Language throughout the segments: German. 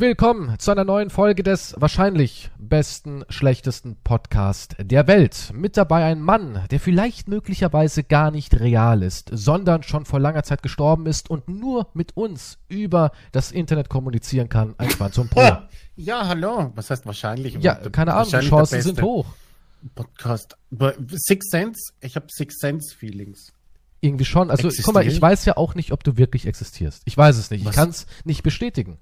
Willkommen zu einer neuen Folge des wahrscheinlich besten, schlechtesten Podcast der Welt. Mit dabei ein Mann, der vielleicht möglicherweise gar nicht real ist, sondern schon vor langer Zeit gestorben ist und nur mit uns über das Internet kommunizieren kann. Ein Quantum Pro. Ja, hallo. Was heißt wahrscheinlich? Ja, keine Ahnung, die Chancen sind hoch. Podcast. Six Sense? Ich habe Six Sense Feelings. Irgendwie schon. Also, guck mal, ich weiß ja auch nicht, ob du wirklich existierst. Ich weiß es nicht. Was? Ich kann es nicht bestätigen.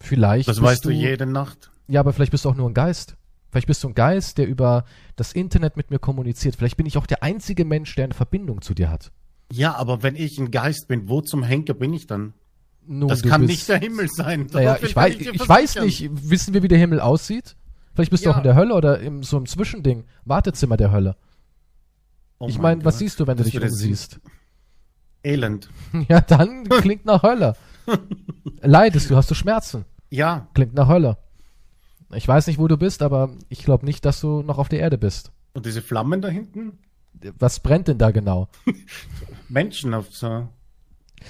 Vielleicht. Das weißt du jede Nacht. Ja, aber vielleicht bist du auch nur ein Geist. Vielleicht bist du ein Geist, der über das Internet mit mir kommuniziert. Vielleicht bin ich auch der einzige Mensch, der eine Verbindung zu dir hat. Ja, aber wenn ich ein Geist bin, wo zum Henker bin ich dann? Nun, das kann bist, nicht der Himmel sein. Naja, ich, weiß, ich, ich weiß nicht. Wissen wir, wie der Himmel aussieht? Vielleicht bist ja. du auch in der Hölle oder in so einem Zwischending. Wartezimmer der Hölle. Oh ich meine, was siehst du, wenn du dich umsiehst? Elend. Ja, dann klingt nach Hölle. Leidest du, hast du Schmerzen? Ja. Klingt nach Hölle. Ich weiß nicht, wo du bist, aber ich glaube nicht, dass du noch auf der Erde bist. Und diese Flammen da hinten? Was brennt denn da genau? Menschen auf so.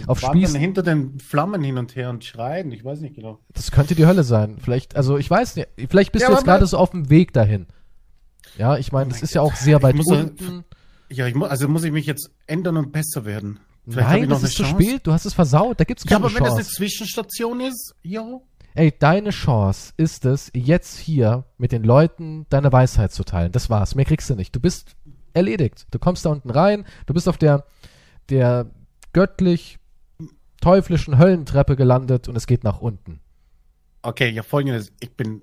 Auf Spießen. hinter den Flammen hin und her und schreien. Ich weiß nicht genau. Das könnte die Hölle sein. Vielleicht, also ich weiß nicht. Vielleicht bist ja, du jetzt gerade so auf dem Weg dahin. Ja, ich meine, oh das ist ja auch sehr weit unten. Ja, ich muss, also muss ich mich jetzt ändern und besser werden. Vielleicht Nein, das ist Chance. zu spät. Du hast es versaut. Da gibt's keine Chance. Ja, aber Chance. wenn das eine Zwischenstation ist, ja. Ey, deine Chance ist es, jetzt hier mit den Leuten deine Weisheit zu teilen. Das war's. Mehr kriegst du nicht. Du bist erledigt. Du kommst da unten rein. Du bist auf der, der göttlich teuflischen Höllentreppe gelandet und es geht nach unten. Okay, ja, folgendes. Ich bin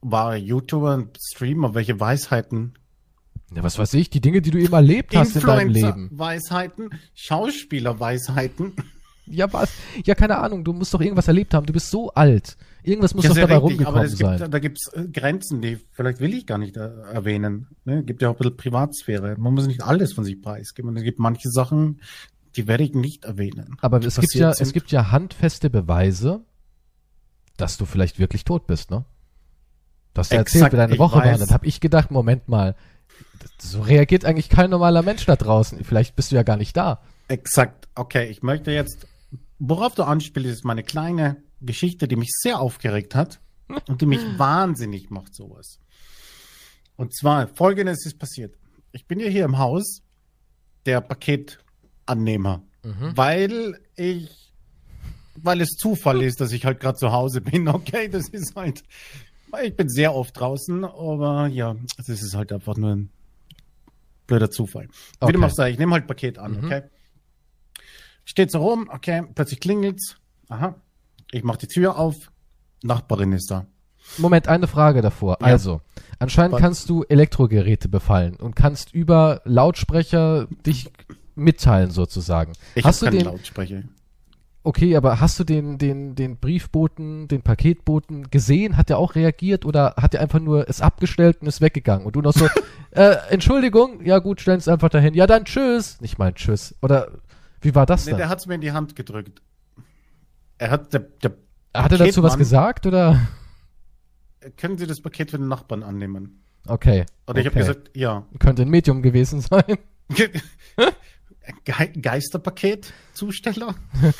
wahre YouTuber und Streamer. Welche Weisheiten ja, was weiß ich, die Dinge, die du eben erlebt hast in deinem Leben. Weisheiten, Schauspielerweisheiten. Ja, was? Ja, keine Ahnung, du musst doch irgendwas erlebt haben. Du bist so alt. Irgendwas muss ja, doch dabei richtig, rumgekommen aber sein. Gibt, da gibt's äh, Grenzen, die vielleicht will ich gar nicht äh, erwähnen. Ne? Gibt ja auch ein bisschen Privatsphäre. Man muss nicht alles von sich preisgeben. Es gibt manche Sachen, die werde ich nicht erwähnen. Aber es gibt ja, sind. es gibt ja handfeste Beweise, dass du vielleicht wirklich tot bist, ne? Du hast ja erzählt, wie deine Woche war. Dann habe ich gedacht, Moment mal, so reagiert eigentlich kein normaler Mensch da draußen. Vielleicht bist du ja gar nicht da. Exakt. Okay, ich möchte jetzt, worauf du anspielst, ist meine kleine Geschichte, die mich sehr aufgeregt hat und die mich wahnsinnig macht, sowas. Und zwar, folgendes ist passiert. Ich bin ja hier im Haus der Paketannehmer, mhm. weil ich, weil es Zufall ist, dass ich halt gerade zu Hause bin. Okay, das ist halt, ich bin sehr oft draußen, aber ja, das ist halt einfach nur ein blöder Zufall. Okay. Wie du machst, ich nehme halt Paket an, mhm. okay? Steht so rum, okay, plötzlich klingelt's. Aha. Ich mach die Tür auf. Nachbarin ist da. Moment, eine Frage davor. Ja. Also, anscheinend Was? kannst du Elektrogeräte befallen und kannst über Lautsprecher dich mitteilen sozusagen. Ich hast du den Lautsprecher. Okay, aber hast du den, den, den Briefboten, den Paketboten gesehen? Hat er auch reagiert oder hat er einfach nur es abgestellt und ist weggegangen? Und du noch so, äh, Entschuldigung, ja gut, stellen es einfach dahin. Ja, dann tschüss. Nicht mal tschüss. Oder wie war das nee, denn? Der hat es mir in die Hand gedrückt. Er hat der, der Hat er dazu was gesagt oder? Können Sie das Paket für den Nachbarn annehmen? Okay. Oder ich okay. habe gesagt, ja. Könnte ein Medium gewesen sein. Ge Geisterpaket-Zusteller?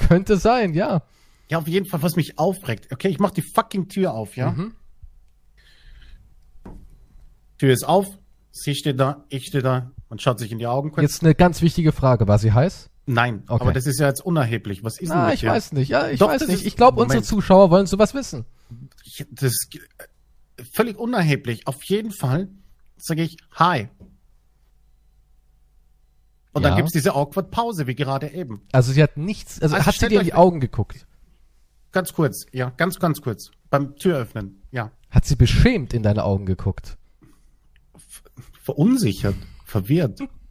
Könnte sein, ja. Ja, auf jeden Fall, was mich aufregt. Okay, ich mach die fucking Tür auf, ja? Mhm. Tür ist auf, sie steht da, ich stehe da, man schaut sich in die Augen. Jetzt eine ganz wichtige Frage, war sie heiß? Nein, okay. aber das ist ja jetzt unerheblich. Was ist ah, denn ich hier? weiß nicht, ja, ich Doch, weiß nicht. Ich glaube, unsere Zuschauer wollen sowas wissen. Das ist völlig unerheblich. Auf jeden Fall sage ich Hi. Und ja. dann gibt's diese awkward Pause, wie gerade eben. Also sie hat nichts, also, also hat sie dir in die Augen geguckt? Ganz kurz, ja, ganz, ganz kurz. Beim Türöffnen, ja. Hat sie beschämt in deine Augen geguckt? Verunsichert, verwirrt.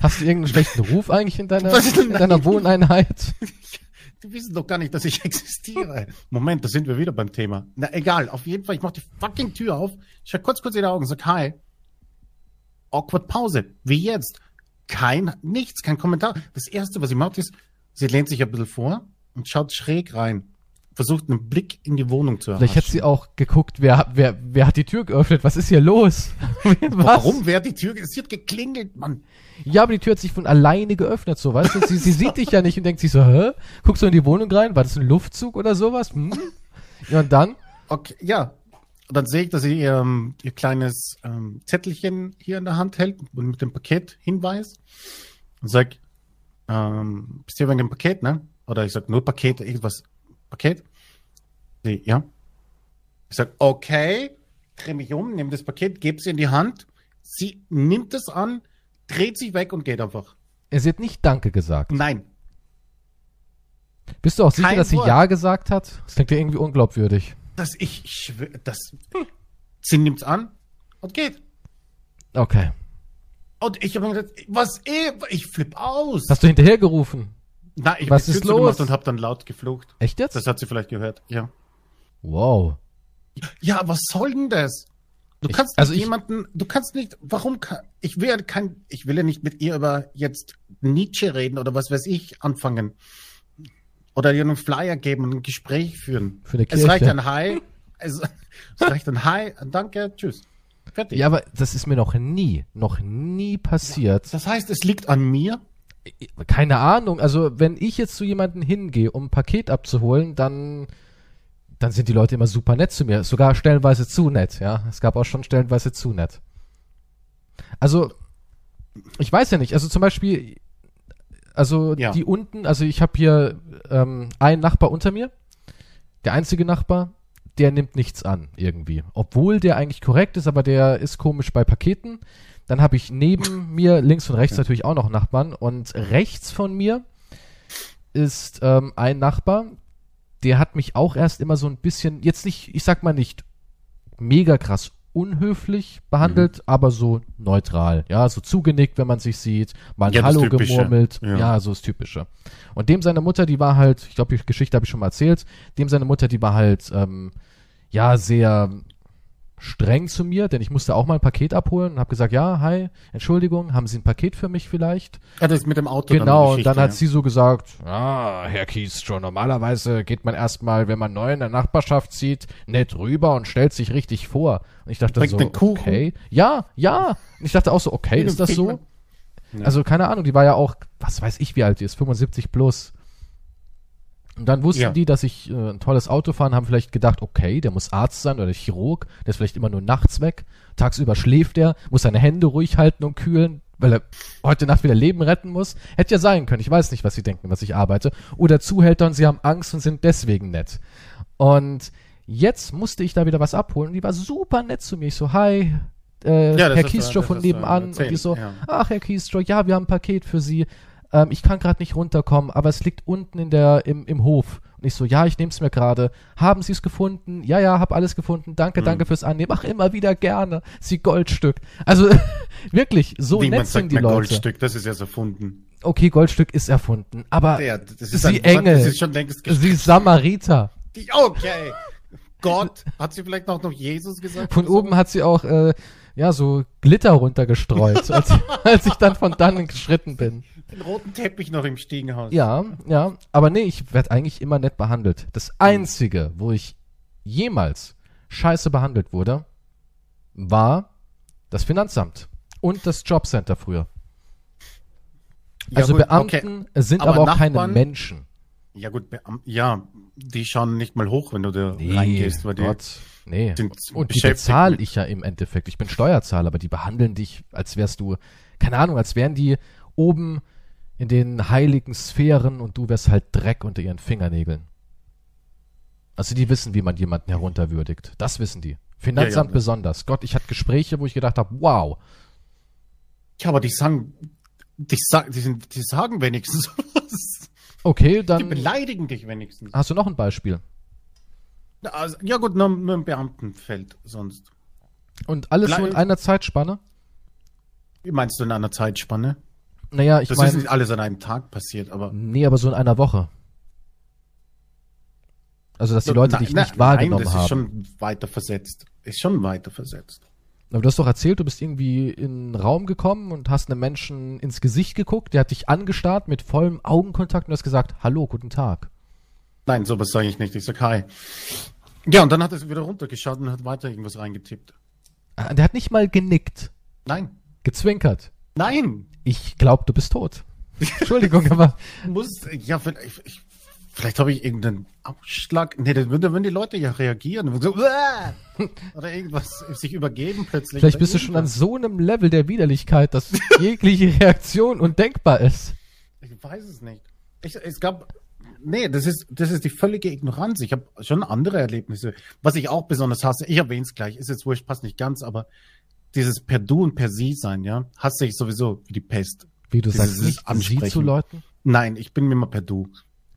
Hast du irgendeinen schlechten Ruf eigentlich in deiner, in deiner Wohneinheit? Die wissen doch gar nicht, dass ich existiere. Moment, da sind wir wieder beim Thema. Na egal, auf jeden Fall, ich mach die fucking Tür auf, ich schau kurz kurz in die Augen, sag Hi. Awkward Pause, wie jetzt. Kein, nichts, kein Kommentar. Das erste, was sie macht, ist, sie lehnt sich ein bisschen vor und schaut schräg rein. Versucht einen Blick in die Wohnung zu erhaschen. Vielleicht hat sie auch geguckt, wer, wer, wer hat die Tür geöffnet? Was ist hier los? Warum? Wer hat die Tür? Es hat geklingelt, Mann. Ja, aber die Tür hat sich von alleine geöffnet, so, weißt du? Sie, sie sieht dich ja nicht und denkt sich so, hä? Guckst du in die Wohnung rein? War das ein Luftzug oder sowas? Hm? Ja, und dann? Okay, ja. Und dann sehe ich, dass sie ihr, ähm, ihr kleines ähm, Zettelchen hier in der Hand hält und mit dem Paket hinweist. Und sag, ähm, bist du wegen dem Paket, ne? Oder ich sag nur Paket, irgendwas. Paket? Sie, ja. Ich sag, okay, dreh mich um, nehme das Paket, gebe es in die Hand. Sie nimmt es an, dreht sich weg und geht einfach. Sie hat nicht Danke gesagt. Nein. Bist du auch sicher, Kein dass sie Wort. Ja gesagt hat? Das klingt ja irgendwie unglaubwürdig. Das ich, ich schwör, das. Sie nimmt's an und geht. Okay. Und ich habe mir gedacht, was eh, ich flipp aus. Hast du hinterher Na, ich was ist los? und habe dann laut geflucht. Echt jetzt? Das hat sie vielleicht gehört. Ja. wow. Ja, was soll denn das? Du Ich- kannst nicht also ich- jemanden, du kannst nicht, warum kann, ich will ja kein, ich will ja nicht mit ihr über jetzt Nietzsche reden oder was weiß ich anfangen. Oder ihr einen Flyer geben und ein Gespräch führen. Für eine Es reicht Kirche. ein Hi, es, es reicht ein Hi, Danke, tschüss. Fertig. Ja, aber das ist mir noch nie, noch nie passiert. Das heißt, es liegt an mir. Keine Ahnung. Also, wenn ich jetzt zu jemandem hingehe, um ein Paket abzuholen, dann, dann sind die Leute immer super nett zu mir. Sogar stellenweise zu nett, ja. Es gab auch schon stellenweise zu nett. Also, ich weiß ja nicht. Also zum Beispiel, also Ja. die unten, also ich habe hier ähm, einen Nachbar unter mir. Der einzige Nachbar, der nimmt nichts an irgendwie. Obwohl der eigentlich korrekt ist, aber der ist komisch bei Paketen. Dann habe ich neben mir links und rechts natürlich auch noch Nachbarn. Und rechts von mir ist ähm, ein Nachbar, der hat mich auch erst immer so ein bisschen, jetzt nicht, ich sag mal nicht mega krass unhöflich behandelt, aber so neutral. Ja, so zugenickt, wenn man sich sieht, mal ein Ja, Hallo gemurmelt. Ja. Ja. so das Typische. Und dem seine Mutter, die war halt, ich glaube, die Geschichte habe ich schon mal erzählt, dem seine Mutter, die war halt, ähm, ja, sehr streng zu mir, denn ich musste auch mal ein Paket abholen und habe gesagt, ja, hi, Entschuldigung, haben Sie ein Paket für mich vielleicht? Ja, das ist mit dem Auto. Genau, und dann hat ja. sie so gesagt, ah, Herr Kies, schon normalerweise geht man erstmal, wenn man neu in der Nachbarschaft zieht, nett rüber und stellt sich richtig vor. Und ich dachte Bringt so, okay, ja, ja. Und ich dachte auch so, okay, ist das so? Ja. Also keine Ahnung, die war ja auch, was weiß ich, wie alt die ist, 75 plus. Und dann wussten Ja. die, dass ich äh, ein tolles Auto fahren, haben vielleicht gedacht, okay, der muss Arzt sein oder Chirurg, der ist vielleicht immer nur nachts weg. Tagsüber schläft er, muss seine Hände ruhig halten und kühlen, weil er heute Nacht wieder Leben retten muss. Hätte ja sein können. Ich weiß nicht, was sie denken, was ich arbeite. Oder Zuhälter und sie haben Angst und sind deswegen nett. Und jetzt musste ich da wieder was abholen. Die war super nett zu mir. Ich so, hi, äh, Ja, Herr Kiestrow das von nebenan. Und die so, ja. ach, Herr Kiestrow, ja, wir haben ein Paket für Sie. Ähm, ich kann gerade nicht runterkommen, aber es liegt unten in der, im, im Hof. Und ich so, ja, ich nehme es mir gerade. Haben Sie es gefunden? Ja, ja, hab alles gefunden. Danke, Mhm. danke fürs Annehmen. Ach, immer wieder gerne. Sie Goldstück. Also, wirklich, so Wie man nett sagt, sind die Leute. Goldstück, das ist erst erfunden. Okay, Goldstück ist erfunden. Aber Ja, Sie ein, Engel. Das ist schon längst sie ist Samariter. Die- Okay. Gott, hat sie vielleicht auch noch Jesus gesagt? Von oder so? oben hat sie auch, äh, ja, so Glitter runtergestreut, als, als ich dann von dannen geschritten bin. Den roten Teppich noch im Stiegenhaus. Ja, ja, aber nee, ich werde eigentlich immer nett behandelt. Das Einzige, wo ich jemals scheiße behandelt wurde, war das Finanzamt und das Jobcenter früher. Ja, Also gut, Beamten okay. sind Aber aber, auch keine Nachbarn? Menschen. Ja gut, Beam ja, die schauen nicht mal hoch, wenn du da reingehst, weil die Gott, nee. sind Und die bezahle ich ja im Endeffekt. Ich bin Steuerzahler, aber die behandeln dich, als wärst du, keine Ahnung, als wären die oben in den heiligen Sphären und du wärst halt Dreck unter ihren Fingernägeln. Also die wissen, wie man jemanden herunterwürdigt. Das wissen die. Finanzamt Ja, ja. besonders. Gott, ich hatte Gespräche, wo ich gedacht habe, wow. Ja, aber die sagen, die, sa die, sind, die sagen wenigstens was. Okay, Die dann beleidigen dich wenigstens. hast du noch ein Beispiel. Also, ja gut, nur, nur im Beamtenfeld sonst. Und alles so in einer Zeitspanne? Wie meinst du in einer Zeitspanne? Naja, ich Das ist meine, nicht alles an einem Tag passiert, aber nee, aber so in einer Woche. Also, dass die Leute dich nein, nicht wahrgenommen nein, das haben. ist schon weiter versetzt. Ist schon weiter versetzt. Aber du hast doch erzählt, du bist irgendwie in einen Raum gekommen und hast einem Menschen ins Gesicht geguckt, der hat dich angestarrt mit vollem Augenkontakt und hast gesagt, hallo, guten Tag. Nein, sowas sage ich nicht. Ich sag hi. Ja, und dann hat er wieder runtergeschaut und hat weiter irgendwas reingetippt. Ah, Der hat nicht mal genickt, Nein. gezwinkert. Nein. Ich glaub, du bist tot. Entschuldigung, aber Muss, ja, vielleicht- ich, ich, Vielleicht habe ich irgendeinen Ausschlag. Nee, dann würden, die Leute ja reagieren. So, "Uah!" oder irgendwas sich übergeben plötzlich. Vielleicht bist du schon an so einem Level der Widerlichkeit, dass jegliche Reaktion undenkbar ist. Ich weiß es nicht. Ich, es gab. Nee, das ist, das ist die völlige Ignoranz. Ich habe schon andere Erlebnisse. Was ich auch besonders hasse, ich erwähne es gleich, ist jetzt wurscht, passt nicht ganz, aber dieses per Du und per Sie sein, ja, hasse ich sowieso wie die Pest. Wie du Dieses sagst, nicht sie Ansprechen. zu Leuten. Nein, ich bin immer per Du.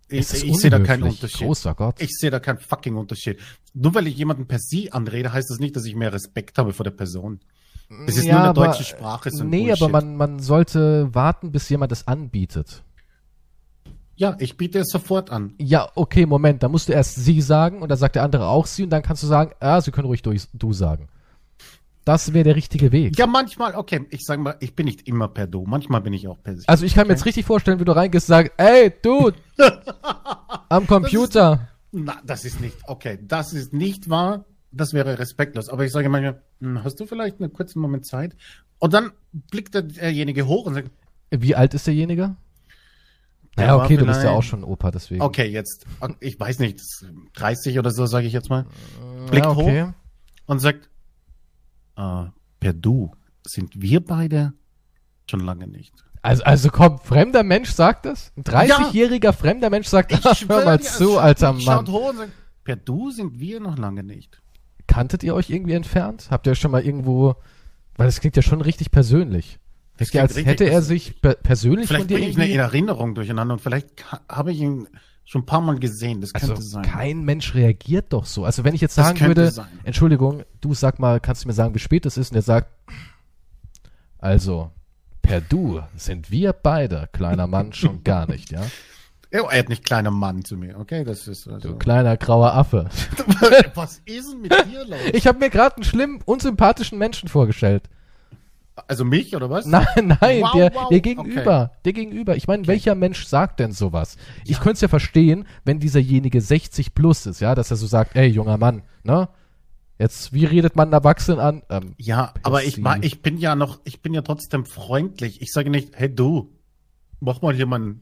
Ich, Es ich sehe da keinen. Unterschied. Großer Gott. Ich sehe da keinen fucking Unterschied. Nur weil ich jemanden per Sie anrede, heißt das nicht, dass ich mehr Respekt habe vor der Person. Das ist Ja, nur eine aber- deutsche Sprache. So ein nee, Bullshit. aber man, man sollte warten, bis jemand es anbietet. Ja, ich biete es sofort an. Ja, okay, Moment, da musst du erst sie sagen und dann sagt der andere auch sie und dann kannst du sagen, ah, sie können ruhig durch, du sagen. Das wäre der richtige Weg. Ja, manchmal, okay, ich sage mal, ich bin nicht immer per Du. Manchmal bin ich auch per Sie. Also ich kann mir jetzt richtig vorstellen, wie du reingehst und sagst, ey, du, am Computer. Na, das ist nicht, okay, das ist nicht wahr. Das wäre respektlos. Aber ich sage manchmal, hm, hast du vielleicht einen kurzen Moment Zeit? Und dann blickt der- derjenige hoch und sagt, Wie alt ist derjenige? Der Ja, war okay, du bist ja auch schon Opa, deswegen. okay, jetzt, ich weiß nicht, 30 oder so, sage ich jetzt mal. Blickt ja, okay. und sagt, äh, per Du sind wir beide schon lange nicht. Also, also komm, fremder Mensch sagt das? Ein 30-jähriger fremder Mensch sagt, Ich hör mal zu, alter Mann. sagt, per Du sind wir noch lange nicht. Kanntet ihr euch irgendwie entfernt? Habt ihr euch schon mal irgendwo, weil das klingt ja schon richtig persönlich. Das Ja, klingt als hätte er sich per persönlich Vielleicht von dir bringe ich eine irgendwie... Erinnerung durcheinander und vielleicht habe ich ihn schon ein paar Mal gesehen. Das Also könnte sein. kein Mensch reagiert doch so. Also wenn ich jetzt sagen würde, sein. Entschuldigung, du sag mal, kannst du mir sagen, wie spät es ist? Und er sagt, also per Du sind wir beide, kleiner Mann, schon gar nicht, ja? Ja, er hat nicht kleiner Mann zu mir, okay? Das ist also. Du kleiner grauer Affe. Was ist denn mit dir los? Ich habe mir gerade einen schlimm unsympathischen Menschen vorgestellt. Also mich oder was? Nein, nein, Wow, der, wow. der gegenüber, der gegenüber. Ich meine, welcher Mensch sagt denn sowas? Ich könnte es ja verstehen, wenn dieserjenige 60 plus ist, ja, dass er so sagt, ey, junger Mann, ne? Jetzt, wie redet man Erwachsenen an? Ähm, Ja, aber ich, ich bin ja noch, ich bin ja trotzdem freundlich. Ich sage nicht, hey du, mach mal hier mal ein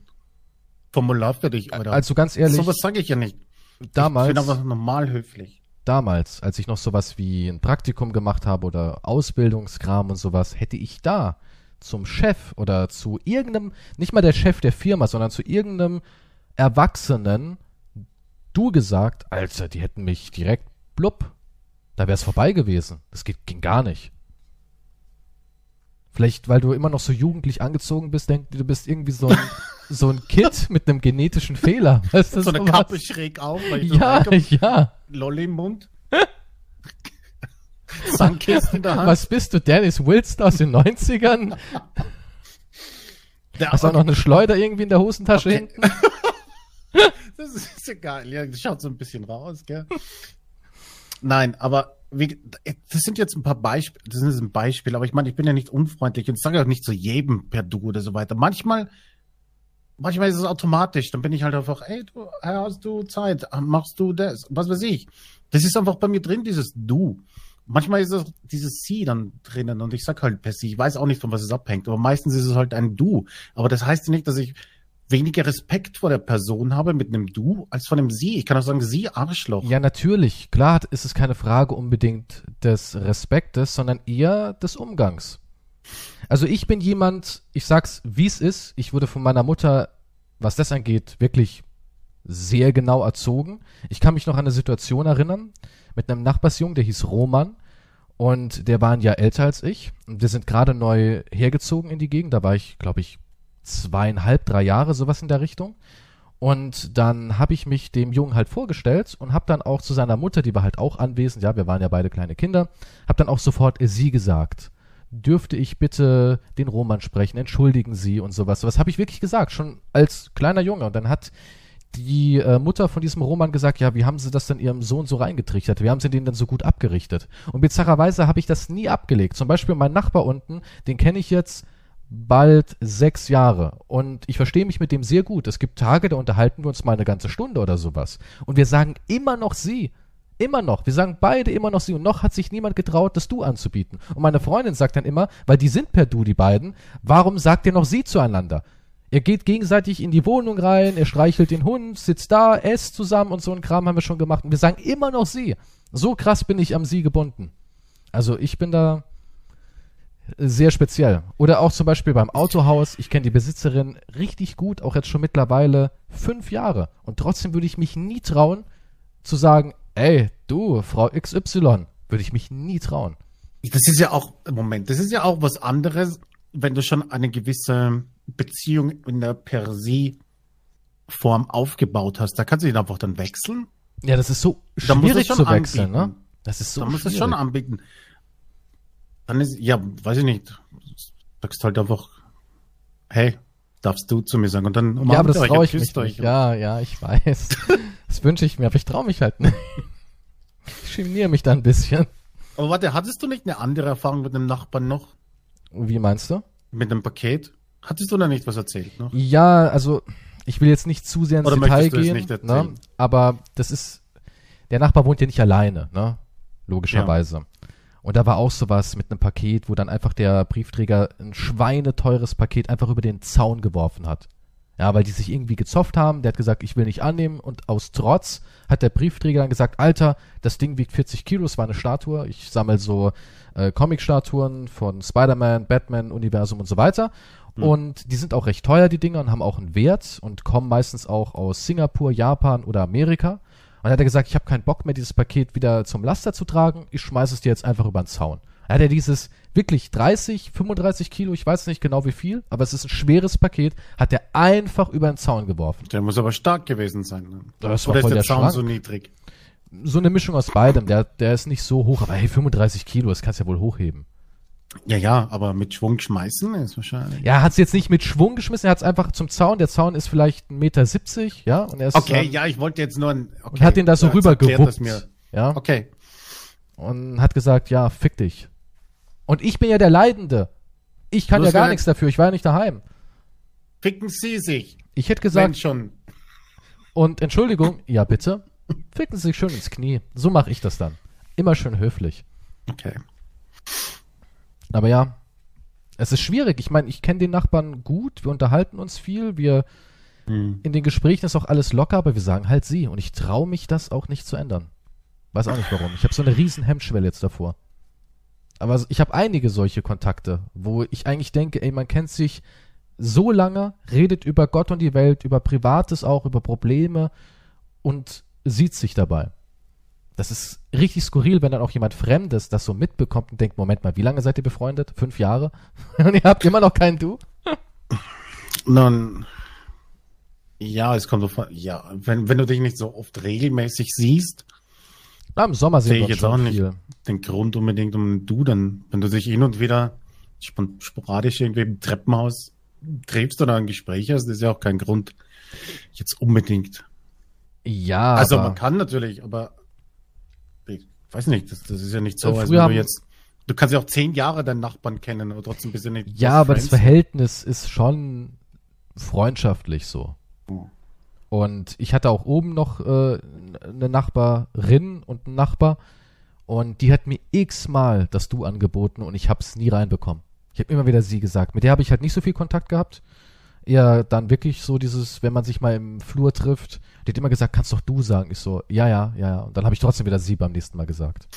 Formular für dich, oder? also ganz ehrlich, Sowas sage ich ja nicht. Ich bin damals, aber normal höflich. Damals, als ich noch sowas wie ein Praktikum gemacht habe oder Ausbildungskram und sowas, hätte ich da zum Chef oder zu irgendeinem, nicht mal der Chef der Firma, sondern zu irgendeinem Erwachsenen du gesagt, Alter, die hätten mich direkt blub, da wär's vorbei gewesen. Das geht, ging gar nicht. Vielleicht, weil du immer noch so jugendlich angezogen bist, denkst du, du bist irgendwie so ein, so ein Kid mit einem genetischen Fehler. Weißt du, So eine sowas? Kappe schräg auf, weil ich so Ja, reinkomme, ja. Lolli im Mund. Sandkisten in der Hand. Was bist du, Dennis Wilson aus den 90ern? Der, Hast du auch noch eine Schleuder irgendwie in der Hosentasche Okay. hinten? Das ist geil. Ja, das schaut so ein bisschen raus, gell? Nein, aber wie, das sind jetzt ein paar Beispiele, das ist ein Beispiel, aber ich meine, ich bin ja nicht unfreundlich und sage auch nicht zu jedem per Du oder so weiter. Manchmal, manchmal ist es automatisch, dann bin ich halt einfach, ey, du, hast du Zeit, machst du das, was weiß ich. Das ist einfach bei mir drin, dieses Du. Manchmal ist es dieses Sie dann drinnen und ich sag halt per Sie. Ich weiß auch nicht, von was es abhängt, aber meistens ist es halt ein Du. Aber das heißt nicht, dass ich weniger Respekt vor der Person habe mit einem Du als von einem Sie. Ich kann auch sagen, Sie Arschloch. Ja, natürlich. Klar ist es keine Frage unbedingt des Respektes, sondern eher des Umgangs. Also ich bin jemand, ich sag's wie es ist, ich wurde von meiner Mutter, was das angeht, wirklich sehr genau erzogen. Ich kann mich noch an eine Situation erinnern mit einem Nachbarsjungen, der hieß Roman und der war ein Jahr älter als ich und wir sind gerade neu hergezogen in die Gegend, da war ich, glaube ich, zweieinhalb, drei Jahre, sowas in der Richtung. Und dann habe ich mich dem Jungen halt vorgestellt und habe dann auch zu seiner Mutter, die war halt auch anwesend, ja, wir waren ja beide kleine Kinder, habe dann auch sofort sie gesagt. Dürfte ich bitte den Roman sprechen? Entschuldigen Sie und sowas. Was habe ich wirklich gesagt, schon als kleiner Junge. Und dann hat die äh, Mutter von diesem Roman gesagt, ja, wie haben sie das denn ihrem Sohn so reingetrichtert? Wie haben sie den denn so gut abgerichtet? Und bizarrerweise habe ich das nie abgelegt. Zum Beispiel mein Nachbar unten, den kenne ich jetzt bald sechs Jahre und ich verstehe mich mit dem sehr gut. Es gibt Tage, da unterhalten wir uns mal eine ganze Stunde oder sowas. Und wir sagen immer noch sie. Immer noch. Wir sagen beide immer noch sie. Und noch hat sich niemand getraut, das Du anzubieten. Und meine Freundin sagt dann immer, weil die sind per Du, die beiden, warum sagt ihr noch sie zueinander? Ihr geht gegenseitig in die Wohnung rein, er streichelt den Hund, sitzt da, esst zusammen und so ein Kram haben wir schon gemacht. Und wir sagen immer noch sie. So krass bin ich am sie gebunden. Also ich bin da sehr speziell. Oder auch zum Beispiel beim Autohaus. Ich kenne die Besitzerin richtig gut, auch jetzt schon mittlerweile fünf Jahre. Und trotzdem würde ich mich nie trauen zu sagen, ey, du, Frau XY, würde ich mich nie trauen. Das ist ja auch, Moment, das ist ja auch was anderes, wenn du schon eine gewisse Beziehung in der per se Form aufgebaut hast. Da kannst du ihn einfach dann wechseln. Ja, das ist so schwierig zu schon wechseln, ne? anbieten. Das ist so da muss schwierig. es schon anbieten. Dann ist, ja, weiß ich nicht. Sagst halt einfach, hey, darfst du zu mir sagen. Und dann ja, aber das umarmt traue ich mich nicht. Ja, ja, ich weiß. das wünsche ich mir, aber ich traue mich halt nicht. Ich geniere mich da ein bisschen. Aber warte, hattest du nicht eine andere Erfahrung mit dem Nachbarn noch? Wie meinst du? Mit dem Paket? Hattest du da nicht was erzählt noch? Ja, also ich will jetzt nicht zu sehr ins Oder Detail gehen, ne? aber das ist, der Nachbar wohnt ja nicht alleine, ne? logischerweise. Und da war auch sowas mit einem Paket, wo dann einfach der Briefträger ein schweineteures Paket einfach über den Zaun geworfen hat. Ja, weil die sich irgendwie gezofft haben. Der hat gesagt, ich will nicht annehmen. Und aus Trotz hat der Briefträger dann gesagt, Alter, das Ding wiegt 40 Kilo, es war eine Statue. Ich sammle so äh, Comic-Statuen von Spider-Man, Batman, Universum und so weiter. Und die sind auch recht teuer, die Dinger, und haben auch einen Wert und kommen meistens auch aus Singapur, Japan oder Amerika. Und dann hat er gesagt, ich habe keinen Bock mehr, dieses Paket wieder zum Laster zu tragen. Ich schmeiße es dir jetzt einfach über den Zaun. Dann hat er dieses wirklich 30, 35 Kilo, ich weiß nicht genau wie viel, aber es ist ein schweres Paket, hat er einfach über den Zaun geworfen. Der muss aber stark gewesen sein. Ne? Das war Oder ist voll der der Zaun Schrank. so niedrig? So eine Mischung aus beidem. Der, der ist nicht so hoch, aber hey, 35 Kilo, das kannst du ja wohl hochheben. Ja, ja, aber mit Schwung schmeißen ist wahrscheinlich. Ja, er hat es jetzt nicht mit Schwung geschmissen, er hat es einfach zum Zaun. Der Zaun ist vielleicht 1,70 Meter, ja, und er ist Okay, ähm, ja, ich wollte jetzt nur ein. Okay, und hat den da so jetzt rüber erklärt das gewuppt. mir. Ja, Okay. und hat gesagt, ja, fick dich. Und ich bin ja der Leidende. Ich kann Du ja gar nichts dafür, ich war ja nicht daheim. Ficken Sie sich. Ich hätte Wenn gesagt, schon. und Entschuldigung, ja bitte, ficken Sie sich schön ins Knie. So mache ich das dann. Immer schön höflich. Okay. Aber ja, es ist schwierig. Ich meine, ich kenne den Nachbarn gut, wir unterhalten uns viel, wir Hm. in den Gesprächen ist auch alles locker, aber wir sagen halt sie. Und ich traue mich das auch nicht zu ändern. Weiß auch nicht warum. Ich habe so eine riesen Hemmschwelle jetzt davor. Aber ich habe einige solche Kontakte, wo ich eigentlich denke, ey, man kennt sich so lange, redet über Gott und die Welt, über Privates auch, über Probleme und sieht sich dabei. Das ist richtig skurril, wenn dann auch jemand Fremdes das so mitbekommt und denkt, Moment mal, wie lange seid ihr befreundet? Fünf Jahre? Und ihr habt immer noch keinen Du? Nun, ja, es kommt so von, ja, wenn, wenn du dich nicht so oft regelmäßig siehst, Na, Im Sommer sehe ich jetzt auch nicht viel. den Grund unbedingt um ein Du dann, wenn du dich hin und wieder sporadisch irgendwie im Treppenhaus triffst oder ein Gespräch hast, ist ja auch kein Grund jetzt unbedingt. Ja, also man kann natürlich, aber weiß nicht, das, das ist ja nicht so, Äh, als wenn du jetzt, du kannst ja auch zehn Jahre deinen Nachbarn kennen, aber trotzdem bist du nicht. Ja, aber das Friends. Verhältnis ist schon freundschaftlich so. Oh. Und ich hatte auch oben noch äh, eine Nachbarin und einen Nachbar und die hat mir x-mal das Du angeboten und ich hab's nie reinbekommen. Ich habe immer wieder sie gesagt. Mit der habe ich halt nicht so viel Kontakt gehabt. Eher dann wirklich so dieses, wenn man sich mal im Flur trifft, die hat immer gesagt, kannst doch du sagen. Ich so, ja, ja, ja, ja. Und dann habe ich trotzdem wieder sie beim nächsten Mal gesagt.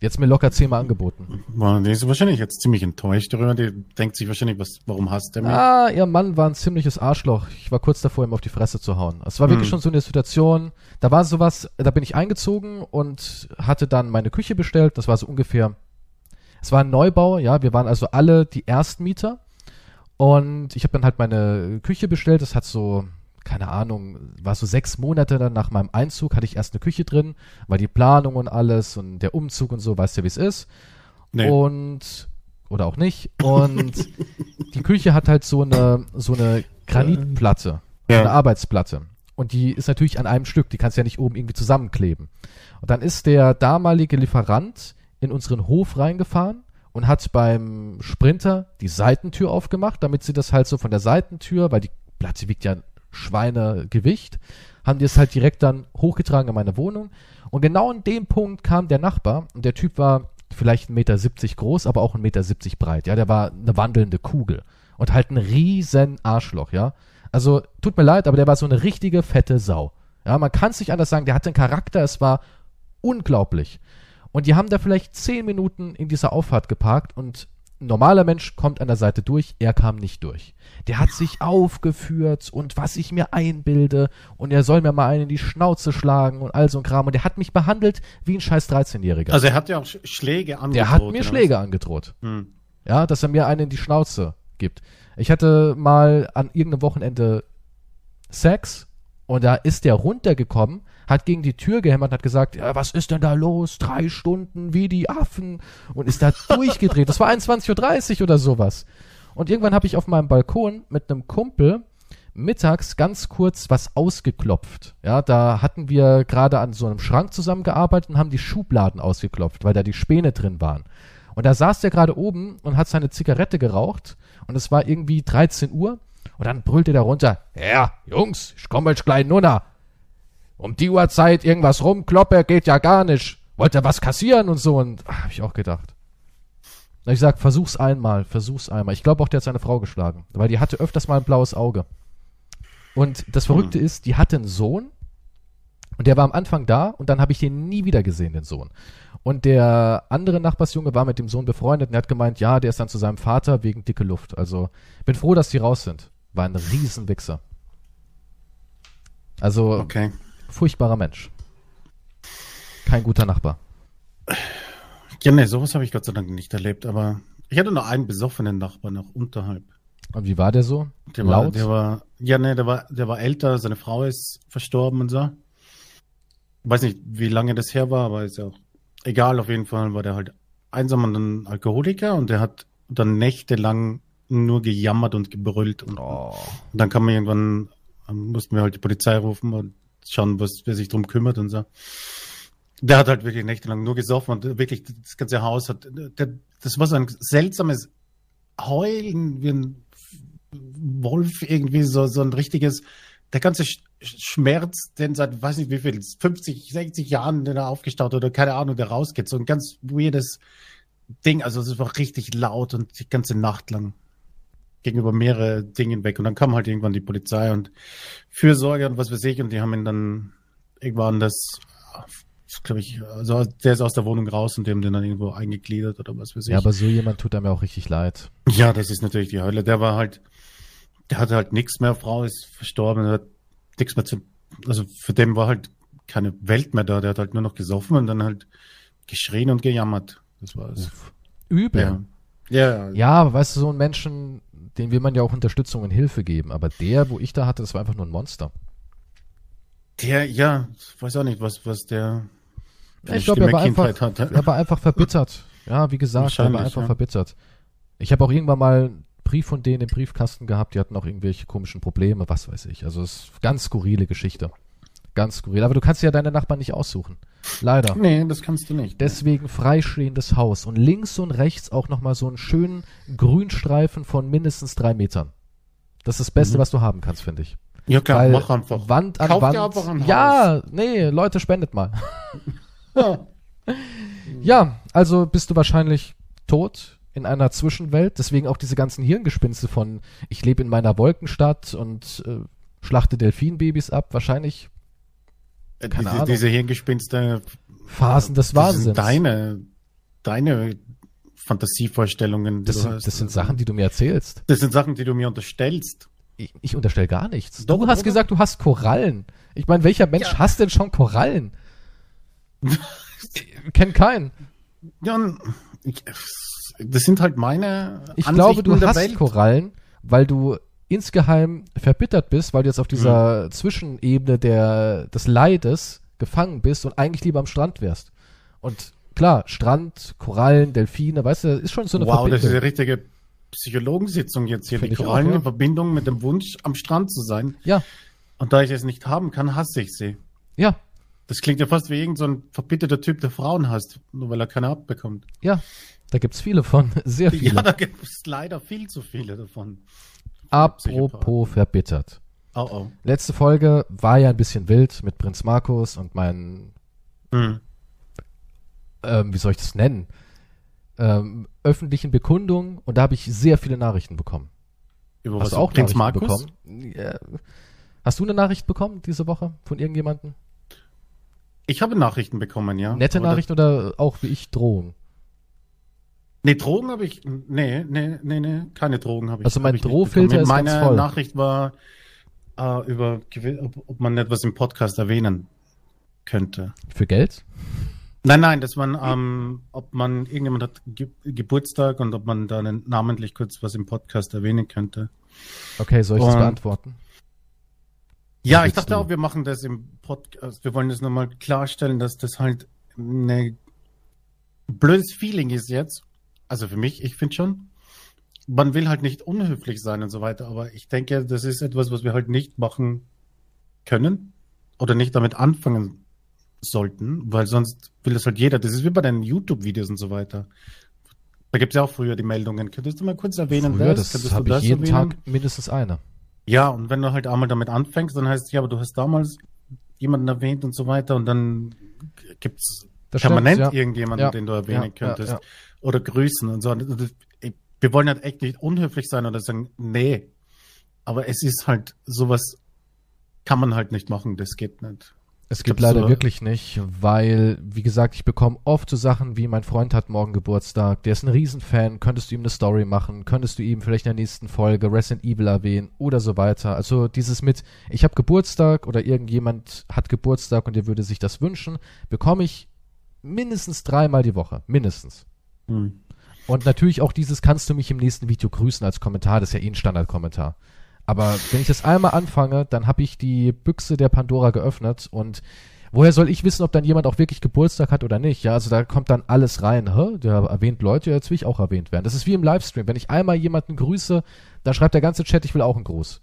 Jetzt mir locker zehnmal angeboten. Die ist wahrscheinlich jetzt ziemlich enttäuscht darüber. Die denkt sich wahrscheinlich, was, warum hasst der mich? Ah, ihr Mann war ein ziemliches Arschloch. Ich war kurz davor, ihm auf die Fresse zu hauen. Es war wirklich Hm. schon so eine Situation, da war sowas, da bin ich eingezogen und hatte dann meine Küche bestellt. Das war so ungefähr, es war ein Neubau, ja, wir waren also alle die Erstmieter. Und ich habe dann halt meine Küche bestellt. Das hat so, keine Ahnung, war so sechs Monate dann nach meinem Einzug, hatte ich erst eine Küche drin, weil die Planung und alles und der Umzug und so, weißt du, wie es ist. Nee. Und oder auch nicht. Und die Küche hat halt so eine so eine Granitplatte, Ja. eine Arbeitsplatte. Und die ist natürlich an einem Stück, die kannst du ja nicht oben irgendwie zusammenkleben. Und dann ist der damalige Lieferant in unseren Hof reingefahren und hat beim Sprinter die Seitentür aufgemacht, damit sie das halt so von der Seitentür, weil die Platte wiegt ja ein Schweinegewicht, haben die es halt direkt dann hochgetragen in meine Wohnung. Und genau in dem Punkt kam der Nachbar und der Typ war vielleicht 1,70 Meter groß, aber auch 1,70 Meter breit. Ja, der war eine wandelnde Kugel. Und halt ein riesen Arschloch, ja. Also, tut mir leid, aber der war so eine richtige fette Sau. Ja, man kann es nicht anders sagen, der hatte einen Charakter, es war unglaublich. Und die haben da vielleicht zehn Minuten in dieser Auffahrt geparkt und ein normaler Mensch kommt an der Seite durch, er kam nicht durch. Der hat sich aufgeführt und was ich mir einbilde und er soll mir mal einen in die Schnauze schlagen und all so ein Kram und der hat mich behandelt wie ein scheiß 13-Jähriger. Also er hat ja auch Sch- Schläge angedroht. der hat mir Schläge angedroht. Hm. Ja, dass er mir einen in die Schnauze gibt. Ich hatte mal an irgendeinem Wochenende Sex und da ist der runtergekommen, hat gegen die Tür gehämmert und hat gesagt, ja, was ist denn da los? Drei Stunden wie die Affen und ist da durchgedreht. Das war 21.30 Uhr oder sowas. Und irgendwann habe ich auf meinem Balkon mit einem Kumpel mittags ganz kurz was ausgeklopft. Ja, da hatten wir gerade an so einem Schrank zusammengearbeitet und haben die Schubladen ausgeklopft, weil da die Späne drin waren. Und da saß der gerade oben und hat seine Zigarette geraucht und es war irgendwie 13 Uhr und dann brüllte der runter, ja, Jungs, ich komm jetzt gleich nunna. Um die Uhrzeit irgendwas rumkloppe, geht ja gar nicht. Wollt ihr was kassieren und so und ah, hab ich auch gedacht. Ich sag, versuch's einmal, versuch's einmal. Ich glaube auch, der hat seine Frau geschlagen, weil die hatte öfters mal ein blaues Auge. Und das Verrückte ist, die hatte einen Sohn und der war am Anfang da und dann habe ich den nie wieder gesehen, den Sohn. Und der andere Nachbarsjunge war mit dem Sohn befreundet und er hat gemeint, ja, der ist dann zu seinem Vater wegen dicke Luft. Also bin froh, dass die raus sind. War ein Riesenwichser. Also Okay. Furchtbarer Mensch. Kein guter Nachbar. Ja, nee, sowas habe ich Gott sei Dank nicht erlebt, aber ich hatte noch einen besoffenen Nachbarn noch unterhalb. Und wie war der so? Der war, Laut? der war, ja, nee, der war, der war älter, seine Frau ist verstorben und so. Weiß nicht, wie lange das her war, aber ist ja auch egal, auf jeden Fall war der halt einsam und ein Alkoholiker und der hat dann nächtelang nur gejammert und gebrüllt und, Oh. und dann kam man irgendwann, mussten wir halt die Polizei rufen und schauen, was, wer sich drum kümmert und so. Der hat halt wirklich nächtelang nur gesoffen und wirklich das ganze Haus hat, der, das war so ein seltsames Heulen wie ein Wolf irgendwie, so, so ein richtiges, der ganze Sch Schmerz, den seit, weiß nicht wie viel, 50, 60 Jahren, den er aufgestaut oder keine Ahnung, der rausgeht, so ein ganz weirdes Ding, also es war richtig laut und die ganze Nacht lang gegenüber mehrere Dingen weg und dann kam halt irgendwann die Polizei und Fürsorge und was weiß ich und die haben ihn dann irgendwann das, glaube ich, also der ist aus der Wohnung raus und die haben den dann irgendwo eingegliedert oder was weiß ich. Ja, aber so jemand tut einem ja auch richtig leid. Ja, das ist natürlich die Hölle. Der war halt, der hatte halt nichts mehr. Frau ist verstorben, er hat nichts mehr zu, also für den war halt keine Welt mehr da. Der hat halt nur noch gesoffen und dann halt geschrien und gejammert. Das war es. Übel. Ja. Ja, ja. Ja, aber weißt du, so einen Menschen, den will man ja auch Unterstützung und Hilfe geben. Aber der, wo ich da hatte, das war einfach nur ein Monster. Der, ja, ich weiß auch nicht, was, was der eine ich glaube, er war einfach, hat. er war einfach verbittert. Ja, wie gesagt, er war einfach ja. verbittert. Ich habe auch irgendwann mal einen Brief von denen im Briefkasten gehabt, die hatten auch irgendwelche komischen Probleme, was weiß ich. Also es ist ganz skurrile Geschichte. Ganz skurril. Aber du kannst ja deine Nachbarn nicht aussuchen. Leider. Nee, das kannst du nicht. Deswegen freistehendes Haus. Und links und rechts auch nochmal so einen schönen Grünstreifen von mindestens drei Metern. Das ist das Beste, Mhm. was du haben kannst, finde ich. Ja klar, Weil mach einfach. Wand an Kauf dir Wand. einfach ein Haus. ja, nee, Leute, spendet mal. Ja. Ja, also bist du wahrscheinlich tot in einer Zwischenwelt. Deswegen auch diese ganzen Hirngespinste von ich lebe in meiner Wolkenstadt und äh, schlachte Delfinbabys ab. Wahrscheinlich Keine Ahnung. diese, diese Hirngespinste, Phasen des das Wahnsinns. sind deine, deine Fantasievorstellungen. die das, du sind, hast. das sind Sachen, die du mir erzählst. Das sind Sachen, die du mir unterstellst. Ich, ich unterstelle gar nichts. Doch, du hast oder? gesagt, du hast Korallen. Ich meine, welcher Mensch Ja. hasst denn schon Korallen? ich kenn keinen. Ja, ich, das sind halt meine Ich Ansichten glaube, du der hast Welt. Korallen, weil du insgeheim verbittert bist, weil du jetzt auf Mhm. dieser Zwischenebene der, des Leides gefangen bist und eigentlich lieber am Strand wärst. Und klar, Strand, Korallen, Delfine, weißt du, das ist schon so eine Wow, das ist eine Verbindung. richtige Psychologensitzung jetzt hier. Find Die ich auch, Korallen ja. in Verbindung mit dem Wunsch, am Strand zu sein. Ja, Und da ich es nicht haben kann, hasse ich sie. ja, Das klingt ja fast wie irgendein so ein verbitterter Typ, der Frauen hasst, nur weil er keine abbekommt. ja. Da gibt's viele von, sehr viele. Ja, da gibt es leider viel zu viele davon. Apropos verbittert. Oh oh. Letzte Folge war ja ein bisschen wild mit Prinz Markus und meinen Hm. ähm, wie soll ich das nennen, ähm, öffentlichen Bekundungen und da habe ich sehr viele Nachrichten bekommen. Über Hast du auch Prinz Markus? bekommen? Ja. Hast du eine Nachricht bekommen diese Woche von irgendjemandem? Ich habe Nachrichten bekommen, ja. Nette oder Nachrichten oder auch wie ich Drohungen? Nee, Drogen habe ich. Nee, nee, nee, nee, keine Drogen habe ich. Also mein Drohfilter ist Meine ganz voll. Nachricht war äh, über, ob, man etwas im Podcast erwähnen könnte. Für Geld? Nein, nein, dass man, ähm, ob man, irgendjemand hat Ge Geburtstag und ob man da namentlich kurz was im Podcast erwähnen könnte. Okay, soll ich und, das beantworten? Ja, ich dachte du? auch, wir machen das im Podcast. Wir wollen das nochmal klarstellen, dass das halt ein blödes Feeling ist jetzt also für mich, ich finde schon, man will halt nicht unhöflich sein und so weiter, aber ich denke, das ist etwas, was wir halt nicht machen können oder nicht damit anfangen sollten, weil sonst will das halt jeder. Das ist wie bei deinen YouTube-Videos und so weiter. Da gibt es ja auch früher die Meldungen. Könntest du mal kurz erwähnen, früher, das? das habe ich jeden erwähnen? Tag mindestens eine. Ja, und wenn du halt einmal damit anfängst, dann heißt es, ja, aber du hast damals jemanden erwähnt und so weiter und dann gibt es permanent stimmt, ja. irgendjemanden, ja. den du erwähnen ja, könntest oder grüßen und so. Wir wollen halt echt nicht unhöflich sein oder sagen, nee. Aber es ist halt sowas, kann man halt nicht machen, das geht nicht. Es geht leider so wirklich nicht, weil, wie gesagt, ich bekomme oft so Sachen wie, mein Freund hat morgen Geburtstag, der ist ein Riesenfan, könntest du ihm eine Story machen, könntest du ihm vielleicht in der nächsten Folge Resident Evil erwähnen oder so weiter. Also dieses mit, ich habe Geburtstag oder irgendjemand hat Geburtstag und er würde sich das wünschen, bekomme ich mindestens dreimal die Woche, mindestens. Hm. Und natürlich auch dieses kannst du mich im nächsten Video grüßen als Kommentar, das ist ja eh ein Standardkommentar. Aber wenn ich das einmal anfange, dann habe ich die Büchse der Pandora geöffnet und woher soll ich wissen, ob dann jemand auch wirklich Geburtstag hat oder nicht? Ja, also da kommt dann alles rein. Hä? Der erwähnt Leute, jetzt will ich auch erwähnt werden. Das ist wie im Livestream. Wenn ich einmal jemanden grüße, dann schreibt der ganze Chat, ich will auch einen Gruß.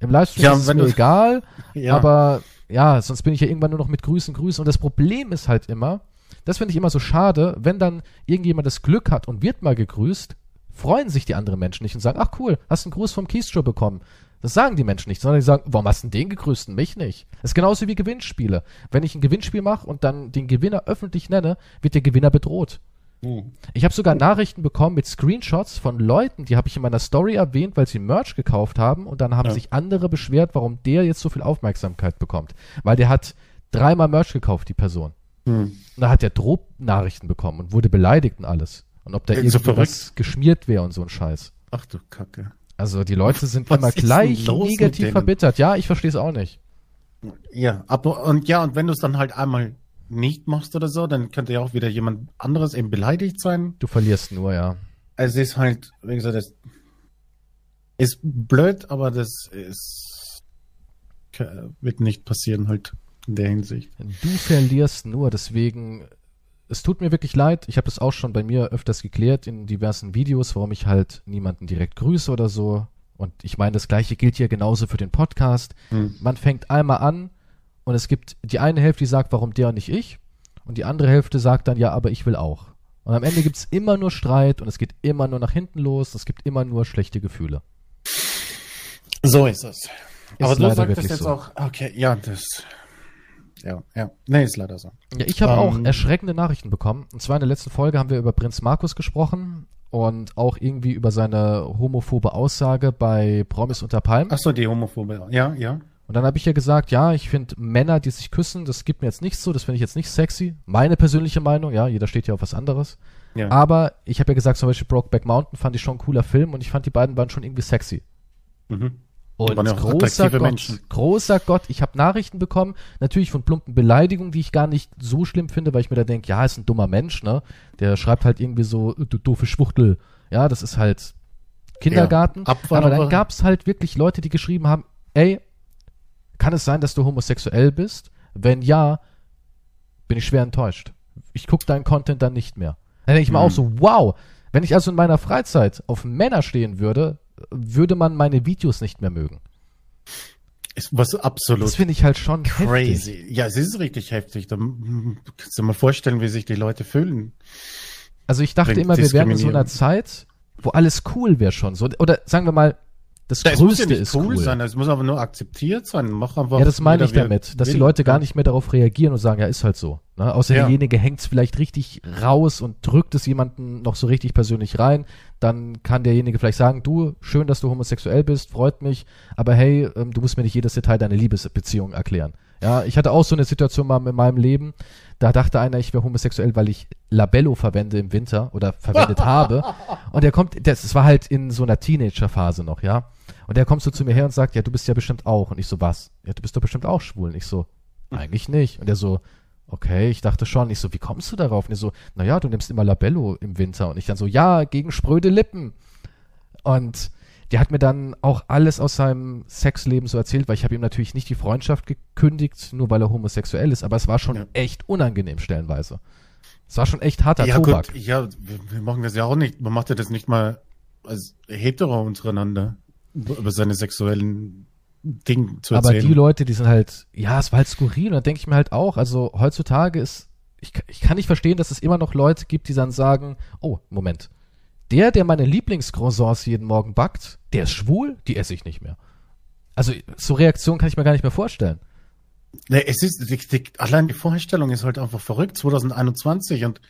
Im Livestream ja, ist es mir egal, ja. aber ja, sonst bin ich ja irgendwann nur noch mit Grüßen, Grüßen. Und das Problem ist halt immer, das finde ich immer so schade, wenn dann irgendjemand das Glück hat und wird mal gegrüßt, freuen sich die anderen Menschen nicht und sagen, ach cool, hast einen Gruß vom Keystro bekommen. Das sagen die Menschen nicht, sondern die sagen, warum hast du den gegrüßt und mich nicht? Das ist genauso wie Gewinnspiele. Wenn ich ein Gewinnspiel mache und dann den Gewinner öffentlich nenne, wird der Gewinner bedroht. Mhm. Ich habe sogar Nachrichten bekommen mit Screenshots von Leuten, die habe ich in meiner Story erwähnt, weil sie Merch gekauft haben und dann haben ja. sich andere beschwert, warum der jetzt so viel Aufmerksamkeit bekommt. Weil der hat dreimal Merch gekauft, die Person. Hm. Und da hat er Drohnachrichten bekommen und wurde beleidigt und alles. Und ob da ja, irgendwas so geschmiert wäre und so ein Scheiß. Ach du Kacke. Also die Leute sind Was immer gleich negativ verbittert. Ja, ich verstehe es auch nicht. Ja, aber und ja, und wenn du es dann halt einmal nicht machst oder so, dann könnte ja auch wieder jemand anderes eben beleidigt sein. Du verlierst nur, ja. Es ist halt, wie gesagt, das ist blöd, aber das ist wird nicht passieren halt in der Hinsicht. Du verlierst nur, deswegen, es tut mir wirklich leid. Ich habe das auch schon bei mir öfters geklärt in diversen Videos, warum ich halt niemanden direkt grüße oder so. Und ich meine, das gleiche gilt hier genauso für den Podcast. Hm. Man fängt einmal an und es gibt die eine Hälfte, die sagt, warum der und nicht ich. Und die andere Hälfte sagt dann, ja, aber ich will auch. Und am Ende gibt es immer nur Streit und es geht immer nur nach hinten los. Es gibt immer nur schlechte Gefühle. So ist es. Ist aber du sagtest jetzt so. auch, okay, ja, das ja, ja. Nee, ist leider so. Ja, ich habe um, auch ähm, erschreckende Nachrichten bekommen. Und zwar in der letzten Folge haben wir über Prinz Markus gesprochen und auch irgendwie über seine homophobe Aussage bei Promis unter Palmen. Ach so, die homophobe, ja, ja. Und dann habe ich ja gesagt, ja, ich finde Männer, die sich küssen, das gibt mir jetzt nichts so, das finde ich jetzt nicht sexy. Meine persönliche Meinung, ja, jeder steht ja auf was anderes. Ja. Aber ich habe ja gesagt, zum Beispiel Brokeback Mountain fand ich schon ein cooler Film und ich fand die beiden waren schon irgendwie sexy. Mhm. Und großer Gott, Menschen. großer Gott, ich habe Nachrichten bekommen, natürlich von plumpen Beleidigungen, die ich gar nicht so schlimm finde, weil ich mir da denke, ja, ist ein dummer Mensch, ne? Der schreibt halt irgendwie so, du doofe Schwuchtel. Ja, das ist halt Kindergarten. Ja, aber dann gab's halt wirklich Leute, die geschrieben haben, ey, kann es sein, dass du homosexuell bist? Wenn ja, bin ich schwer enttäuscht. Ich gucke deinen Content dann nicht mehr. Dann denke ich mhm. mir auch so, wow, wenn ich also in meiner Freizeit auf Männer stehen würde, würde man meine Videos nicht mehr mögen. Ist was absolut. Das finde ich halt schon crazy. Heftig. Ja, es ist richtig heftig. Da kannst du dir mal vorstellen, wie sich die Leute fühlen. Also ich dachte immer, wir wären in so einer Zeit, wo alles cool wäre schon. So, oder sagen wir mal, das ja Größte nicht ist cool, cool. sein, es muss aber nur akzeptiert sein. Mach einfach Ja, das meine ich damit, dass die will. Leute gar Ja. nicht mehr darauf reagieren und sagen, ja, ist halt so. Ne? Außer Ja. derjenige hängt es vielleicht richtig raus und drückt es jemanden noch so richtig persönlich rein, dann kann derjenige vielleicht sagen, du, schön, dass du homosexuell bist, freut mich, aber hey, ähm, du musst mir nicht jedes Detail deiner Liebesbeziehung erklären. Ja, ich hatte auch so eine Situation mal in meinem Leben, da dachte einer, ich wäre homosexuell, weil ich Labello verwende im Winter oder verwendet habe. Und der kommt, das, das war halt in so einer Teenagerphase noch, ja. Und der kommt so zu mir her und sagt, ja, du bist ja bestimmt auch. Und ich so, was? Ja, du bist doch bestimmt auch schwul. Und ich so, eigentlich nicht. Und er so, okay, ich dachte schon. Ich so, wie kommst du darauf? Und er so, naja, du nimmst immer Labello im Winter. Und ich dann so, ja, gegen spröde Lippen. Und der hat mir dann auch alles aus seinem Sexleben so erzählt, weil ich habe ihm natürlich nicht die Freundschaft gekündigt, nur weil er homosexuell ist, aber es war schon Ja. echt unangenehm stellenweise. Es war schon echt harter Ja, Tobak. gut, ja, wir, machen das ja auch nicht. Man macht ja das nicht mal als hetero untereinander, über seine sexuellen Dinge zu Aber erzählen. die Leute, die sind halt, ja, es war halt skurril. Und da denke ich mir halt auch, also heutzutage ist, ich, ich kann nicht verstehen, dass es immer noch Leute gibt, die dann sagen, oh, Moment, der, der meine Lieblingscroissants jeden Morgen backt, der ist schwul, die esse ich nicht mehr. Also so Reaktionen kann ich mir gar nicht mehr vorstellen. Nee, es ist, die, die, allein die Vorstellung ist halt einfach verrückt, 2021 und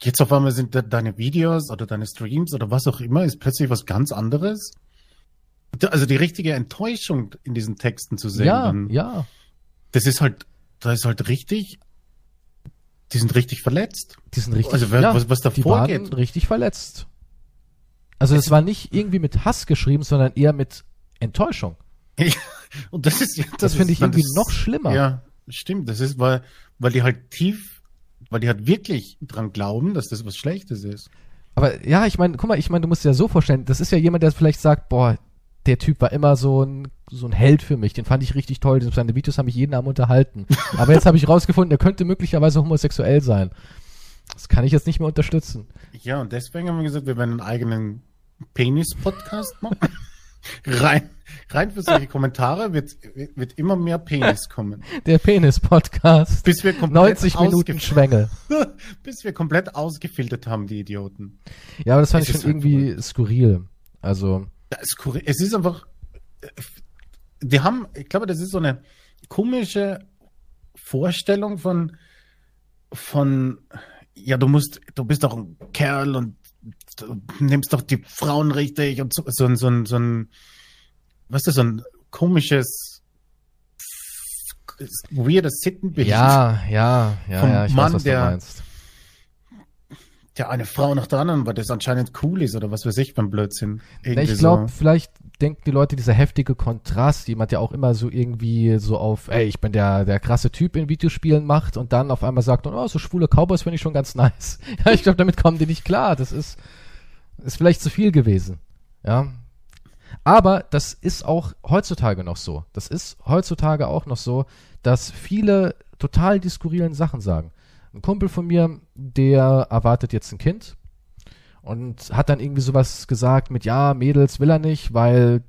jetzt auf einmal sind de, deine Videos oder deine Streams oder was auch immer, ist plötzlich was ganz anderes. Also die richtige Enttäuschung in diesen Texten zu sehen, ja, dann, ja. das ist halt, da ist halt richtig, die sind richtig verletzt. Die sind richtig, Also, ja, was- was da die vorgeht. waren richtig verletzt. Also es war nicht irgendwie mit Hass geschrieben, sondern eher mit Enttäuschung. Und das ist Das, ist finde ich irgendwie das- noch schlimmer. Ja, stimmt. Das ist, weil, weil die halt tief, weil die halt wirklich dran glauben, dass das was Schlechtes ist. Aber ja, ich meine, guck mal, ich meine, du musst dir ja so vorstellen, das ist ja jemand, der vielleicht sagt, boah, der Typ war immer so ein, so ein Held für mich, den fand ich richtig toll, seine Videos haben mich jeden Abend unterhalten. Aber jetzt habe ich rausgefunden, er könnte möglicherweise homosexuell sein. Das kann ich jetzt nicht mehr unterstützen. Ja, und deswegen haben wir gesagt, wir werden einen eigenen Penis-Podcast machen. rein, rein für solche Kommentare wird, wird immer mehr Penis kommen. Der Penis-Podcast. Bis wir komplett 90 Minuten Schwängel. bis wir komplett ausgefiltert haben, die Idioten. Ja, aber das fand Es ich schon halt irgendwie skurril. Also, ist. Es ist einfach, die haben, ich glaube, das ist so eine komische Vorstellung von, von, ja, du musst, du bist doch ein Kerl und du nimmst doch die Frauen richtig und so, so, ein- so, ein- so ein, was ist das, so ein komisches, weirdes Sittenbild. ja, ja, ja, Vom ja, ich Mann, weiß, was der- du meinst. Ja, eine Frau nach der anderen, weil das anscheinend cool ist oder was weiß ich beim Blödsinn. Irgendwie ich glaube, so. vielleicht denken die Leute, dieser heftige Kontrast, jemand, der auch immer so irgendwie so auf, ey, ich bin der, der krasse Typ in Videospielen macht und dann auf einmal sagt, oh, so schwule Cowboys finde ich schon ganz nice. Ja, ich glaube, damit kommen die nicht klar. Das ist, ist vielleicht zu viel gewesen. Ja. Aber das ist auch heutzutage noch so. Das ist heutzutage auch noch so, dass viele total die skurrilen Sachen sagen. Ein Kumpel von mir, der erwartet jetzt ein Kind und hat dann irgendwie sowas gesagt mit, ja, Mädels will er nicht, weil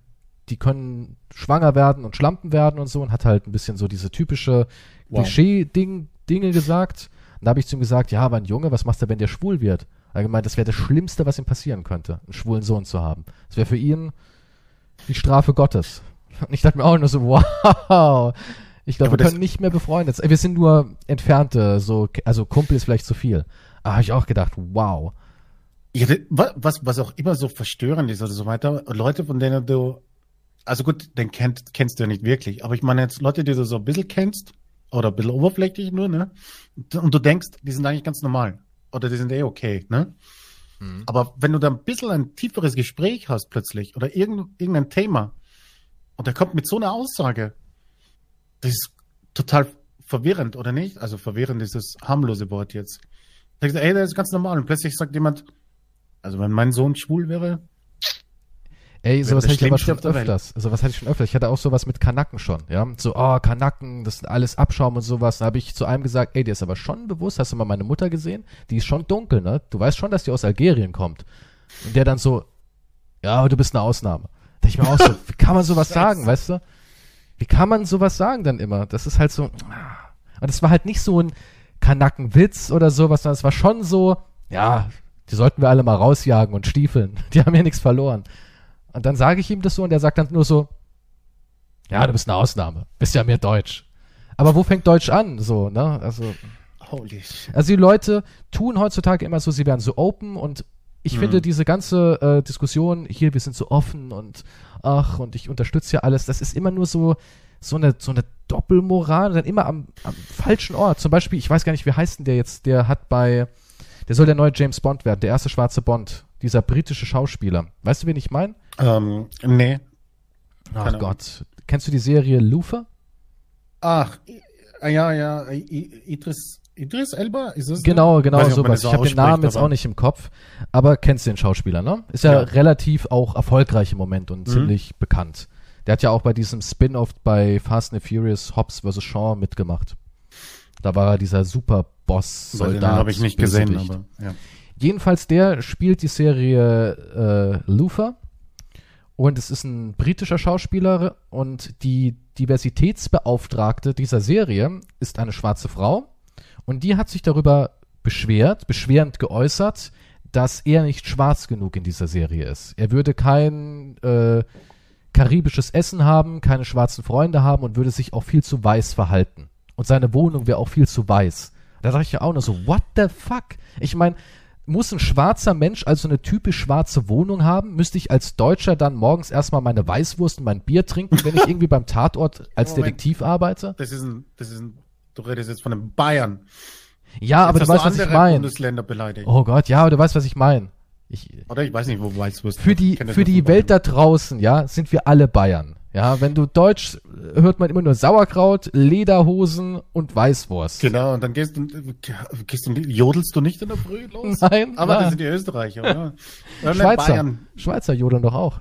die können schwanger werden und schlampen werden und so und hat halt ein bisschen so diese typische Wow. Klischee-Ding, Dinge gesagt. Und da habe ich zu ihm gesagt, ja, aber ein Junge, was machst du, wenn der schwul wird? Er hat gemeint, das wäre das Schlimmste, was ihm passieren könnte, einen schwulen Sohn zu haben. Das wäre für ihn die Strafe Gottes. Und ich dachte mir auch nur so, wow. Ich glaube, Aber wir können nicht mehr befreundet sein. Wir sind nur entfernte, so, also Kumpel ist vielleicht zu viel. Aber habe ich auch gedacht, wow. Ja, was, was auch immer so verstörend ist oder so weiter, Leute, von denen du, also gut, den kennt, kennst du ja nicht wirklich, aber ich meine jetzt Leute, die du so ein bisschen kennst, oder ein bisschen oberflächlich nur, ne? Und du denkst, die sind eigentlich ganz normal. Oder die sind eh okay, ne? Aber wenn du da ein bisschen ein tieferes Gespräch hast plötzlich, oder irgend, irgendein Thema, und der kommt mit so einer Aussage, das ist total verwirrend, oder nicht? Also verwirrend ist das harmlose Wort jetzt. Da du, ey, das ist ganz normal. Und plötzlich sagt jemand, also wenn mein Sohn schwul wäre, Ey, sowas das hatte ich aber schon öfters. Sowas hatte ich schon öfters. Ich hatte auch sowas mit Kanaken schon, ja. So, oh, Kanaken, das ist alles Abschaum und sowas. Da habe ich zu einem gesagt, ey, dir ist aber schon bewusst, hast du mal meine Mutter gesehen? Die ist schon dunkel, ne? Du weißt schon, dass die aus Algerien kommt. Und der dann so, ja, aber du bist eine Ausnahme. Da ich mir auch so, wie kann man sowas sagen, weißt du? Wie kann man sowas sagen dann immer? Das ist halt so, ah. und es war halt nicht so ein Kanackenwitz oder sowas, sondern es war schon so, ja, die sollten wir alle mal rausjagen und stiefeln. Die haben ja nichts verloren. Und dann sage ich ihm das so und er sagt dann nur so, ja, du bist eine Ausnahme, bist ja mehr Deutsch. Aber wo fängt Deutsch an? So, ne? Also, Holy shit. also die Leute tun heutzutage immer so, sie werden so open und ich Mhm. finde diese ganze äh, Diskussion, hier, wir sind so offen und ach, und ich unterstütze ja alles, das ist immer nur so, so eine, so eine Doppelmoral dann immer am, am falschen Ort. Zum Beispiel, ich weiß gar nicht, wie heißt denn der jetzt, der hat bei, der soll der neue James Bond werden, der erste schwarze Bond, dieser britische Schauspieler. Weißt du, wen ich meine? Ähm, nee. Ach Keine. Gott. Kennst du die Serie Luther? Ach, ja, ja, Idris, Idris Elba? Ist das Genau, genau nicht, sowas. Ich habe den Namen jetzt auch nicht im Kopf, aber kennst den Schauspieler, ne? Ist ja, Ja. relativ auch erfolgreich im Moment und Mhm. ziemlich bekannt. Der hat ja auch bei diesem Spin-off bei Fast and the Furious Hobbs vs. Shaw mitgemacht. Da war er dieser Superboss, Weil Soldat. Den habe ich nicht gesehen, aber ja. Jedenfalls der spielt die Serie äh, Luther und es ist ein britischer Schauspieler und die Diversitätsbeauftragte dieser Serie ist eine schwarze Frau und die hat sich darüber beschwert, beschwerend geäußert, dass er nicht schwarz genug in dieser Serie ist. Er würde kein äh, karibisches Essen haben, keine schwarzen Freunde haben und würde sich auch viel zu weiß verhalten. Und seine Wohnung wäre auch viel zu weiß. Da dachte ich ja auch nur so, what the fuck? Ich meine, muss ein schwarzer Mensch also eine typisch schwarze Wohnung haben? Müsste ich als Deutscher dann morgens erstmal meine Weißwurst und mein Bier trinken, wenn ich irgendwie beim Tatort als Moment. Detektiv arbeite? Das ist ein, das ist ein, du redest jetzt von einem Bayern. Ja, aber Jetzt du hast weißt, was ich meine. Bundesländer beleidigt. Oh Gott, ja, aber du weißt, was ich meine. Ich, Oder ich weiß nicht, wo Weißwurst für die, für die Welt Bayern. da draußen, ja, sind wir alle Bayern. Ja, wenn du Deutsch äh, hört man immer nur Sauerkraut, Lederhosen und Weißwurst. Genau, und dann gehst du, gehst du, jodelst du nicht in der Früh los? Nein, Aber nein. das sind die Österreicher, oder? Oder Schweizer. Bayern. Schweizer jodeln doch auch.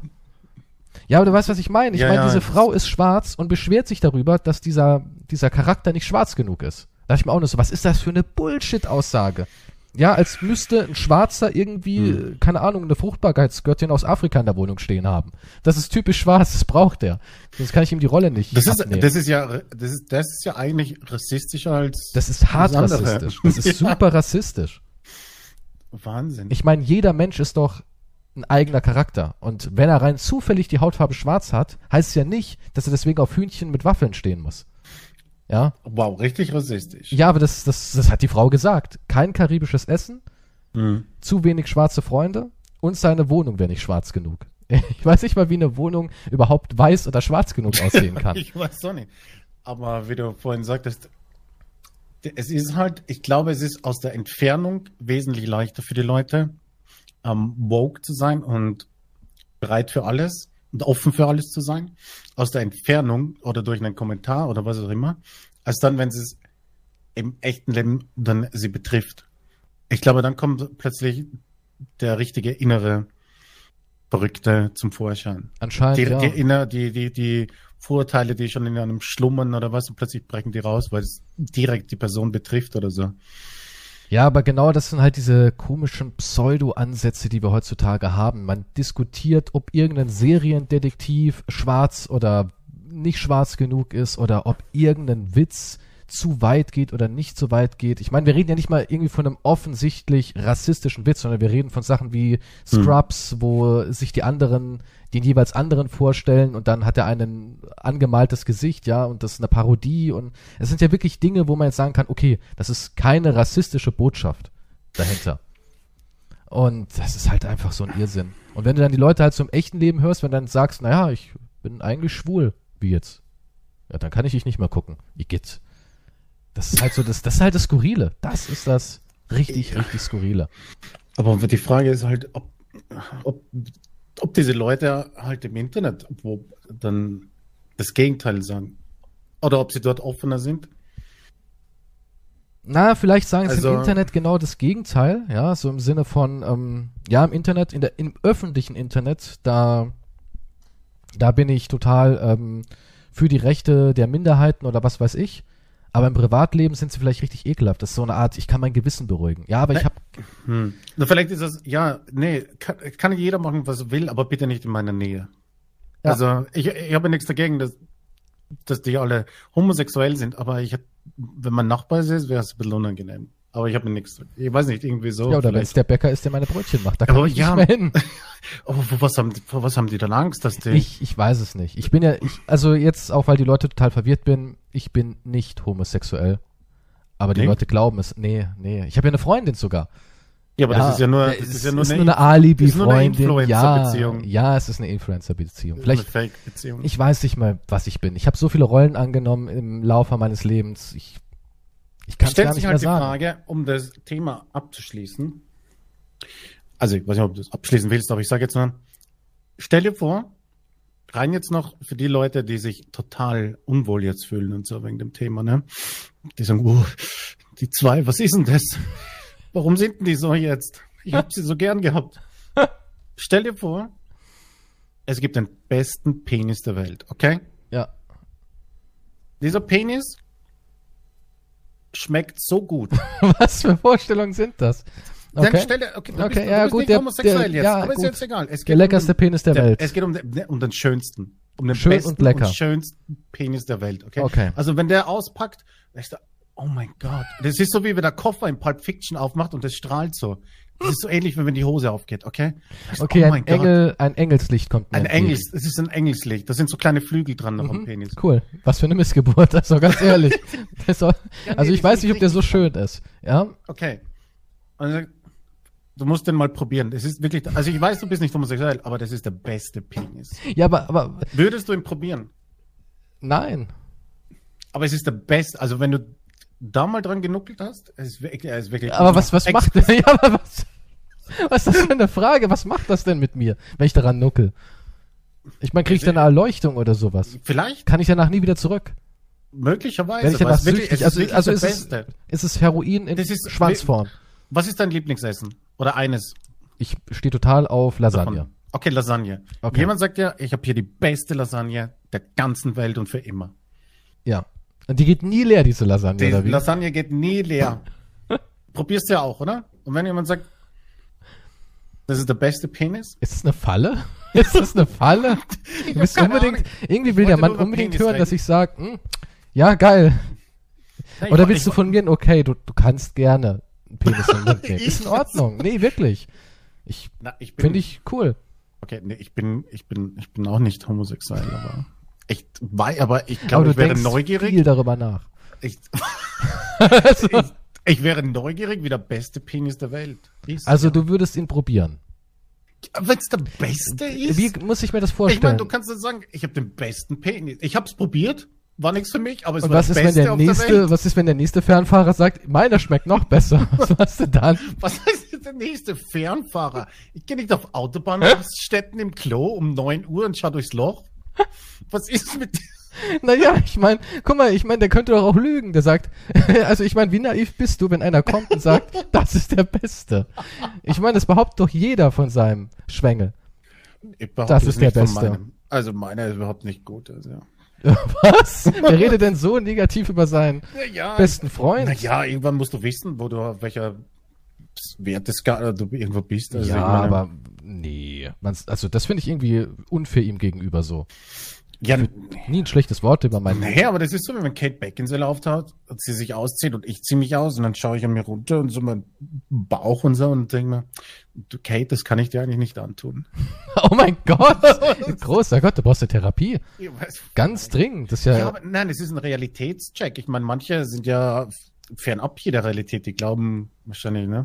Ja, aber du weißt, was ich meine. Ich Ja, meine, ja, diese Frau ist schwarz und beschwert sich darüber, dass dieser, dieser Charakter nicht schwarz genug ist. Da dachte ich mir auch nur so, was ist das für eine Bullshit-Aussage? Ja, als müsste ein Schwarzer irgendwie, Hm. äh, keine Ahnung, eine Fruchtbarkeitsgöttin aus Afrika in der Wohnung stehen haben. Das ist typisch schwarz, das braucht er. Sonst kann ich ihm die Rolle nicht Das ist, das ist ja, das ist, das ist ja eigentlich rassistischer als. Das ist hart rassistisch. Das ist Ja. super rassistisch. Wahnsinn. Ich meine, jeder Mensch ist doch ein eigener Charakter. Und wenn er rein zufällig die Hautfarbe schwarz hat, heißt es ja nicht, dass er deswegen auf Hühnchen mit Waffeln stehen muss. Ja? wow, richtig rassistisch. Ja, aber das, das, das hat die Frau gesagt. Kein karibisches Essen, Hm. zu wenig schwarze Freunde und seine Wohnung wäre nicht schwarz genug. Ich weiß nicht mal, wie eine Wohnung überhaupt weiß oder schwarz genug aussehen kann. Ich weiß auch nicht. Aber wie du vorhin sagtest, es ist halt, ich glaube, es ist aus der Entfernung wesentlich leichter für die Leute, ähm, woke zu sein und bereit für alles und offen für alles zu sein. Aus der Entfernung oder durch einen Kommentar oder was auch immer, als dann, wenn es im echten Leben dann sie betrifft. Ich glaube, dann kommt plötzlich der richtige innere Verrückte zum Vorschein. Anscheinend, Die, ja. die, inner, die, die, die Vorurteile, die schon in einem schlummern oder was, und plötzlich brechen die raus, weil es direkt die Person betrifft oder so. Ja, aber genau das sind halt diese komischen Pseudo-Ansätze, die wir heutzutage haben. Man diskutiert, ob irgendein Seriendetektiv schwarz oder nicht schwarz genug ist oder ob irgendein Witz zu weit geht oder nicht zu weit geht. Ich meine, wir reden ja nicht mal irgendwie von einem offensichtlich rassistischen Witz, sondern wir reden von Sachen wie Scrubs, wo sich die anderen den jeweils anderen vorstellen und dann hat er ein angemaltes Gesicht, ja, und das ist eine Parodie und es sind ja wirklich Dinge, wo man jetzt sagen kann, okay, das ist keine rassistische Botschaft dahinter. Und das ist halt einfach so ein Irrsinn. Und wenn du dann die Leute halt so im echten Leben hörst, wenn du dann sagst, naja, ich bin eigentlich schwul, wie jetzt, ja, dann kann ich dich nicht mehr gucken. Wie geht's? Das ist halt so, das, das ist halt das Skurrile. Das ist das richtig, richtig Skurrile. Aber die Frage ist halt, ob, ob, ob diese Leute halt im Internet, wo dann das Gegenteil sagen. Oder ob sie dort offener sind. Na, vielleicht sagen sie im Also- Internet genau das Gegenteil, ja, so im Sinne von, ähm, ja, im Internet, in der, im öffentlichen Internet, da, da bin ich total ähm, für die Rechte der Minderheiten oder was weiß ich. Aber im Privatleben sind sie vielleicht richtig ekelhaft. Das ist so eine Art, ich kann mein Gewissen beruhigen. Ja, aber ich habe Hm. Na, vielleicht ist das, ja, nee, kann, kann jeder machen, was er will, aber bitte nicht in meiner Nähe. Ja. Also, ich, ich habe nichts dagegen, dass, dass die alle homosexuell sind, aber ich, wenn mein Nachbar ist, wäre es ein bisschen unangenehm. Aber ich habe mir nichts. Ich weiß nicht, irgendwie so. Ja, oder wenn es der Bäcker ist, der meine Brötchen macht, da kann Aber ich ja. nicht mehr hin. Aber vor was haben, was haben die dann Angst, dass die. Ich, ich weiß es nicht. Ich bin ja, ich, also jetzt auch, weil die Leute total verwirrt bin, ich bin nicht homosexuell. Aber die Nee? Leute glauben es. Nee, nee. Ich habe ja eine Freundin sogar. ja, aber das ist ja nur, das es ist ja nur ist eine, eine Alibi-Freundin. Ja, ja, es ist eine Influencer-Beziehung. Vielleicht, Fake-Beziehung. ich weiß nicht mal, was ich bin. Ich habe so viele Rollen angenommen im Laufe meines Lebens. Ich, ich kann es Stellt gar sich nicht mehr halt die sagen. Frage, um das Thema abzuschließen. Also, ich weiß nicht, ob du das abschließen willst, aber ich sage jetzt mal, stell dir vor, rein jetzt noch für die Leute, die sich total unwohl jetzt fühlen und so wegen dem Thema, ne? Die sagen, oh, die zwei, was ist denn das? Warum sind denn die so jetzt? Ich habe sie so gern gehabt. Stell dir vor, es gibt den besten Penis der Welt, okay? Ja. Dieser Penis schmeckt so gut. Was für Vorstellungen sind das? Dann Okay. stell dir, okay, du Okay, bist, ja, du bist gut, nicht der- homosexuell der- jetzt, ja, aber ist gut. jetzt egal. Es Der geht leckerste um den, Penis der, der, Welt. Es geht um den, um den schönsten, um den Schön besten und lecker. schönsten Penis der Welt, okay? Okay. Also wenn der auspackt, oh mein Gott, das ist so wie wenn der Koffer in Pulp Fiction aufmacht und das strahlt so. Das ist so ähnlich, wie wenn die Hose aufgeht, okay? Du, Okay, oh ein mein Gott, Engel, ein Engelslicht kommt mir ein. Engels, das ist ein Engelslicht. Das sind so kleine Flügel dran noch am Mhm. Penis. Cool. Was für eine Missgeburt, also ganz ehrlich. Das soll, Ja, nee, also ich das weiß nicht, ob der so schön ist. Ja, Okay. Also, du musst den mal probieren. Das ist wirklich, also ich weiß, du bist nicht homosexuell, aber das ist der beste Penis. ja, aber, aber Würdest du ihn probieren? nein. Aber es ist der beste, also wenn du da mal dran genuckelt hast, es ist wirklich, ist wirklich Aber was, was macht Ja, aber was, was ist das für eine Frage? Was macht das denn mit mir, wenn ich daran nuckel? Ich meine, kriege ich dann eine Erleuchtung oder sowas? Vielleicht, Kann ich danach nie wieder zurück? möglicherweise. Wenn ich danach es wirklich, süchtig, es also, ist also ist es, Beste. ist es Heroin in Das ist- Schwanzform? Was ist dein Lieblingsessen? Oder eines Ich stehe total auf Lasagne. davon? Okay, Lasagne. Okay. Jemand sagt ja, ich habe hier die beste Lasagne der ganzen Welt und für immer. Ja. Und die geht nie leer, diese Lasagne, Die oder wie? Lasagne geht nie leer. Probierst du ja auch, oder? Und wenn jemand sagt, das ist der beste Penis, Ist das eine Falle? Ist das eine Falle? Du bist unbedingt, Ahnung. irgendwie will der Mann unbedingt Penis hören, dass reden. ich sage, ja, geil. Ja, Oder willst du von mir, okay, du, du kannst gerne einen Penis in den Mund nehmen. Ist in Ordnung. Nee, wirklich. Ich ich finde ich cool. Okay, nee, ich bin, ich bin, ich bin auch nicht homosexuell, aber ich weiß, aber ich glaube, du ich wäre neugierig. viel darüber nach. Ich, ich, ich wäre neugierig wie der beste Penis der Welt. Ist. also du würdest ihn probieren. wenn es der beste ist. Wie muss ich mir das ich vorstellen? meine, du kannst dann sagen, ich habe den besten Penis. Ich habe es probiert, war nichts für mich, aber es Und war was das ist, wenn Beste der auf der nächste, Welt. was ist, wenn der nächste Fernfahrer sagt, meiner schmeckt noch besser? Was machst du dann? Was heißt der nächste Fernfahrer? Ich gehe nicht auf Autobahnraststätten im Klo um 9 Uhr und schau durchs Loch. Was ist mit Naja, ich meine, guck mal, ich meine, der könnte doch auch lügen. Der sagt, also ich meine, wie naiv bist du, wenn einer kommt und sagt, das ist der Beste? Ich meine, das behauptet doch jeder von seinem Schwengel. Ich behaupte Das es ist der Beste. meinem. Also meiner ist überhaupt nicht gut. Also. Was? Wer redet denn so negativ über seinen Ja, besten Freund? Naja, irgendwann musst du wissen, wo du auf welcher Werteskala du irgendwo bist. Also ja, meine, aber nee. Man's, also das finde ich irgendwie unfair ihm gegenüber so. Ja, Nie ein schlechtes Wort über meinen. naja, aber das ist so, wie wenn Kate Beckinsale auftaucht und sie sich auszieht und ich ziehe mich aus und dann schaue ich an mir runter und so mein Bauch und so und denke mir, du Kate, das kann ich dir eigentlich nicht antun. Oh mein Gott! Großer Gott, du brauchst eine Therapie. Ganz dringend. Das ist ja, Ja, aber nein, es ist ein Realitätscheck. Ich meine, manche sind ja fernab jeder Realität, die glauben wahrscheinlich, ne?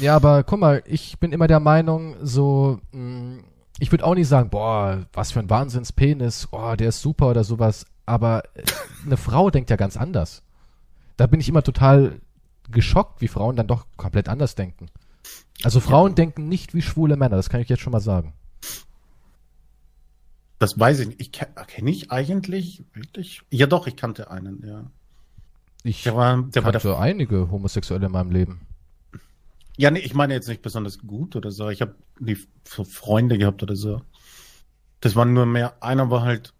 Ja, aber guck mal, ich bin immer der Meinung, so, mh, ich würde auch nicht sagen, boah, was für ein Wahnsinnspenis, boah, der ist super oder sowas, aber äh, eine Frau denkt ja ganz anders. Da bin ich immer total geschockt, wie Frauen dann doch komplett anders denken. Also Frauen denken nicht wie schwule Männer, das kann ich jetzt schon mal sagen. Das weiß ich nicht. Ich kenne kenn ich eigentlich wirklich? Ja, doch, ich kannte einen, ja. Ich Der war, der war der kannte einige Homosexuelle in meinem Leben. Ja, nee, ich meine jetzt nicht besonders gut oder so. Ich habe die so Freunde gehabt oder so. Das waren nur mehr. Einer war halt,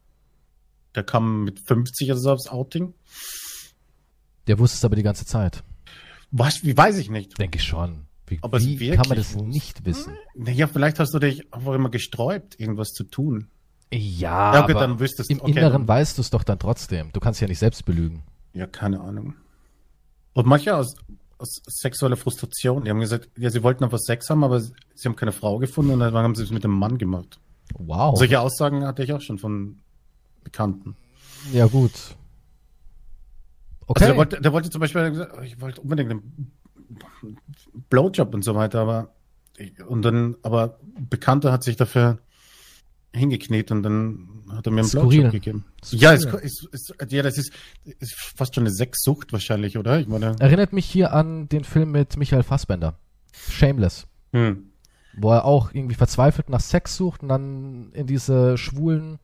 der kam mit 50 oder so aufs Outing. Der wusste es aber die ganze Zeit. Was, wie weiß ich nicht. Denke ich schon. Wie, Ob er's wie kann man das nicht wissen? Naja, vielleicht hast du dich einfach immer gesträubt, irgendwas zu tun. Ja, Ja, gut, aber dann wüsstest im okay, Inneren dann- weißt du es doch dann trotzdem. Du kannst ja nicht selbst belügen. Ja, keine Ahnung. Und manche aus, aus sexueller Frustration. Die haben gesagt, ja, sie wollten einfach Sex haben, aber sie haben keine Frau gefunden und dann haben sie es mit dem Mann gemacht. Wow. Solche Aussagen hatte ich auch schon von Bekannten. Ja, gut. Okay. Also der, wollte, der wollte zum Beispiel, ich wollte unbedingt einen Blowjob und so weiter, aber und dann, aber Bekannter hat sich dafür hingekniet und dann hat er mir einen Skurril. Blowjob gegeben. Ja, es, es, es, ja, das ist, ist fast schon eine Sexsucht wahrscheinlich, oder? Ich meine, Erinnert mich hier an den Film mit Michael Fassbender. Shameless. hm. Wo er auch irgendwie verzweifelt nach Sex sucht und dann in diese schwulen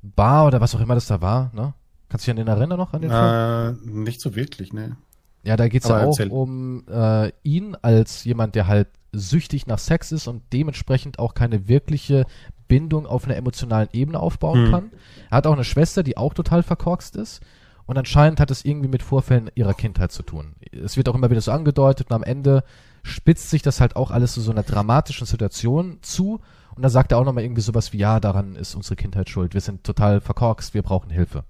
Bar oder was auch immer das da war, ne? Kannst du dich an den erinnern noch, an den Film? äh, nicht so wirklich, ne? Ja, da geht's aber ja auch erzähl. um äh, ihn als jemand, der halt süchtig nach Sex ist und dementsprechend auch keine wirkliche Bindung auf einer emotionalen Ebene aufbauen Hm. kann. Er hat auch eine Schwester, die auch total verkorkst ist. Und anscheinend hat es irgendwie mit Vorfällen ihrer Kindheit zu tun. Es wird auch immer wieder so angedeutet und am Ende spitzt sich das halt auch alles zu so einer dramatischen Situation zu. Und dann sagt er auch nochmal irgendwie sowas wie, ja, daran ist unsere Kindheit schuld. Wir sind total verkorkst, wir brauchen Hilfe.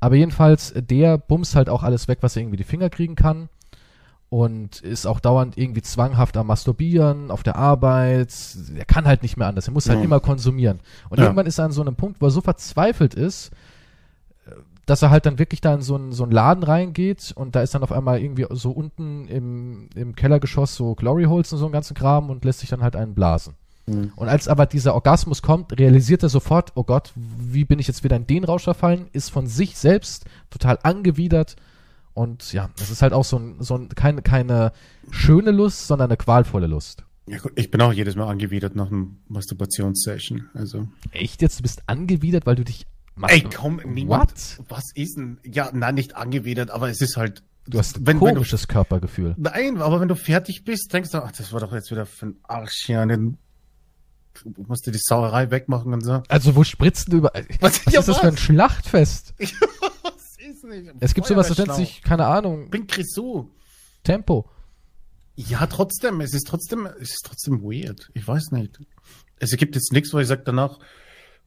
Aber jedenfalls, der bumst halt auch alles weg, was er irgendwie die Finger kriegen kann. Und ist auch dauernd irgendwie zwanghaft am Masturbieren, auf der Arbeit. Er kann halt nicht mehr anders. Er muss halt Ja. immer konsumieren. Und Ja. irgendwann ist er an so einem Punkt, wo er so verzweifelt ist, dass er halt dann wirklich da in so einen, so einen Laden reingeht und da ist dann auf einmal irgendwie so unten im, im Kellergeschoss so Glory Holes und so einen ganzen Kram und lässt sich dann halt einen blasen. Mhm. Und als aber dieser Orgasmus kommt, realisiert er sofort, oh Gott, wie bin ich jetzt wieder in den Rausch verfallen, ist von sich selbst total angewidert und ja, es ist halt auch so ein, so ein keine, keine schöne Lust, sondern eine qualvolle Lust. Ja, gut, ich bin auch jedes Mal angewidert nach einem Masturbationssession. Also. Echt jetzt? Du bist angewidert, weil du dich Ey, komm, niemand. What? Was ist denn? Ja, nein, nicht angewidert, aber es ist halt. Du hast ein wenn, wenn du, komisches Körpergefühl. Nein, aber wenn du fertig bist, denkst du, ach, das war doch jetzt wieder für ein Arsch hier. Den, du musst dir die Sauerei wegmachen und so. Also wo spritzt du über... Was- Was ja, ist das für ein? Schlachtfest? Ist nicht? Es gibt sowas, das nennt sich, keine Ahnung, Bin Grisou. Tempo. Ja, trotzdem, es ist trotzdem, es ist trotzdem weird. Ich weiß nicht. Es gibt jetzt nichts, wo ich sage danach,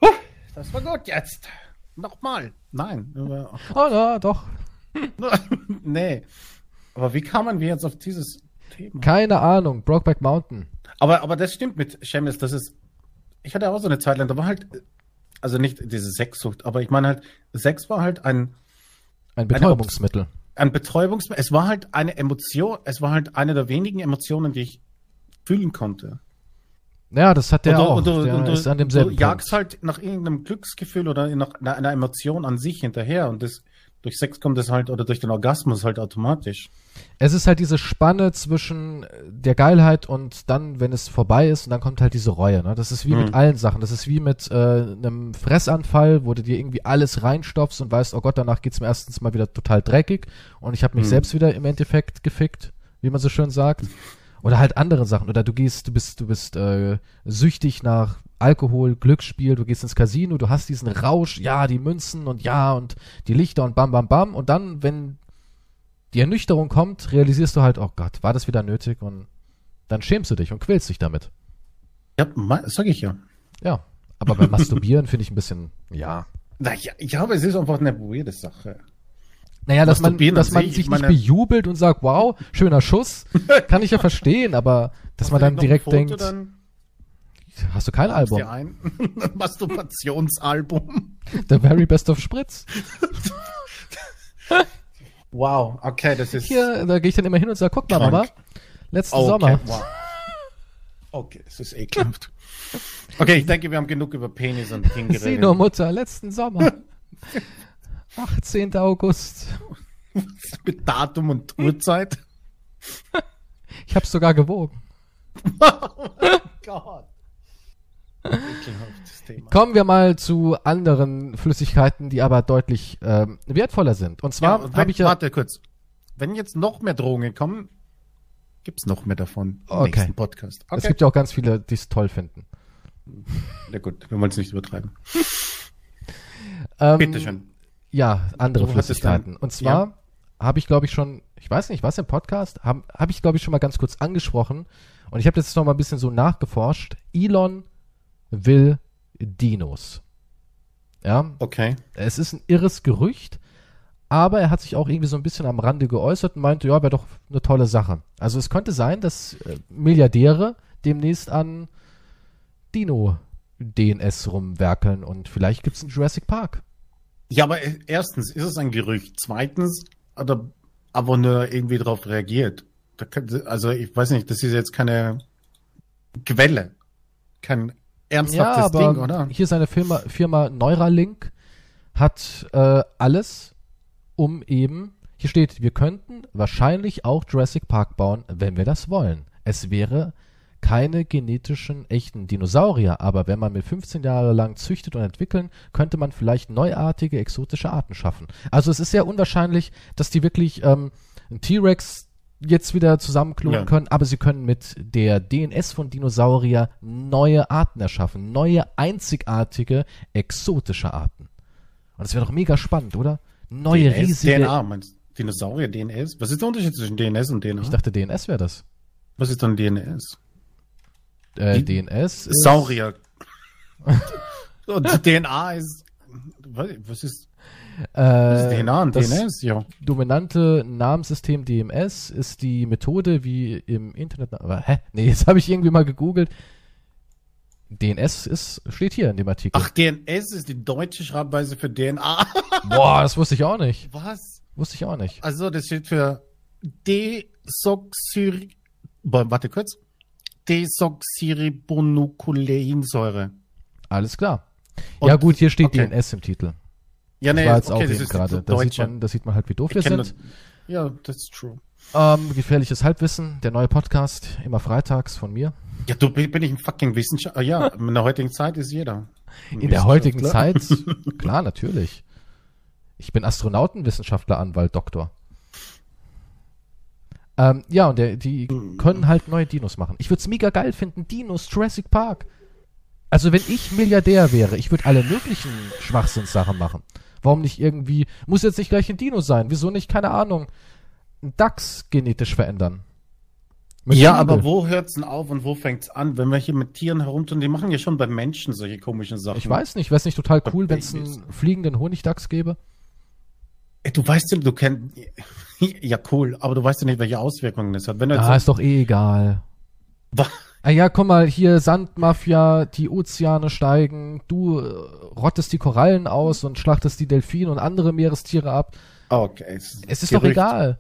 "Huh, das war gut jetzt. Nochmal. Nein. Oh ja, doch. nee. Aber wie kamen wir jetzt auf dieses Thema? Keine Ahnung. Brokeback Mountain. Aber, aber das stimmt mit Shameless, das ist, ich hatte auch so eine Zeit lang, da war halt, also nicht diese Sexsucht, aber ich meine halt, Sex war halt ein, Ein Betäubungsmittel. ein Betäubungs, es war halt eine Emotion, es war halt eine der wenigen Emotionen, die ich fühlen konnte. Ja, das hat der du, auch. du, der du, ist an du demselben jagst Punkt. halt nach irgendeinem Glücksgefühl oder nach einer Emotion an sich hinterher und das, durch Sex kommt es halt, oder durch den Orgasmus halt automatisch. Es ist halt diese Spanne zwischen der Geilheit und dann, wenn es vorbei ist, und dann kommt halt diese Reue. Ne? Das ist wie Mhm. mit allen Sachen. Das ist wie mit äh, einem Fressanfall, wo du dir irgendwie alles reinstopfst und weißt, oh Gott, danach geht's mir erstens mal wieder total dreckig und ich habe mich Mhm. selbst wieder im Endeffekt gefickt, wie man so schön sagt. Oder halt andere Sachen. Oder du gehst, du bist, du bist äh, süchtig nach Alkohol, Glücksspiel, du gehst ins Casino, du hast diesen Rausch, ja, die Münzen und ja und die Lichter und bam, bam, bam. Und dann, wenn die Ernüchterung kommt, realisierst du halt, oh Gott, war das wieder nötig? Und dann schämst du dich und quälst dich damit. Ja, sag ich ja. Ja. Aber beim Masturbieren finde ich ein bisschen, ja. Naja, ich glaube, es ist einfach eine weirde Sache. Naja, dass man, dass an man sich, sich ich nicht bejubelt und sagt, wow, schöner Schuss, kann ich ja verstehen, aber dass man dann direkt denkt, dann hast du kein gibst Album? dir ein Masturbationsalbum. The very best of Spritz. Wow, okay, das ist Hier, da gehe ich dann immer hin und sage, guck mal, Krank. Mama, letzten okay, Sommer. Wow. Okay, das ist ekelhaft. Okay, ich denke, wir haben genug über Penis und Ding Sieh geredet. nur, Mutter, letzten Sommer. 18. August. Mit Datum und Uhrzeit. Ich hab's sogar gewogen. Gott. Ekelhaftes Thema. Kommen wir mal zu anderen Flüssigkeiten, die aber deutlich ähm, wertvoller sind. Und zwar Ja, habe ich ja. Warte kurz. Wenn jetzt noch mehr Drohungen kommen, gibt's noch mehr davon im Okay. nächsten Podcast. Es gibt ja auch ganz viele, die es toll finden. ja gut, wir wollen es nicht übertreiben. Ähm, Bitteschön. Ja, andere Flüssigkeiten. Und zwar habe ich, glaube ich, schon, ich weiß nicht, was im Podcast, habe hab ich, glaube ich, schon mal ganz kurz angesprochen. Und ich habe jetzt noch mal ein bisschen so nachgeforscht. Elon will Dinos. Ja, Okay. es ist ein irres Gerücht, aber er hat sich auch irgendwie so ein bisschen am Rande geäußert und meinte, ja, wäre doch eine tolle Sache. Also es könnte sein, dass äh, Milliardäre demnächst an Dino-DNS rumwerkeln und vielleicht gibt es einen Jurassic Park. Ja, aber äh, erstens ist es ein Gerücht. Zweitens hat der Abonneur irgendwie darauf reagiert. Also ich weiß nicht, das ist jetzt keine Quelle. Kein ernsthaftes ja, Ding, oder? Hier seine Firma, Firma Neuralink hat äh, alles, um eben, hier steht, wir könnten wahrscheinlich auch Jurassic Park bauen, wenn wir das wollen. Es wäre keine genetischen echten Dinosaurier, aber wenn man mit 15 Jahre lang züchtet und entwickeln, könnte man vielleicht neuartige, exotische Arten schaffen. Also es ist sehr unwahrscheinlich, dass die wirklich ähm, einen T-Rex jetzt wieder zusammenklonen Ja. können, aber sie können mit der DNS von Dinosaurier neue Arten erschaffen, neue, einzigartige, exotische Arten. Und das wäre doch mega spannend, oder? Neue, DNS, riesige... DNA, meinst du? Dinosaurier, DNS? Was ist der Unterschied zwischen DNS und DNA? Ich dachte, DNS wäre das. Was ist dann DNS? Äh, Die- DNS ist... Saurier. und DNA ist. Was ist, Äh, DNA und DNS? Ja. dominante Namenssystem DMS ist die Methode, wie im Internet. Aber, hä? Nee, jetzt habe ich irgendwie mal gegoogelt. DNS ist, steht hier in dem Artikel. Ach, DNS ist die deutsche Schreibweise für DNA. Boah, das wusste ich auch nicht. Was? Wusste ich auch nicht. Also, das steht für Desoxyri... Boah, Warte kurz. Desoxyribonukleinsäure. Alles klar. Und- ja gut, hier steht okay. DNS im Titel. Ja, Das war jetzt auch okay, ist gerade. Da sieht, man, da sieht man halt, wie doof Ich wir sind. das- Ja, ist true. Ähm, gefährliches Halbwissen, der neue Podcast, immer freitags von mir. Ja, du bin ich ein fucking Wissenschaftler. Ja, in der heutigen Zeit ist jeder. In der heutigen. Zeit, klar, natürlich. Ich bin Astronautenwissenschaftler, Anwalt, Doktor. Ähm, ja, und der, die können halt neue Dinos machen. Ich würde es mega geil finden, Dinos, Jurassic Park. Also wenn ich Milliardär wäre, ich würde alle möglichen Schwachsinnssachen machen. Warum nicht irgendwie, muss jetzt nicht gleich ein Dino sein, wieso nicht, keine Ahnung, einen Dachs genetisch verändern? Mit Ja, aber wo hört's denn auf und wo fängt's an? Wenn wir hier mit Tieren herumtun, die machen ja schon bei Menschen solche komischen Sachen. Ich weiß nicht, wäre es nicht total cool, wenn es einen fliegenden Honigdachs gäbe? Ey, Du weißt ja, du kennst. Ja, cool, aber du weißt ja nicht, welche Auswirkungen das hat. Wenn jetzt Ah, ist doch eh egal. Ah ja, guck mal, hier Sandmafia, die Ozeane steigen, du äh, rottest die Korallen aus und schlachtest die Delfine und andere Meerestiere ab. Okay. Es Es ist doch Gerücht. egal.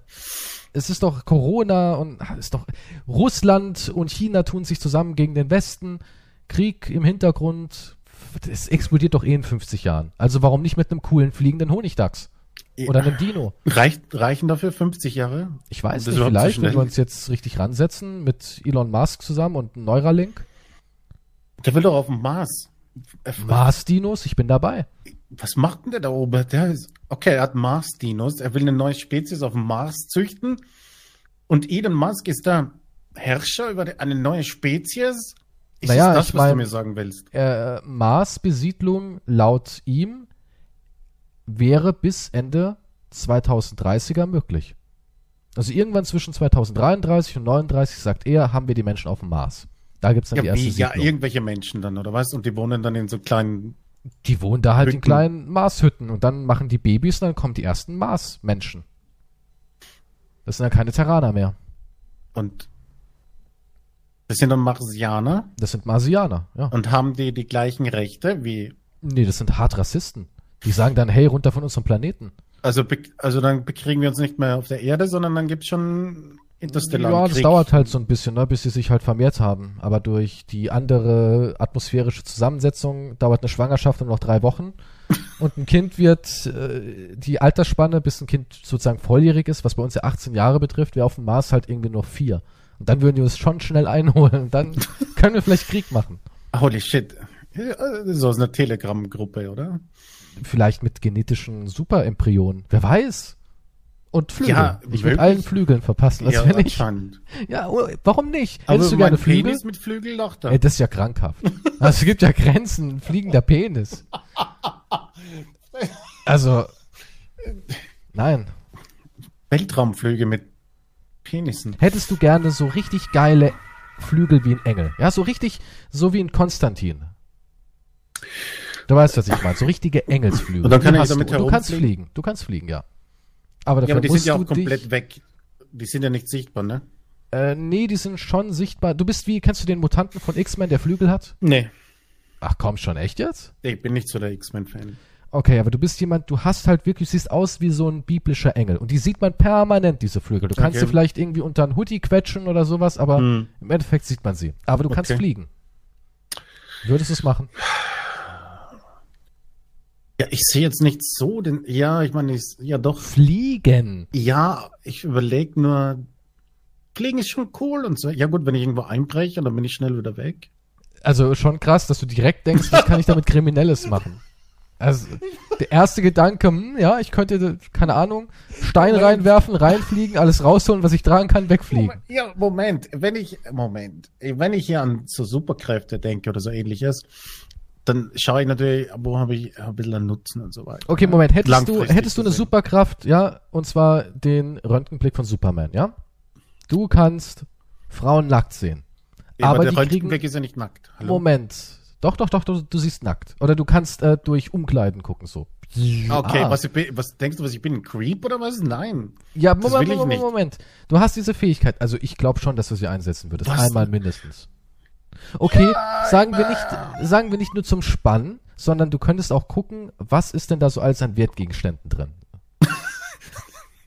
Es ist doch Corona und ah, ist doch Russland und China tun sich zusammen gegen den Westen. Krieg im Hintergrund. Es explodiert doch eh in 50 Jahren. Also warum nicht mit einem coolen fliegenden Honigdachs? Oder einem Dino? Reicht, reichen dafür 50 Jahre? Ich weiß nicht, vielleicht, wenn wir uns jetzt richtig ransetzen mit Elon Musk zusammen und Neuralink. Der will doch auf dem Mars. Äh, Mars-Dinos, ich bin dabei. Was macht denn der da oben? Der ist, okay, er hat Mars-Dinos. Er will eine neue Spezies auf dem Mars züchten. Und Elon Musk ist da Herrscher über eine neue Spezies? Ist Naja, das das, ich was mein- du mir sagen willst? Äh, Mars-Besiedlung laut ihm wäre bis Ende 2030er möglich. Also irgendwann zwischen 2033 und 39 sagt er, haben wir die Menschen auf dem Mars. Da gibt's dann die Ja, erste wie? Ja, irgendwelche Menschen dann, oder was? Und die wohnen dann in so kleinen. die wohnen da halt in Hütten. kleinen Marshütten und dann machen die Babys und dann kommen die ersten Mars-Menschen. Das sind ja keine Terraner mehr. Und das sind dann Marsianer Das sind Marsianer, ja. und haben die die gleichen Rechte wie. Nee, das sind hart Rassisten. Die sagen dann, hey, runter von unserem Planeten. Also, also dann bekriegen wir uns nicht mehr auf der Erde, sondern dann gibt's schon interstellaren Ja, das Krieg. dauert halt so ein bisschen, ne, bis sie sich halt vermehrt haben. Aber durch die andere atmosphärische Zusammensetzung dauert eine Schwangerschaft nur noch drei Wochen. Und ein Kind wird, äh, die Altersspanne, bis ein Kind sozusagen volljährig ist, was bei uns ja 18 Jahre betrifft, wäre auf dem Mars halt irgendwie nur vier. Und dann würden die uns schon schnell einholen. Und dann können wir vielleicht Krieg machen. Holy shit. Das ist aus einer Telegram-Gruppe, oder? Vielleicht mit genetischen Superembryonen. Wer weiß? Und Flügel. Ja, ich würde allen Flügeln verpassen. Das ja, wäre nicht. Ja, oh, warum nicht? Aber Hättest du gerne Flügel? Penis mit Flügel doch da. Ey, das ist ja krankhaft. Also es gibt ja Grenzen, fliegender Penis. Also, nein. Weltraumflüge mit Penissen. Hättest du gerne so richtig geile Flügel wie ein Engel? Ja, so richtig, so wie ein Konstantin. Du weißt, was ich meine. So richtige Engelsflügel. Und dann kann Die ich damit du. Du kannst fliegen. Du kannst fliegen, ja. Aber dafür Ja, aber die sind ja auch komplett weg. Die sind ja nicht sichtbar, ne? äh, nee, die sind schon sichtbar. Du bist wie, kennst du den Mutanten von X-Men, der Flügel hat? Nee. Ach komm schon, echt jetzt? Ich bin nicht so der X-Men-Fan. Okay, aber du bist jemand, du hast halt wirklich, siehst aus wie so ein biblischer Engel. Und die sieht man permanent, diese Flügel. Du kannst Okay. sie vielleicht irgendwie unter einen Hoodie quetschen oder sowas, aber Hm. im Endeffekt sieht man sie. Aber du kannst Okay. fliegen. Würdest du es machen? Ja, ich sehe jetzt nicht so den. Ja, ich meine, ich, ja doch. Fliegen. Ja, ich überlege nur. Fliegen ist schon cool und so. Ja gut, wenn ich irgendwo einbreche, dann bin ich schnell wieder weg. Also schon krass, dass du direkt denkst, was kann ich damit Kriminelles machen? Also der erste Gedanke, hm, ja, ich könnte, keine Ahnung, Stein reinwerfen, reinfliegen, alles rausholen, was ich tragen kann, wegfliegen. Moment, ja, Moment. Wenn ich, Moment. Wenn ich hier an so Superkräfte denke oder so ähnliches, dann schaue ich natürlich, wo habe ich ein bisschen einen Nutzen und so weiter. Okay, Moment, hättest du, hättest du eine gesehen. Superkraft, ja, und zwar den Röntgenblick von Superman, ja? Du kannst Frauen nackt sehen. Ja, aber aber der die kriegen- Röntgenblick ist ja nicht nackt. Hallo? Moment. Doch, doch, doch, du, du siehst nackt. Oder du kannst äh, durch Umkleiden gucken, so. Okay, Ah. was, ich bin, was denkst du, was ich bin? Ein Creep oder was? Nein. Ja, Moment, Moment, nicht. Moment. Du hast diese Fähigkeit. Also ich glaube schon, dass du sie einsetzen würdest. Was? Einmal mindestens. Okay, sagen wir nicht, sagen wir nicht nur zum Spannen, sondern du könntest auch gucken, was ist denn da so alles an Wertgegenständen drin.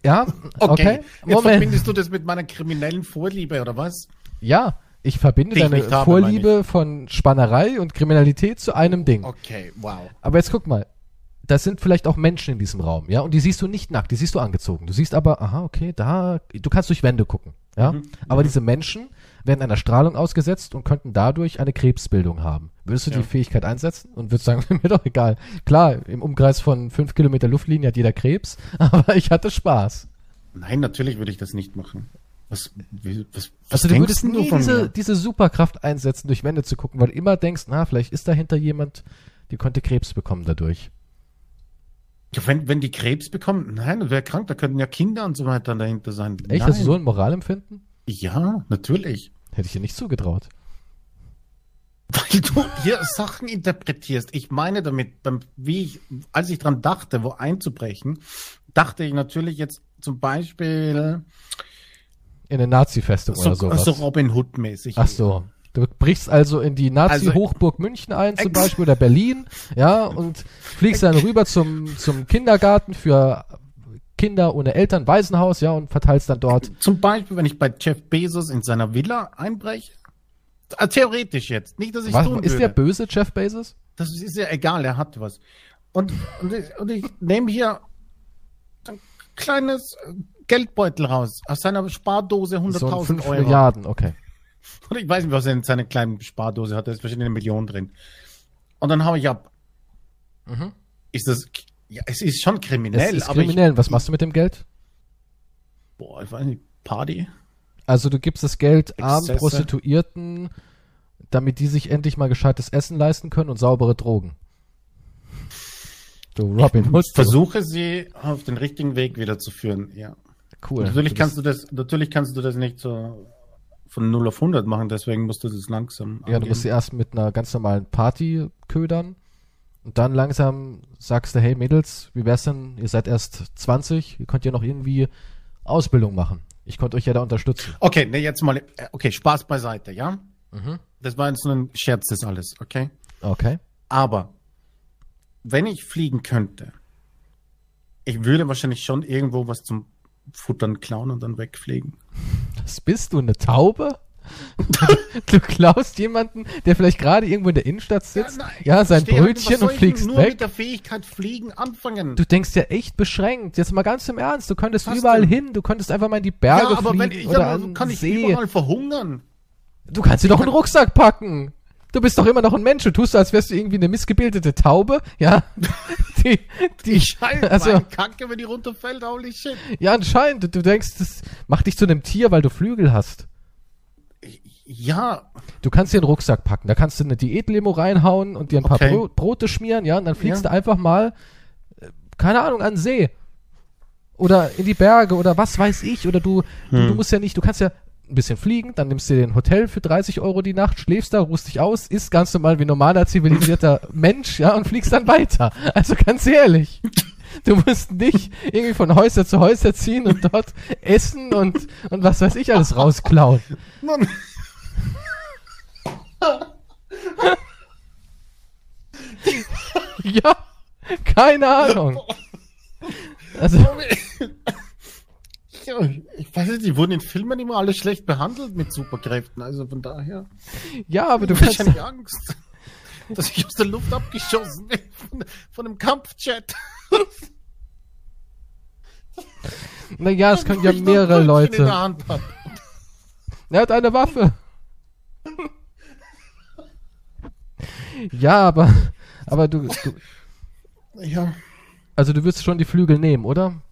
ja, okay. Jetzt Moment. verbindest du das mit meiner kriminellen Vorliebe oder was? Ja, ich verbinde Die deine habe, Vorliebe von Spannerei und Kriminalität zu einem Ding. Okay, wow. Aber jetzt guck mal. Das sind vielleicht auch Menschen in diesem Raum, ja, und die siehst du nicht nackt, die siehst du angezogen. Du siehst aber, aha, okay, da, du kannst durch Wände gucken, ja. Mhm. Aber diese Menschen werden einer Strahlung ausgesetzt und könnten dadurch eine Krebsbildung haben. Würdest du Ja. die Fähigkeit einsetzen und würdest sagen, mir doch egal. Klar, im Umkreis von fünf Kilometer Luftlinie hat jeder Krebs, aber ich hatte Spaß. Nein, natürlich würde ich das nicht machen. Was, wie, was, was Also du würdest denn nie diese, mir? diese Superkraft einsetzen, durch Wände zu gucken, weil du immer denkst, na, vielleicht ist dahinter jemand, die konnte Krebs bekommen dadurch. Ja, wenn, wenn die Krebs bekommen, nein, das wäre krank, da könnten ja Kinder und so weiter dahinter sein. Echt? Nein. Hast du so ein Moralempfinden? Ja, natürlich. Hätte ich dir nicht zugetraut. Weil du hier Sachen interpretierst. Ich meine damit, beim, wie ich, als ich dran dachte, wo einzubrechen, dachte ich natürlich jetzt zum Beispiel In eine Nazi-Festung so, oder sowas. so Robin Hood-mäßig. Ach so. Du brichst also in die Nazi-Hochburg München ein, zum Beispiel, oder Berlin, ja, und fliegst dann rüber zum, zum Kindergarten für Kinder ohne Eltern, Waisenhaus, ja, und verteilst dann dort. Zum Beispiel, wenn ich bei Jeff Bezos in seiner Villa einbreche. Ah, Theoretisch jetzt. Nicht, dass ich Was, tun ist würde. der böse, Jeff Bezos? Das ist ja egal, er hat was. Und, und, ich, und ich nehme hier ein kleines Geldbeutel raus aus seiner Spardose So ein 100.000 5 Euro. Milliarden, okay. Und ich weiß nicht, was er in seiner kleinen Spardose hat. Da ist wahrscheinlich eine Million drin. Und dann hau ich ab. Mhm. Ist das, ja, es ist schon Es kriminell, ist aber kriminell. Was machst du mit dem Geld? ich, boah, ich weiß nicht, Party? Also du gibst das Geld armen Exzesse. Prostituierten, damit die sich endlich mal gescheites Essen leisten können und saubere Drogen. Du Robin Hood. du. Versuche sie auf den richtigen Weg wieder zu führen, ja. Cool. Natürlich Du kannst du das, natürlich kannst du das nicht so von 0 auf 100 machen, deswegen musst du das langsam Ja, du angehen. musst sie erst mit einer ganz normalen Party ködern und dann langsam sagst du, hey Mädels, wie wär's denn, ihr seid erst 20, ihr könnt ja noch irgendwie Ausbildung machen. Ich konnte euch ja da unterstützen. Okay, ne, jetzt mal, äh, okay, Spaß beiseite, ja? Mhm. Das war jetzt nur ein Scherz, das alles, okay? Okay. Aber, wenn ich fliegen könnte, ich würde wahrscheinlich schon irgendwo was zum Futtern klauen und dann wegfliegen. Was bist du, eine Taube? Du klaust jemanden, der vielleicht gerade irgendwo in der Innenstadt sitzt, ja, sein Steh halt, was Brötchen und fliegst nur weg. mit der Fähigkeit fliegen anfangen. Du denkst ja echt beschränkt. Jetzt mal ganz im Ernst. Du könntest Was überall denn? hin. Du könntest einfach mal in die Berge ja, aber fliegen wenn ich, oder ja, kann ich See. überall verhungern? Du kannst dir doch einen Rucksack packen. Du bist doch immer noch ein Mensch. Du tust so, als wärst du irgendwie eine missgebildete Taube. Ja. Die, die, Scheiße, also, Kacke, wenn die runterfällt, holy shit. ja, anscheinend. Du, du denkst, das macht dich zu einem Tier, weil du Flügel hast. Ja, Du kannst dir einen Rucksack packen. Da kannst du eine Diätlimo reinhauen und dir ein paar Okay. Bro Brote schmieren, ja. Und dann fliegst Ja. du einfach mal, äh, keine Ahnung, an den See. Oder in die Berge oder was weiß ich. Oder du, du, Hm. du musst ja nicht, du kannst ja ein bisschen fliegen, dann nimmst du dir ein Hotel für 30 Euro die Nacht, schläfst da, ruhst dich aus, isst ganz normal wie normaler zivilisierter Mensch, ja, und fliegst dann weiter. Also ganz ehrlich. Du musst nicht irgendwie von Häuser zu Häuser ziehen und dort essen und, und was weiß ich alles rausklauen. Mann. Ja, keine Ahnung. Also, ich weiß nicht, die wurden in Filmen immer alle schlecht behandelt mit Superkräften, also von daher. ja, aber du Ich kannst, wahrscheinlich Angst, dass ich aus der Luft abgeschossen werde von, von einem Kampfjet. naja, es können ja Ich mehrere Leute. Er hat eine Waffe. Ja, aber, aber du, du, Ja, also du wirst schon die Flügel nehmen, oder?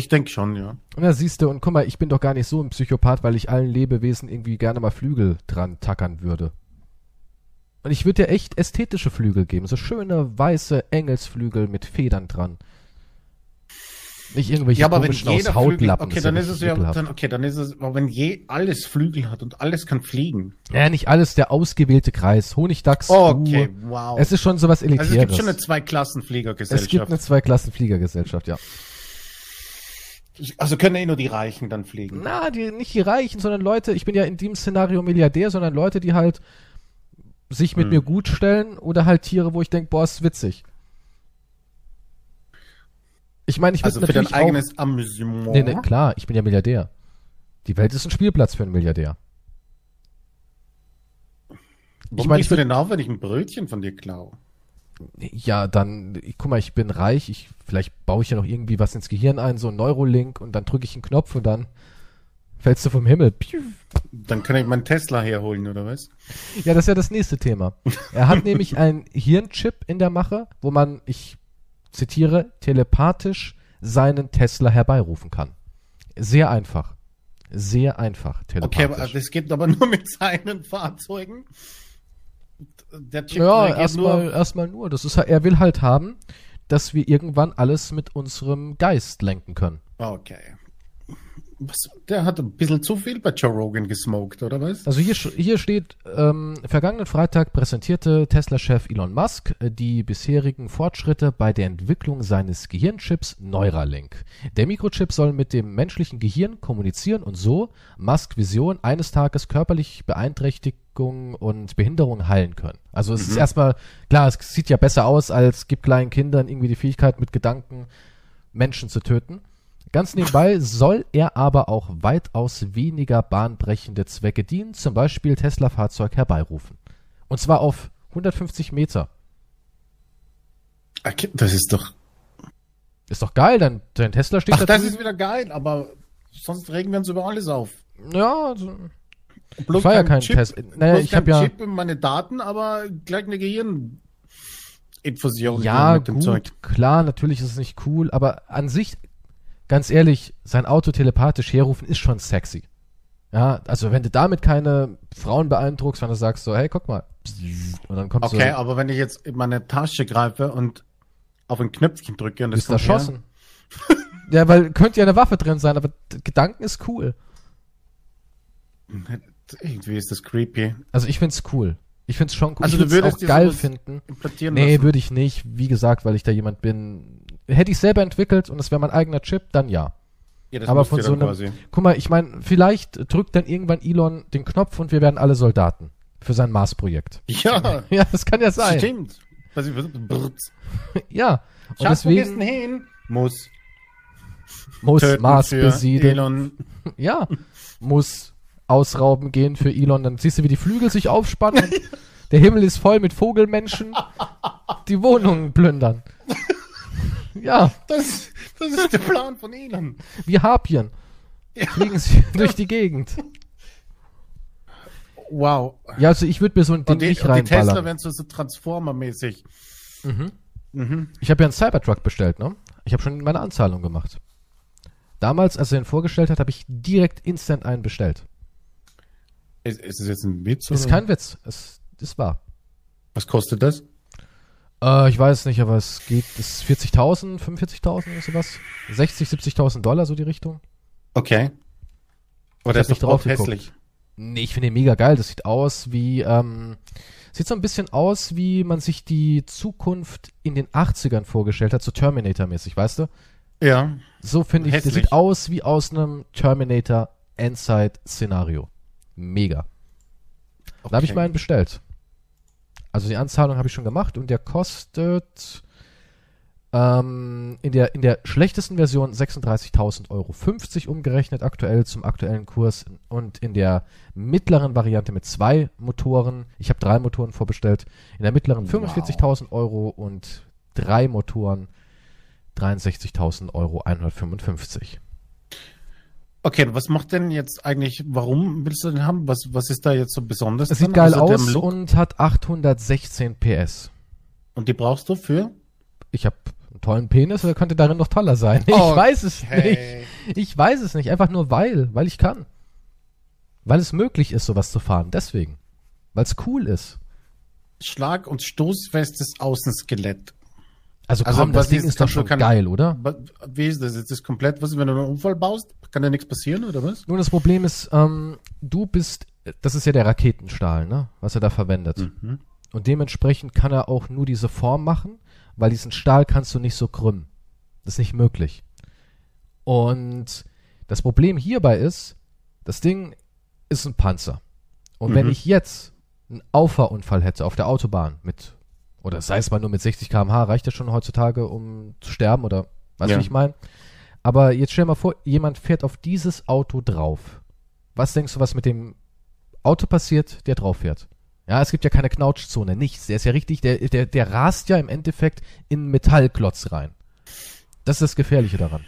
ich denke schon, ja. Na, siehst du, und guck mal, ich bin doch gar nicht so ein Psychopath, weil ich allen Lebewesen irgendwie gerne mal Flügel dran tackern würde. Und ich würde dir echt ästhetische Flügel geben, so schöne weiße Engelsflügel mit Federn dran. Nicht irgendwelche Ja, aber wenn jeder Flügel, okay, dann ist es ja, dann, okay, dann ist es, aber wenn je alles Flügel hat und alles kann fliegen. Ja, nicht alles der ausgewählte Kreis. Honigdachs, Okay, du. wow. Es ist schon sowas also Elitäres. es gibt schon eine es Zwei-Klassen-Fliegergesellschaft. gibt eine Zweiklassen-Fliegergesellschaft, ja. also können eh nur die Reichen dann fliegen. Na, die, nicht die Reichen, sondern Leute, ich bin ja in dem Szenario Milliardär, sondern Leute, die halt sich mit Hm. mir gut stellen oder halt Tiere, wo ich denke, boah, ist witzig. Ich meine, ich Also für dein natürlich auch, eigenes Amüsement. Nee, nee, klar, ich bin ja Milliardär. Die Welt ist ein Spielplatz für einen Milliardär. Warum ich meine, ich du denn auf, wenn ich ein Brötchen von dir klaue? Ja, dann, ich, guck mal, ich bin reich, ich, vielleicht baue ich ja noch irgendwie was ins Gehirn ein, so ein Neurolink und dann drücke ich einen Knopf und dann fällst du vom Himmel. Piu. Dann kann ich meinen Tesla herholen, oder was? Ja, das ist ja das nächste Thema. Er hat nämlich einen Hirnchip in der Mache, wo man, ich zitiere, telepathisch seinen Tesla herbeirufen kann. Sehr einfach. Sehr einfach, Okay, aber telepathisch. das geht aber nur mit seinen Fahrzeugen. Der Chip ja, erstmal nur. erstmal nur. Das ist, er will halt haben, dass wir irgendwann alles mit unserem Geist lenken können. Okay. Was, der hat ein bisschen zu viel bei Joe Rogan gesmoked, oder was? Also hier, hier steht, ähm, vergangenen Freitag präsentierte Tesla-Chef Elon Musk äh, die bisherigen Fortschritte bei der Entwicklung seines Gehirnchips Neuralink. Der Mikrochip soll mit dem menschlichen Gehirn kommunizieren und so Musk Vision eines Tages körperlich Beeinträchtigung und Behinderung heilen können. Also es ist erstmal, klar, es sieht ja besser aus, als gibt kleinen Kindern irgendwie die Fähigkeit mit Gedanken Menschen zu töten. Ganz nebenbei soll er aber auch weitaus weniger bahnbrechende Zwecke dienen, zum Beispiel Tesla-Fahrzeug herbeirufen. Und zwar auf 150 Meter. Okay, Das ist doch. Ist doch geil, dein, dein Tesla steht Ach, da das drüben. ist wieder geil, aber sonst regen wir uns über alles auf. Ja, also, Bloß Ich war ja kein Chip, Tesla. Naja, bloß ich kein hab ja- Chip in meine Daten, aber gleich eine Gehirninfusion ja, mit dem gut, Zeug. klar, natürlich ist es nicht cool, aber an sich, ganz ehrlich, sein Auto telepathisch herrufen ist schon sexy. Ja, also wenn du damit keine Frauen beeindruckst, wenn du sagst so, hey, guck mal, und dann kommst Okay, du, aber wenn ich jetzt in meine Tasche greife und auf ein Knöpfchen drücke und das bist kommt erschossen. ja, weil könnte ja eine Waffe drin sein, aber Gedanken ist cool. irgendwie ist das creepy. Also ich find's cool. Ich find's schon cool. Also ich du würdest auch geil finden. Nee, würde ich nicht. Wie gesagt, weil ich da jemand bin. Hätte ich selber entwickelt und es wäre mein eigener Chip, dann ja. Ja, das aber von so einem. quasi. Guck mal, ich meine, vielleicht drückt dann irgendwann Elon den Knopf und wir werden alle Soldaten für sein Mars-Projekt. Ja, Ja, das kann ja sein. stimmt. Was ich, brrrt. Ja. Und Schatz, deswegen hin? Muss. muss Töten Mars besiedeln. Elon. Ja. Muss ausrauben gehen für Elon. Dann siehst du, wie die Flügel sich aufspannen. der Himmel ist voll mit Vogelmenschen, die Wohnungen plündern. Ja, Das, das ist der Plan von Elon. wie Harpien. Fliegen sie durch die Gegend. Wow. Ja, also ich würde mir so ein Ding Und die, nicht und die Tesla reinballern. werden so, so Transformer-mäßig. Mhm. Ich habe ja einen Cybertruck bestellt, ne? Ich habe schon meine Anzahlung gemacht. Damals, als er ihn vorgestellt hat, habe ich direkt instant einen bestellt. Ist, ist das jetzt ein Witz? Ist oder? kein Witz. Es ist wahr. Was kostet das? Äh, ich weiß nicht, aber es geht, ist 40.000, 45.000 oder sowas. 60, 70.000 Dollar, so die Richtung. Okay. Der hab ist nicht drauf hässlich. Nee, ich finde den mega geil. Das sieht aus wie, ähm, sieht so ein bisschen aus, wie man sich die Zukunft in den 80ern vorgestellt hat, so Terminator-mäßig, weißt du? Ja. So finde ich, der Hässlich. sieht aus wie aus einem Terminator Endzeit-Szenario. Mega. Da habe ich Okay. meinen bestellt. Also die Anzahlung habe ich schon gemacht und der kostet ähm, in, der, in der schlechtesten Version 36.000 Euro 50 umgerechnet aktuell zum aktuellen Kurs und in der mittleren Variante mit zwei Motoren, ich habe drei Motoren vorbestellt, in der mittleren Wow. 45.000 Euro und drei Motoren 63.000 Euro 155. Okay, was macht denn jetzt eigentlich, warum willst du den haben? Was, was ist da jetzt so besonders? Es sieht geil dem aus und hat 816 PS. und die brauchst du für? Ich habe einen tollen Penis oder könnte darin noch toller sein? Ich Oh, weiß es Okay. nicht. Ich weiß es nicht. Einfach nur weil, weil ich kann. Weil es möglich ist, sowas zu fahren. Deswegen. Weil es cool ist. Schlag- und stoßfestes Außenskelett. Also, Also, komm, das Ding ist- ist doch schon keine- geil, oder? Wie ist das? Ist das komplett, was, wenn du einen Unfall baust? Kann da nichts passieren, oder was? Nun, das Problem ist, ähm, du bist, das ist ja der Raketenstahl, ne? Was er da verwendet. Mhm. Und dementsprechend kann er auch nur diese Form machen, weil diesen Stahl kannst du nicht so krümmen. Das ist nicht möglich. Und das Problem hierbei ist, das Ding ist ein Panzer. Und wenn Mhm. ich jetzt einen Auffahrunfall hätte auf der Autobahn mit, oder sei es mal nur mit 60 km/h, reicht das schon heutzutage, um zu sterben, oder du, Ja. ich meine? Aber jetzt stell dir mal vor, jemand fährt auf dieses Auto drauf. Was denkst du, was mit dem Auto passiert, der drauf fährt? Ja, es gibt ja keine Knautschzone, nichts. Der ist ja richtig, der, der, der rast ja im Endeffekt in Metallklotz rein. Das ist das Gefährliche daran.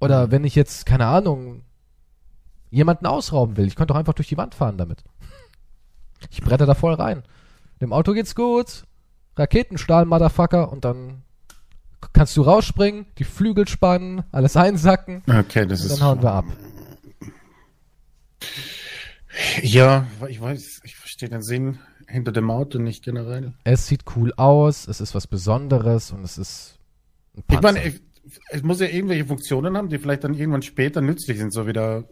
Oder Mhm. wenn ich jetzt, keine Ahnung, jemanden ausrauben will, ich könnte doch einfach durch die Wand fahren damit. Ich bretter da voll rein. Dem Auto geht's gut, Raketenstahl, Motherfucker, und dann kannst du rausspringen, die Flügel spannen, alles einsacken, Okay, das und ist. dann hauen wir ab. Ja, ich weiß, ich verstehe den Sinn hinter dem Auto nicht generell. Es sieht cool aus, es ist was Besonderes und es ist ein Ich Panzer. meine, ich, es muss ja irgendwelche Funktionen haben, die vielleicht dann irgendwann später nützlich sind, so wie der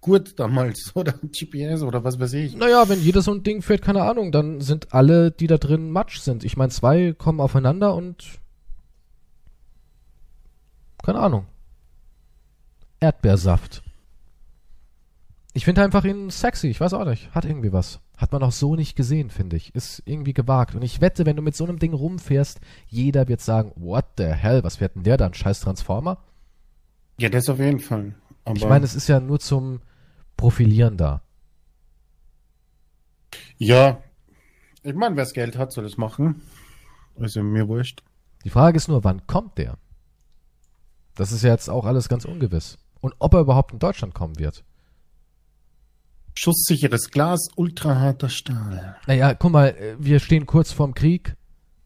Gurt damals oder GPS oder was weiß ich. Naja, wenn jeder so ein Ding fährt, keine Ahnung, dann sind alle, die da drin Matsch sind. Ich meine, zwei kommen aufeinander und keine Ahnung. Erdbeersaft. Ich finde einfach ihn sexy, ich weiß auch nicht. Hat irgendwie was. Hat man auch so nicht gesehen, finde ich. Ist irgendwie gewagt. Und ich wette, wenn du mit so einem Ding rumfährst, jeder wird sagen, what the hell, was fährt denn der da? Ein scheiß Transformer? Ja, das auf jeden Fall. Aber Ich meine, es ist ja nur zum Profilieren da. ja, ich meine, wer das Geld hat, soll es machen. Also mir wurscht. Die Frage ist nur, wann kommt der? Das ist ja jetzt auch alles ganz ungewiss. Und ob er überhaupt in Deutschland kommen wird. Schusssicheres Glas, ultraharter Stahl. Naja, guck mal, äh, wir stehen kurz vorm Krieg.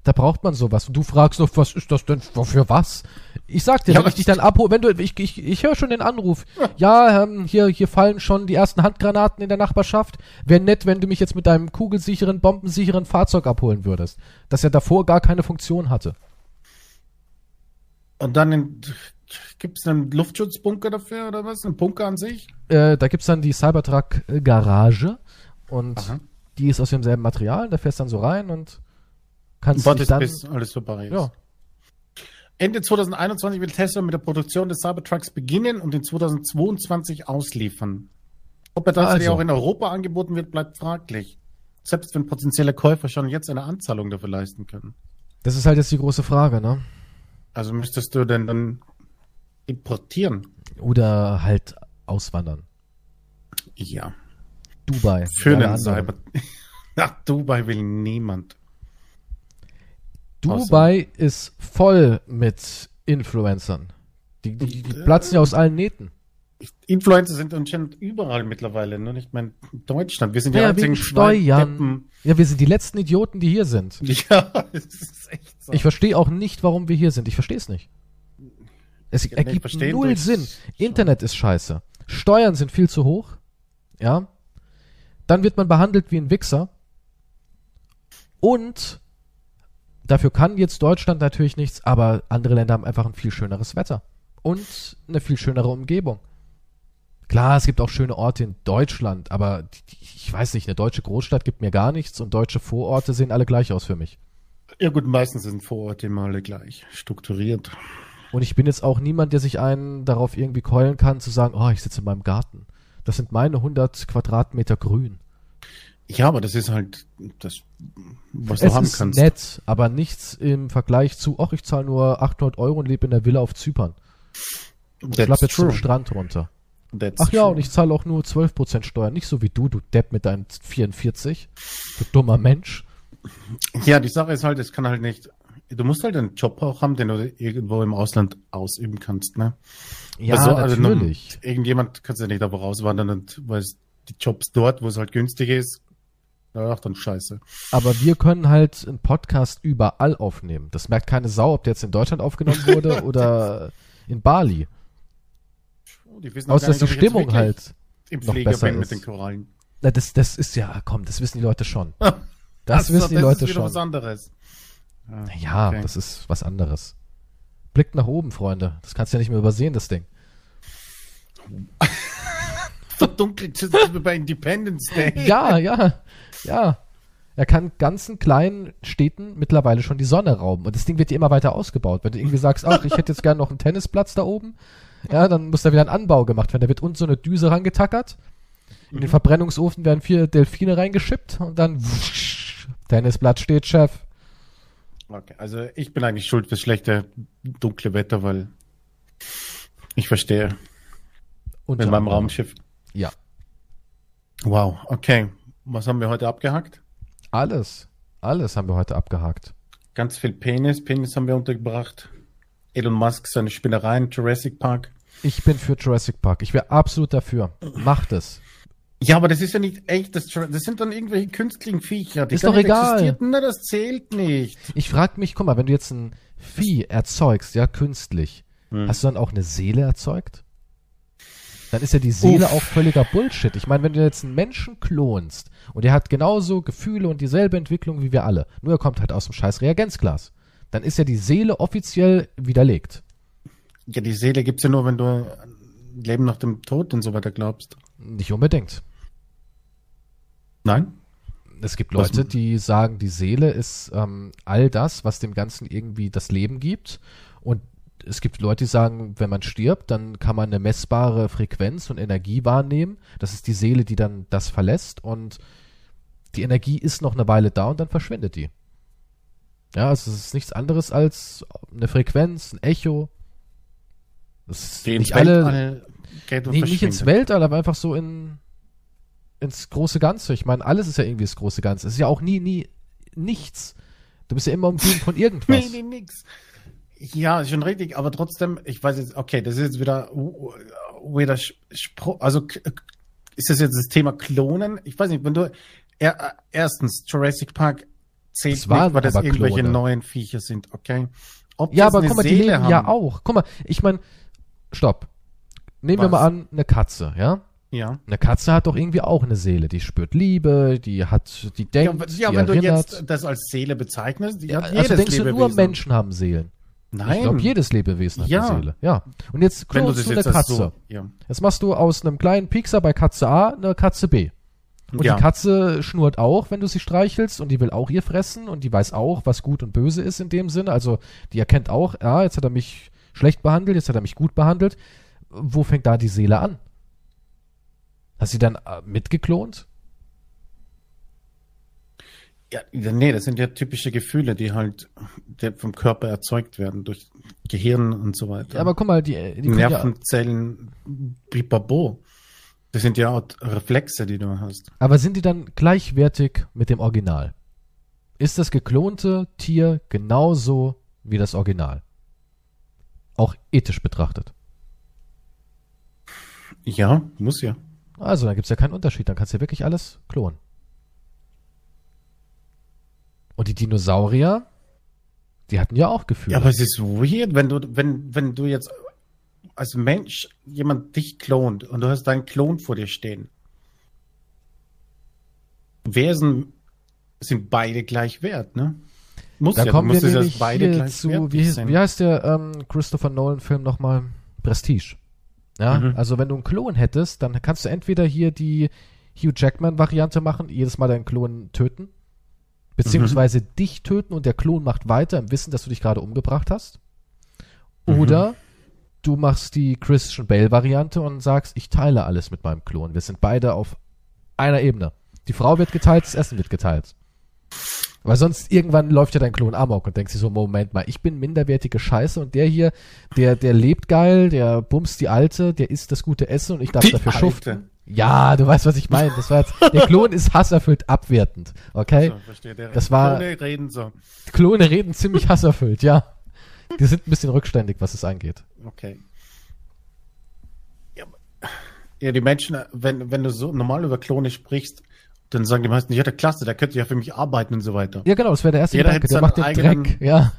Da braucht man sowas. Und du fragst noch, was ist das denn für was? Ich sag dir, Ja, wenn ich dich dann abhole, wenn du, ich, ich, ich höre schon den Anruf. Ja, ähm, hier, hier fallen schon die ersten Handgranaten in der Nachbarschaft. Wäre nett, wenn du mich jetzt mit deinem kugelsicheren, bombensicheren Fahrzeug abholen würdest. Das ja davor gar keine Funktion hatte. Und dann in, gibt's einen Luftschutzbunker dafür oder was? Ein Bunker an sich? Äh, da gibt's dann die Cybertruck äh, Garage. Und Aha. die ist aus demselben Material. Da fährst dann so rein und kannst dich Wartest dann... bis alles vorbei ist. Ja. Ende 2021 will Tesla mit der Produktion des Cybertrucks beginnen und in 2022 ausliefern. Ob er tatsächlich Also. auch in Europa angeboten wird, bleibt fraglich. Selbst wenn potenzielle Käufer schon jetzt eine Anzahlung dafür leisten können. Das ist halt jetzt die große Frage, ne? Also müsstest du denn dann importieren? Oder halt auswandern. Ja. Dubai. Anderen. Cyber. Nach Dubai will niemand. Dubai ist voll mit Influencern. Die, die, die platzen ja aus allen Nähten. Influencer sind anscheinend überall mittlerweile, nur nicht mehr in Deutschland. Wir sind die Ja, einzigen wegen zwei Steuern. Ja, wir sind die letzten Idioten, die hier sind. Ja, es ist echt so. Ich verstehe auch nicht, warum wir hier sind. Ich verstehe es nicht. Es nee, ergibt null Sinn. Internet ist scheiße. Steuern sind viel zu hoch. Ja. Dann wird man behandelt wie ein Wichser. Und dafür kann jetzt Deutschland natürlich nichts, aber andere Länder haben einfach ein viel schöneres Wetter. Und eine viel schönere Umgebung. Klar, es gibt auch schöne Orte in Deutschland, aber ich weiß nicht, eine deutsche Großstadt gibt mir gar nichts und deutsche Vororte sehen alle gleich aus für mich. Ja gut, meistens sind Vororte immer alle gleich strukturiert. Und ich bin jetzt auch niemand, der sich einen darauf irgendwie keulen kann, zu sagen, oh, ich sitze in meinem Garten. Das sind meine 100 Quadratmeter grün. Ja, aber das ist halt das, was es du haben ist kannst. nett, aber nichts im Vergleich zu, ach, ich zahle nur 800 Euro und lebe in der Villa auf Zypern. Ich That's jetzt zum true. Strand runter. That's Ach ja, true. und ich zahle auch nur 12% Steuern. Nicht so wie du, du Depp mit deinen 44. Du dummer Mensch. Ja, die Sache ist halt, es kann halt nicht. Du musst halt einen Job auch haben, den du irgendwo im Ausland ausüben kannst, ne? Ja, Also, also natürlich. nun, irgendjemand kannst ja nicht aber rauswandern und weil die Jobs dort, wo es halt günstig ist, ach dann scheiße. Aber wir können halt einen Podcast überall aufnehmen. Das merkt keine Sau, ob der jetzt in Deutschland aufgenommen wurde oder in Bali. Oh, die wissen auch Außer dass die Stimmung halt. im noch Flieger besser mit ist. den Korallen. Na, das, das ist ja, komm, das wissen die Leute schon. Das Also, wissen die das Leute ist wieder schon. was anderes. Ah, Ja, okay. das ist was anderes. Blickt nach oben, Freunde. Das kannst du ja nicht mehr übersehen, das Ding. verdunkelt ist es wie bei Independence Day. Ja, ja, ja. Er kann ganzen kleinen Städten mittlerweile schon die Sonne rauben. Und das Ding wird dir immer weiter ausgebaut. Wenn du irgendwie sagst, ach, ich hätte jetzt gerne noch einen Tennisplatz da oben, ja, dann muss da wieder ein Anbau gemacht werden. Da wird uns so eine Düse rangetackert. In den Verbrennungsofen werden vier Delfine reingeschippt und dann wusch, Tennisplatz steht, Chef. Okay, also ich bin eigentlich schuld fürs schlechte dunkle Wetter, weil ich verstehe Unter mit meinem anderem. Raumschiff. Ja. Wow, okay. Was haben wir heute abgehakt? Alles. Alles haben wir heute abgehakt. Ganz viel Penis. Penis haben wir untergebracht. Elon Musk, seine Spinnereien, Jurassic Park. Ich bin für Jurassic Park. Ich wäre absolut dafür. Macht es. Ja, aber das ist ja nicht echt. Das, das sind dann irgendwelche künstlichen Viecher. Die Ist doch egal. Na, das zählt nicht. Ich frage mich, guck mal, wenn du jetzt ein Vieh erzeugst, ja, künstlich, Hm. hast du dann auch eine Seele erzeugt? Dann ist ja die Seele Uff. auch völliger Bullshit. Ich meine, wenn du jetzt einen Menschen klonst und der hat genauso Gefühle und dieselbe Entwicklung wie wir alle, nur er kommt halt aus dem scheiß Reagenzglas, dann ist ja die Seele offiziell widerlegt. Ja, die Seele gibt's ja nur, wenn du Leben nach dem Tod und so weiter glaubst. Nicht unbedingt. Nein? Es gibt Was- Leute, die sagen, die Seele ist ähm, all das, was dem Ganzen irgendwie das Leben gibt. Und es gibt Leute, die sagen, wenn man stirbt, dann kann man eine messbare Frequenz und Energie wahrnehmen. Das ist die Seele, die dann das verlässt. Und die Energie ist noch eine Weile da und dann verschwindet die. Ja, also es ist nichts anderes als eine Frequenz, ein Echo. Das ist nicht alle, Weltall geht und Nee, nicht ins. Weltall, aber einfach so in ins große Ganze. Ich meine, alles ist ja irgendwie das große Ganze. Es ist ja auch nie, nie nichts. Du bist ja immer umgeben von irgendwas. Nee, nee, nix. Ja, schon richtig, aber trotzdem, ich weiß jetzt, okay, das ist jetzt wieder, wieder Spruch, also ist das jetzt das Thema Klonen? Ich weiß nicht, wenn du, er, erstens, Jurassic Park zählt Das nicht, weil das irgendwelche Klone. neuen Viecher sind, okay? Ob Ja, aber guck mal, die Seele leben ja haben- auch. Guck mal, ich meine, stopp. Nehmen wir Was? mal an, eine Katze, ja? Ja. Eine Katze hat doch irgendwie auch eine Seele. Die spürt Liebe, die hat, die Ja, denkt, ja die wenn du erinnert. jetzt das als Seele bezeichnest, die Ja, hat also jedes denkst du nur, Lebewesen. Menschen haben Seelen. Nein. Ich glaube, jedes Lebewesen hat Ja. eine Seele. Ja. Und jetzt du klonst du eine Katze. so, ja. Jetzt machst du aus einem kleinen Piekser bei Katze A eine Katze B. Und ja. die Katze schnurrt auch, wenn du sie streichelst und die will auch ihr fressen und die weiß auch, was gut und böse ist in dem Sinne. Also die erkennt auch, ja, jetzt hat er mich schlecht behandelt, jetzt hat er mich gut behandelt. Wo fängt da die Seele an? Hast du sie dann äh, mitgeklont? Ja, nee, das sind ja typische Gefühle, die halt vom Körper erzeugt werden durch Gehirn und so weiter. Ja, aber guck mal, die, die Nervenzellen, bibabo. Das sind ja auch Reflexe, die du hast. aber sind die dann gleichwertig mit dem Original? Ist das geklonte Tier genauso wie das Original? Auch ethisch betrachtet. Ja, muss ja. Also, dann gibt's ja keinen Unterschied. Dann kannst du ja wirklich alles klonen. Und die Dinosaurier, die hatten ja auch Gefühle. Ja, aber es ist weird, wenn du, wenn, wenn du jetzt als Mensch jemand dich klont und du hast deinen Klon vor dir stehen. Wer sind, sind beide gleich wert, ne? Muss da ja, kommen wir es nämlich beide hier gleich zu, wie, wie heißt der ähm, Christopher Nolan-Film nochmal? Prestige. Ja, Mhm. also wenn du einen Klon hättest, dann kannst du entweder hier die Hugh Jackman-Variante machen, jedes Mal deinen Klon töten, beziehungsweise Mhm. dich töten und der Klon macht weiter im Wissen, dass du dich gerade umgebracht hast. Mhm. Oder du machst die Christian Bale-Variante und sagst, ich teile alles mit meinem Klon. Wir sind beide auf einer Ebene. Die Frau wird geteilt, das Essen wird geteilt. Weil sonst irgendwann läuft ja dein Klon amok und denkt sich so, Moment mal, ich bin minderwertige Scheiße und der hier, der, der lebt geil, der bumst die Alte, der isst das gute Essen und ich darf Die dafür Alte. schuften. Ja, du weißt, was ich meine. Das war jetzt, der Klon ist hasserfüllt abwertend, okay? So, verstehe. Der Das war- Klone reden so. Klone reden ziemlich hasserfüllt, ja. Die sind ein bisschen rückständig, was es angeht. Okay. Ja, die Menschen, wenn, wenn du so normal über Klone sprichst, dann sagen die meisten, ja, der Klasse, der könnte ja für mich arbeiten und so weiter. Ja, genau, das wäre der erste Jeder Gedanke. Der macht den Dreck, ja.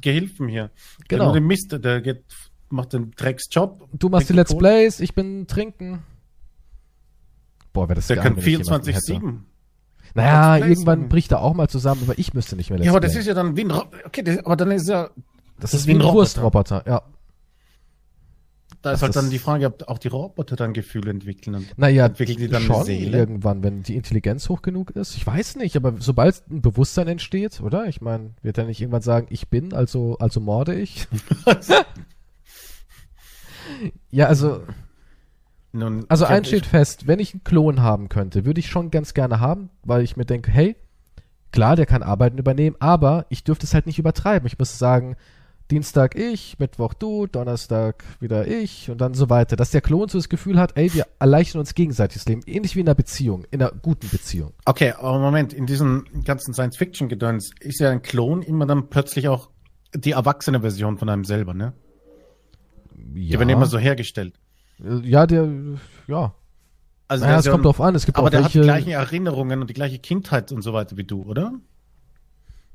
Gehilfen hier. Der Genau. nur den Mist, der geht, macht den Drecksjob. Du machst die Let's Kohle. Plays, ich bin trinken. Boah, wäre das Der kann wenn ich jemanden hätte. 24-7. Naja, irgendwann bricht er auch mal zusammen, aber ich müsste nicht mehr Let's Ja, aber das Play. ist ja dann wie ein Ro Okay, das, aber dann ist ja, das ist wie ein Wurstroboter, ja. Da ist halt dann die Frage, ob auch die Roboter dann Gefühle entwickeln. Und Naja, Entwickeln die dann schon Seele? irgendwann, wenn die Intelligenz hoch genug ist. Ich weiß nicht, aber sobald ein Bewusstsein entsteht, oder? Ich meine, wird er nicht irgendwann sagen, ich bin, also, also morde ich? ja, also, Nun, also eins steht fest, wenn ich einen Klon haben könnte, würde ich schon ganz gerne haben, weil ich mir denke, hey, klar, der kann Arbeiten übernehmen, aber ich dürfte es halt nicht übertreiben. Ich müsste sagen, Dienstag ich, Mittwoch du, Donnerstag wieder ich und dann so weiter. Dass der Klon so das Gefühl hat, ey, wir erleichtern uns gegenseitig das Leben. Ähnlich wie in einer Beziehung, in einer guten Beziehung. Okay, aber Moment, in diesem ganzen Science-Fiction-Gedöns ist ja ein Klon immer dann plötzlich auch die erwachsene Version von einem selber, ne? Die Ja, werden immer so hergestellt. ja der, ja. Also Naja, es kommt drauf an. Es gibt aber auch der hat die welche, gleichen Erinnerungen und die gleiche Kindheit und so weiter wie du, oder?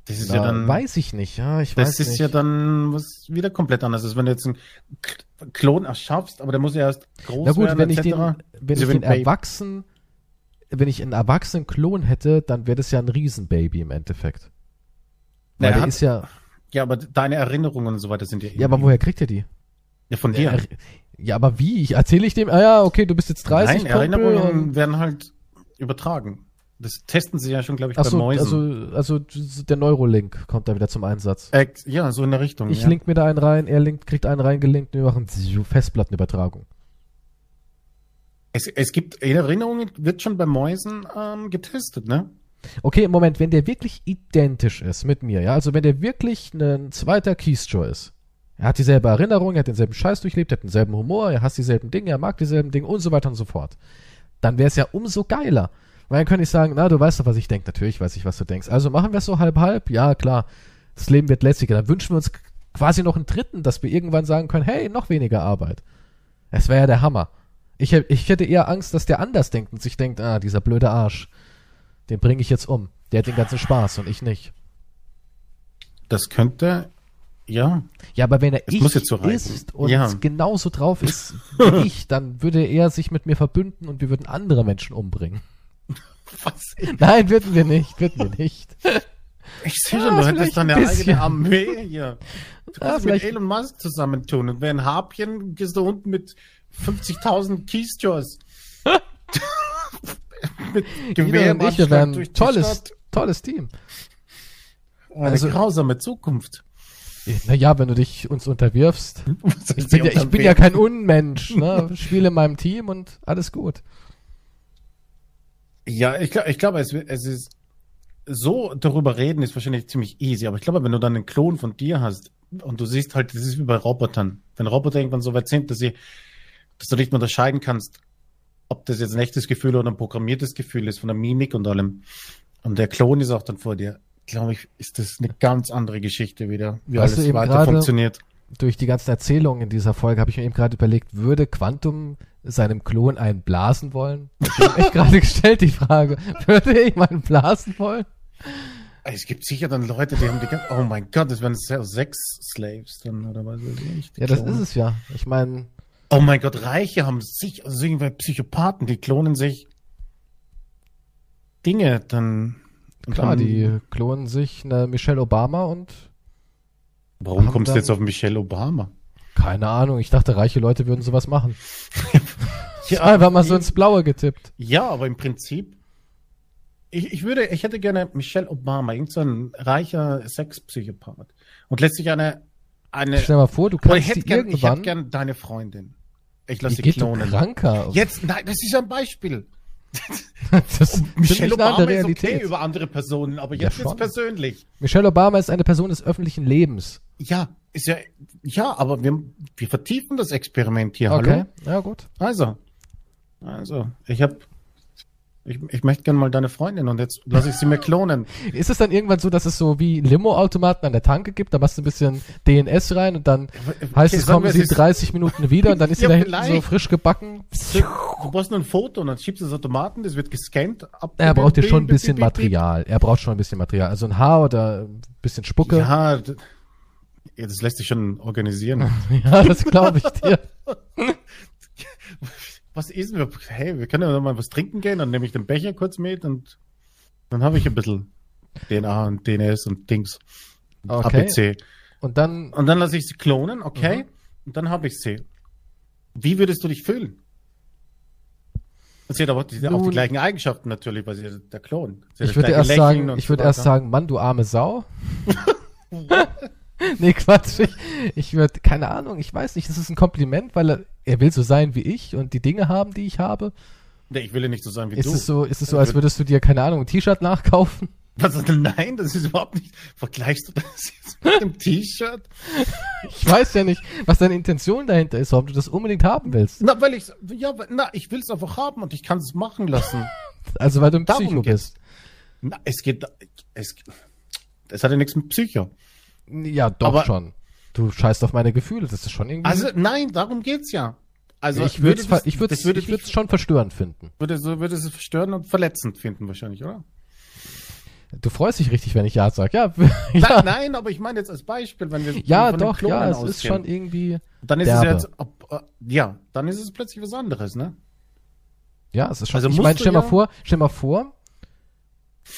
Das ist na, ja dann, weiß ich nicht, ja, ich das weiß ist nicht. ja dann was wieder komplett anders ist. Wenn du jetzt einen Klon erschaffst, aber der muss ja erst groß Na gut, werden, wenn ich den, wenn So ich den erwachsen, wenn ich einen erwachsenen Klon hätte, dann wäre das ja ein Riesenbaby im Endeffekt. Weil Na, er der ist ja, Ja, aber deine Erinnerungen und so weiter sind ja ja, aber woher kriegt er die? Ja, von dir. Ja, ja, aber wie? Ich erzähle ich dem, ah ja, okay, du bist jetzt 30, Nein, Kumpel, Erinnerungen werden halt übertragen. Das testen sie ja schon, glaube ich, ach bei so, Mäusen. also, also der Neurolink kommt da wieder zum Einsatz. Ex- ja, so in der Richtung. Ich ja. link mir da einen rein, er linkt, kriegt einen reingelinkt und wir machen Festplattenübertragung. Es, es gibt Erinnerungen, wird schon bei Mäusen ähm, getestet, ne? Okay, im Moment, wenn der wirklich identisch ist mit mir, ja, also wenn der wirklich ein zweiter Keystrow ist, er hat dieselbe Erinnerung, er hat denselben Scheiß durchlebt, er hat denselben Humor, er hasst dieselben Dinge, er mag dieselben Dinge und so weiter und so fort, dann wäre es ja umso geiler. Weil dann könnte ich sagen, na, du weißt doch, was ich denke. Natürlich weiß ich, was du denkst. Also machen wir es so halb-halb? Ja, klar. Das Leben wird lässiger. Dann wünschen wir uns quasi noch einen dritten, dass wir irgendwann sagen können, hey, noch weniger Arbeit. Es wäre ja der Hammer. Ich, ich hätte eher Angst, dass der anders denkt und sich denkt, ah, dieser blöde Arsch, den bringe ich jetzt um. Der hat den ganzen Spaß und ich nicht. Das könnte, ja. Ja, aber wenn er Es ich muss jetzt so reichen. ist und Ja. genauso drauf ist wie ich, dann würde er sich mit mir verbünden und wir würden andere Menschen umbringen. Was? Nein, würden wir nicht, würden wir nicht. Ich sehe schon, du vielleicht hättest dann ein eine bisschen. eigene Armee hier. Du Ja, kannst mit Elon Musk zusammentun und wer ein Harpien, gehst du unten mit 50.000 Keystores. mit Gewehr und ich, wären durch tolles, Stadt. tolles Team. Eine Also- grausame Zukunft. Naja, wenn du dich uns unterwirfst. Ich bin, ja, ich bin ja kein Unmensch, ne? Spiele in meinem Team und alles gut. Ja, ich glaube, ich glaube, es, es ist so darüber reden ist wahrscheinlich ziemlich easy, aber ich glaube, wenn du dann einen Klon von dir hast und du siehst halt, das ist wie bei Robotern, wenn Roboter irgendwann so weit sind, dass sie, dass du nicht mehr unterscheiden kannst, ob das jetzt ein echtes Gefühl oder ein programmiertes Gefühl ist von der Mimik und allem. Und der Klon ist auch dann vor dir. Glaube ich, ist das eine ganz andere Geschichte wieder, wie Weißt alles weiter funktioniert. Durch die ganzen Erzählungen in dieser Folge habe ich mir eben gerade überlegt, würde Quantum seinem Klon einen blasen wollen? Ich habe echt gerade gestellt die Frage, würde ich mal einen blasen wollen? Es gibt sicher dann Leute, die haben die ganze, oh mein Gott, das wären Sex-Slaves dann, oder was weiß ich. Ja, das ist es ja. Ich meine, Oh mein Gott, Reiche haben sich, also irgendwelche Psychopathen, die klonen sich Dinge, dann. klar, dann, die klonen sich eine Michelle Obama und Warum kommst du jetzt auf Michelle Obama? Keine Ahnung, ich dachte, reiche Leute würden sowas machen. Ja, Einfach mal so ins Blaue getippt. Ja, aber im Prinzip, ich, ich würde, ich hätte gerne Michelle Obama, irgend so ein reicher Sexpsychopath. Und letztlich eine, eine, Stell dir mal vor, du oder ich kannst hätte die gern, ich hätte gern deine Freundin. Ich lasse sie klonen. kranker? Jetzt, nein, das ist ein Beispiel. Das ist Michelle Obama ist okay über andere Personen, aber Ja, jetzt schon. jetzt persönlich. Michelle Obama ist eine Person des öffentlichen Lebens. Ja, ist ja, ja, aber wir, wir vertiefen das Experiment hier. Okay, Hallo? ja gut. Also, also, ich habe, ich, ich möchte gerne mal deine Freundin und jetzt lasse ich sie mir klonen. Ist es dann irgendwann so, dass es so wie Limo-Automaten an der Tanke gibt? Da machst du ein bisschen DNS rein und dann heißt Okay, es, sagen kommen sie in es ist- 30 Minuten wieder und dann ist sie Ja, da hinten so frisch gebacken. Du, brauchst nur ein Foto und dann schiebst du das Automaten, das wird gescannt. Ab Er braucht ja schon ein bisschen. Material. Er braucht schon ein bisschen Material. Also ein Haar oder ein bisschen Spucke. Ja, das lässt sich schon organisieren. Ja, das glaube ich dir. Was ist wir? Hey, wir können ja mal was trinken gehen, dann nehme ich den Becher kurz mit und dann habe ich ein bisschen DNA und DNS und Dings. Okay. ABC. Und dann, Und dann lasse ich sie klonen, okay? Mhm. Und dann habe ich sie. Wie würdest du dich fühlen? Sie hat aber die, auch die Nun- gleichen Eigenschaften natürlich, weil sie der Klon. Sie ich würde erst Lächeln sagen, ich würde erst sagen, Mann, du arme Sau. nee, Quatsch. Ich, ich würde, keine Ahnung, ich weiß nicht, das ist ein Kompliment, weil er, er will so sein wie ich und die Dinge haben, die ich habe. Nee, ich will ja nicht so sein wie Ist du. es so, ist es so, als würdest du dir, keine Ahnung, ein T-Shirt nachkaufen? Was, nein, das ist überhaupt nicht. Vergleichst du das jetzt mit dem T-Shirt? Ich weiß ja nicht, was deine Intention dahinter ist, warum du das unbedingt haben willst. Na, weil ich, ja, na, ich will es einfach haben und ich kann es machen lassen. Also, weil du ein Darum Psycho geht's. bist. Na, es geht, es, es hat ja nichts mit Psycho. Ja, doch Aber- schon. Du scheißt auf meine Gefühle, das ist schon irgendwie. Also, nein, darum geht's ja. Also, ich würde es ich würd's, würde ich würd's schon verstörend finden. würde, so, würde es verstörend und verletzend finden wahrscheinlich, oder? Du freust dich richtig, wenn ich Ja sage. Ja, Nein, ja, nein, aber ich meine jetzt als Beispiel, wenn wir ja doch, ja, es ausgehen, ist schon irgendwie. dann ist derbe. es jetzt, ob, äh, ja, dann ist es plötzlich was anderes, ne? Ja, es ist schon. Also ich meine, stell mal ja- vor, stell mal vor,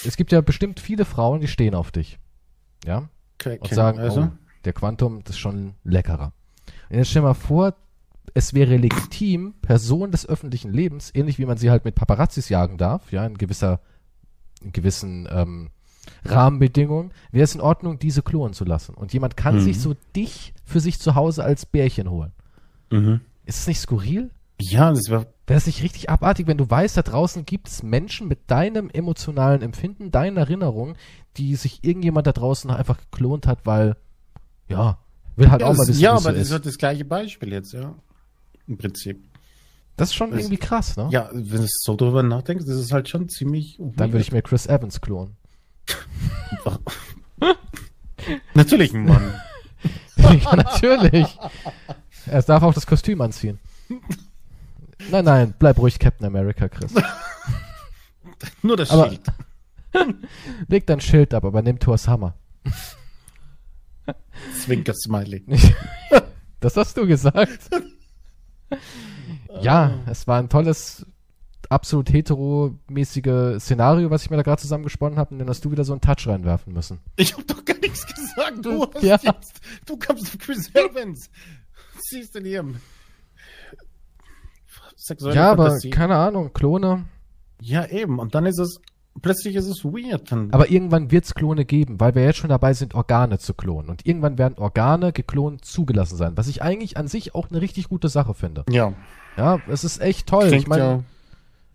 es gibt ja bestimmt viele Frauen, die stehen auf dich. Ja? Okay, Und sagen, also, oh, der Quantum, das ist schon leckerer. Und jetzt stell mal vor, es wäre legitim, Personen des öffentlichen Lebens, ähnlich wie man sie halt mit Paparazzis jagen darf, ja, in gewisser, in gewissen ähm, Rahmenbedingungen, wäre es in Ordnung, diese klonen zu lassen. Und jemand kann Mhm. sich so dich für sich zu Hause als Bärchen holen. mhm. Ist es nicht skurril? ja, das wäre, Wäre es nicht richtig abartig, wenn du weißt, da draußen gibt es Menschen mit deinem emotionalen Empfinden, deinen Erinnerungen, die sich irgendjemand da draußen einfach geklont hat, weil, ja, will halt ja, auch mal das, wissen, ja es so aber das ist. halt das gleiche Beispiel jetzt, ja. Im Prinzip. Das ist schon das- irgendwie krass, ne? Ja, wenn du so drüber nachdenkst, das ist halt schon ziemlich. Dann würde ich mir Chris Evans klonen. Natürlich ein Mann. ja, natürlich. Er darf auch das Kostüm anziehen. Nein, nein, bleib ruhig Captain America, Chris. Nur das Aber- Schild. Leg dein Schild ab, aber nimm Thors Hammer. Zwinker-Smiley. Das hast du gesagt. ja, es war ein tolles, absolut heteromäßige Szenario, was ich mir da gerade zusammengesponnen habe. Und dann hast du wieder so einen Touch reinwerfen müssen. Ich hab doch gar nichts gesagt. Du hast Ja. jetzt. Du kommst auf Chris Evans. Siehst du in ihrem sexuelle ja, aber Fantasie? keine Ahnung, Klone. Ja, eben. Und dann ist es, plötzlich ist es weird. Dann, Aber irgendwann wird's Klone geben, weil wir jetzt schon dabei sind, Organe zu klonen. Und irgendwann werden Organe geklont zugelassen sein, was ich eigentlich an sich auch eine richtig gute Sache finde. ja, Ja, es ist echt toll. klingt ich meine, ja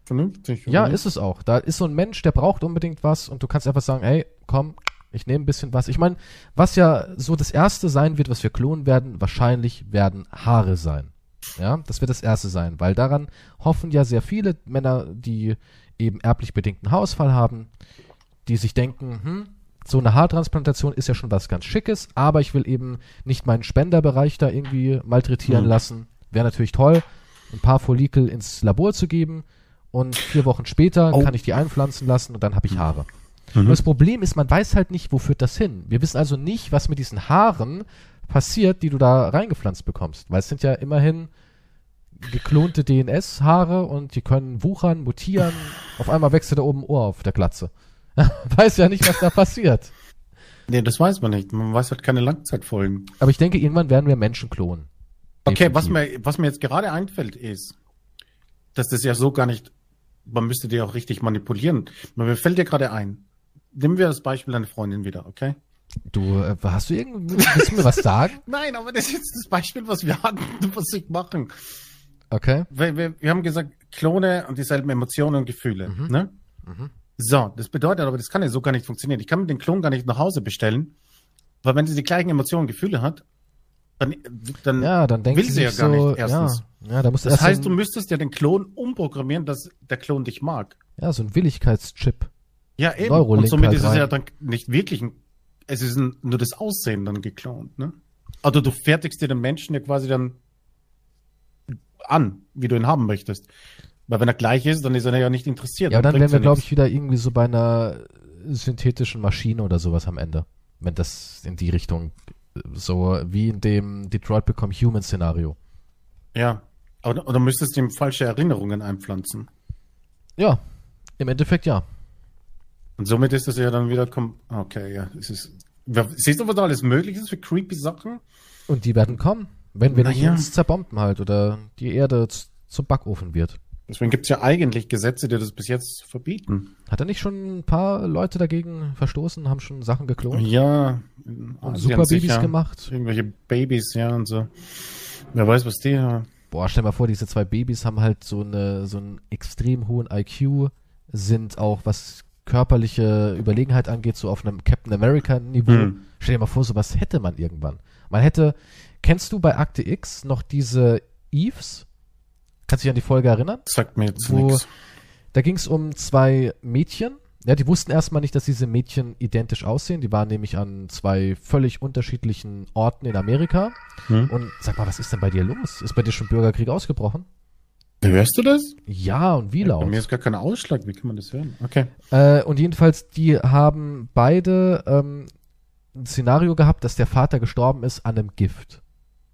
vernünftig. Ja, ist es auch. Da ist so ein Mensch, der braucht unbedingt was und du kannst einfach sagen, ey, komm, ich nehme ein bisschen was. Ich meine, was ja so das erste sein wird, was wir klonen werden, wahrscheinlich werden Haare sein. Ja, das wird das erste sein, weil daran hoffen ja sehr viele Männer, die eben erblich bedingten Haarausfall haben, die sich denken, hm, so eine Haartransplantation ist ja schon was ganz Schickes, aber ich will eben nicht meinen Spenderbereich da irgendwie malträtieren Mhm. lassen. Wäre natürlich toll, ein paar Follikel ins Labor zu geben und vier Wochen später Oh. kann ich die einpflanzen lassen und dann habe ich Haare. Mhm. Das Problem ist, man weiß halt nicht, wo führt das hin. Wir wissen also nicht, was mit diesen Haaren passiert, die du da reingepflanzt bekommst. Weil es sind ja immerhin geklonte DNS-Haare und die können wuchern, mutieren. Auf einmal wächst da oben ein Ohr auf der Glatze. weiß ja nicht, was da passiert. Nee, das weiß man nicht. Man weiß halt keine Langzeitfolgen. Aber ich denke, irgendwann werden wir Menschen klonen. Okay, was mir, was mir jetzt gerade einfällt, ist, dass das ja so gar nicht, man müsste die auch richtig manipulieren. Mir fällt dir gerade ein. Nehmen wir das Beispiel deine Freundin wieder, okay? Du, äh, hast du irgendwie, willst du mir was sagen? Nein, aber das ist jetzt das Beispiel, was wir hatten, was ich machen. Okay. Weil wir, wir haben gesagt, Klone und dieselben Emotionen und Gefühle. Mhm. Ne? Mhm. So, das bedeutet aber, das kann ja so gar nicht funktionieren. Ich kann mir den Klon gar nicht nach Hause bestellen, weil wenn sie die gleichen Emotionen und Gefühle hat, dann, dann Ja, dann will sie ja gar so, nicht, erstens. Ja, ja, da musst du Das heißt, so du ein, müsstest ja den Klon umprogrammieren, dass der Klon dich mag. ja, so ein Willigkeitschip. Ja, eben. Neuralink und somit halt ist es rein. ja dann nicht wirklich ein, es ist ein, nur das Aussehen dann geklont, ne? Also du fertigst dir den Menschen ja quasi dann an, wie du ihn haben möchtest. Weil wenn er gleich ist, dann ist er ja nicht interessiert. Ja, dann bringt's wären wir, glaube ich, wieder irgendwie so bei einer synthetischen Maschine oder sowas am Ende. Wenn das in die Richtung, so wie in dem Detroit Become Human Szenario. Ja. Aber, oder müsstest du ihm falsche Erinnerungen einpflanzen. Ja, im Endeffekt ja. Und somit ist das ja dann wieder, kom okay, ja, es ist, Ja, siehst du, was da alles möglich ist für creepy Sachen? Und die werden kommen, wenn wir nicht Naja. uns zerbomben halt oder die Erde zum Backofen wird. Deswegen gibt's ja eigentlich Gesetze, die das bis jetzt verbieten. Hat er nicht schon ein paar Leute dagegen verstoßen, haben schon Sachen geklont Ja, und Asien Superbabys gemacht? Irgendwelche Babys, ja, und so. Wer weiß, was die, ja. Boah, stell mal vor, diese zwei Babys haben halt so eine so einen extrem hohen IQ, sind auch was körperliche Überlegenheit angeht, so auf einem Captain America Niveau. Hm. Stell dir mal vor, sowas hätte man irgendwann. Man hätte, kennst du bei Akte X noch diese Eves? Kannst du dich an die Folge erinnern? sagt mir jetzt nichts. Da ging es um zwei Mädchen. Ja, die wussten erstmal nicht, dass diese Mädchen identisch aussehen. Die waren nämlich an zwei völlig unterschiedlichen Orten in Amerika. Hm? Und sag mal, was ist denn bei dir los? Ist bei dir schon Bürgerkrieg ausgebrochen? Hörst du das? Ja, und wie Bei laut? mir ist gar kein Ausschlag, wie kann man das hören? Okay. Äh, und jedenfalls, die haben beide ähm, ein Szenario gehabt, dass der Vater gestorben ist an einem Gift.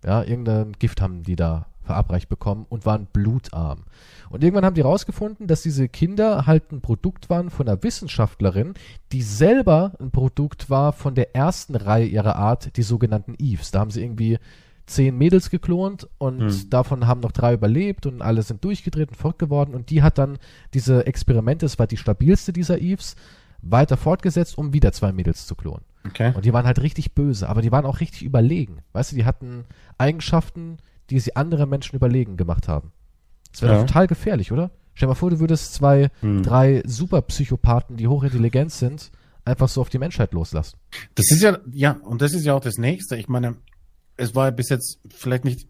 Ja, irgendein Gift haben die da verabreicht bekommen und waren blutarm. Und irgendwann haben die rausgefunden, dass diese Kinder halt ein Produkt waren von einer Wissenschaftlerin, die selber ein Produkt war von der ersten Reihe ihrer Art, die sogenannten Eves. Da haben sie irgendwie zehn Mädels geklont und Hm. davon haben noch drei überlebt und alle sind durchgedreht und verrückt geworden und die hat dann diese Experimente, es war die stabilste dieser Eves, weiter fortgesetzt, um wieder zwei Mädels zu klonen. Okay. Und die waren halt richtig böse, aber die waren auch richtig überlegen. Weißt du, die hatten Eigenschaften, die sie anderen Menschen überlegen gemacht haben. Das wäre Ja. total gefährlich, oder? Stell dir mal vor, du würdest zwei, Hm. drei Superpsychopathen, die hochintelligent sind, einfach so auf die Menschheit loslassen. Das ist ja, ja, und das ist ja auch das Nächste. Ich meine, es war ja bis jetzt vielleicht nicht,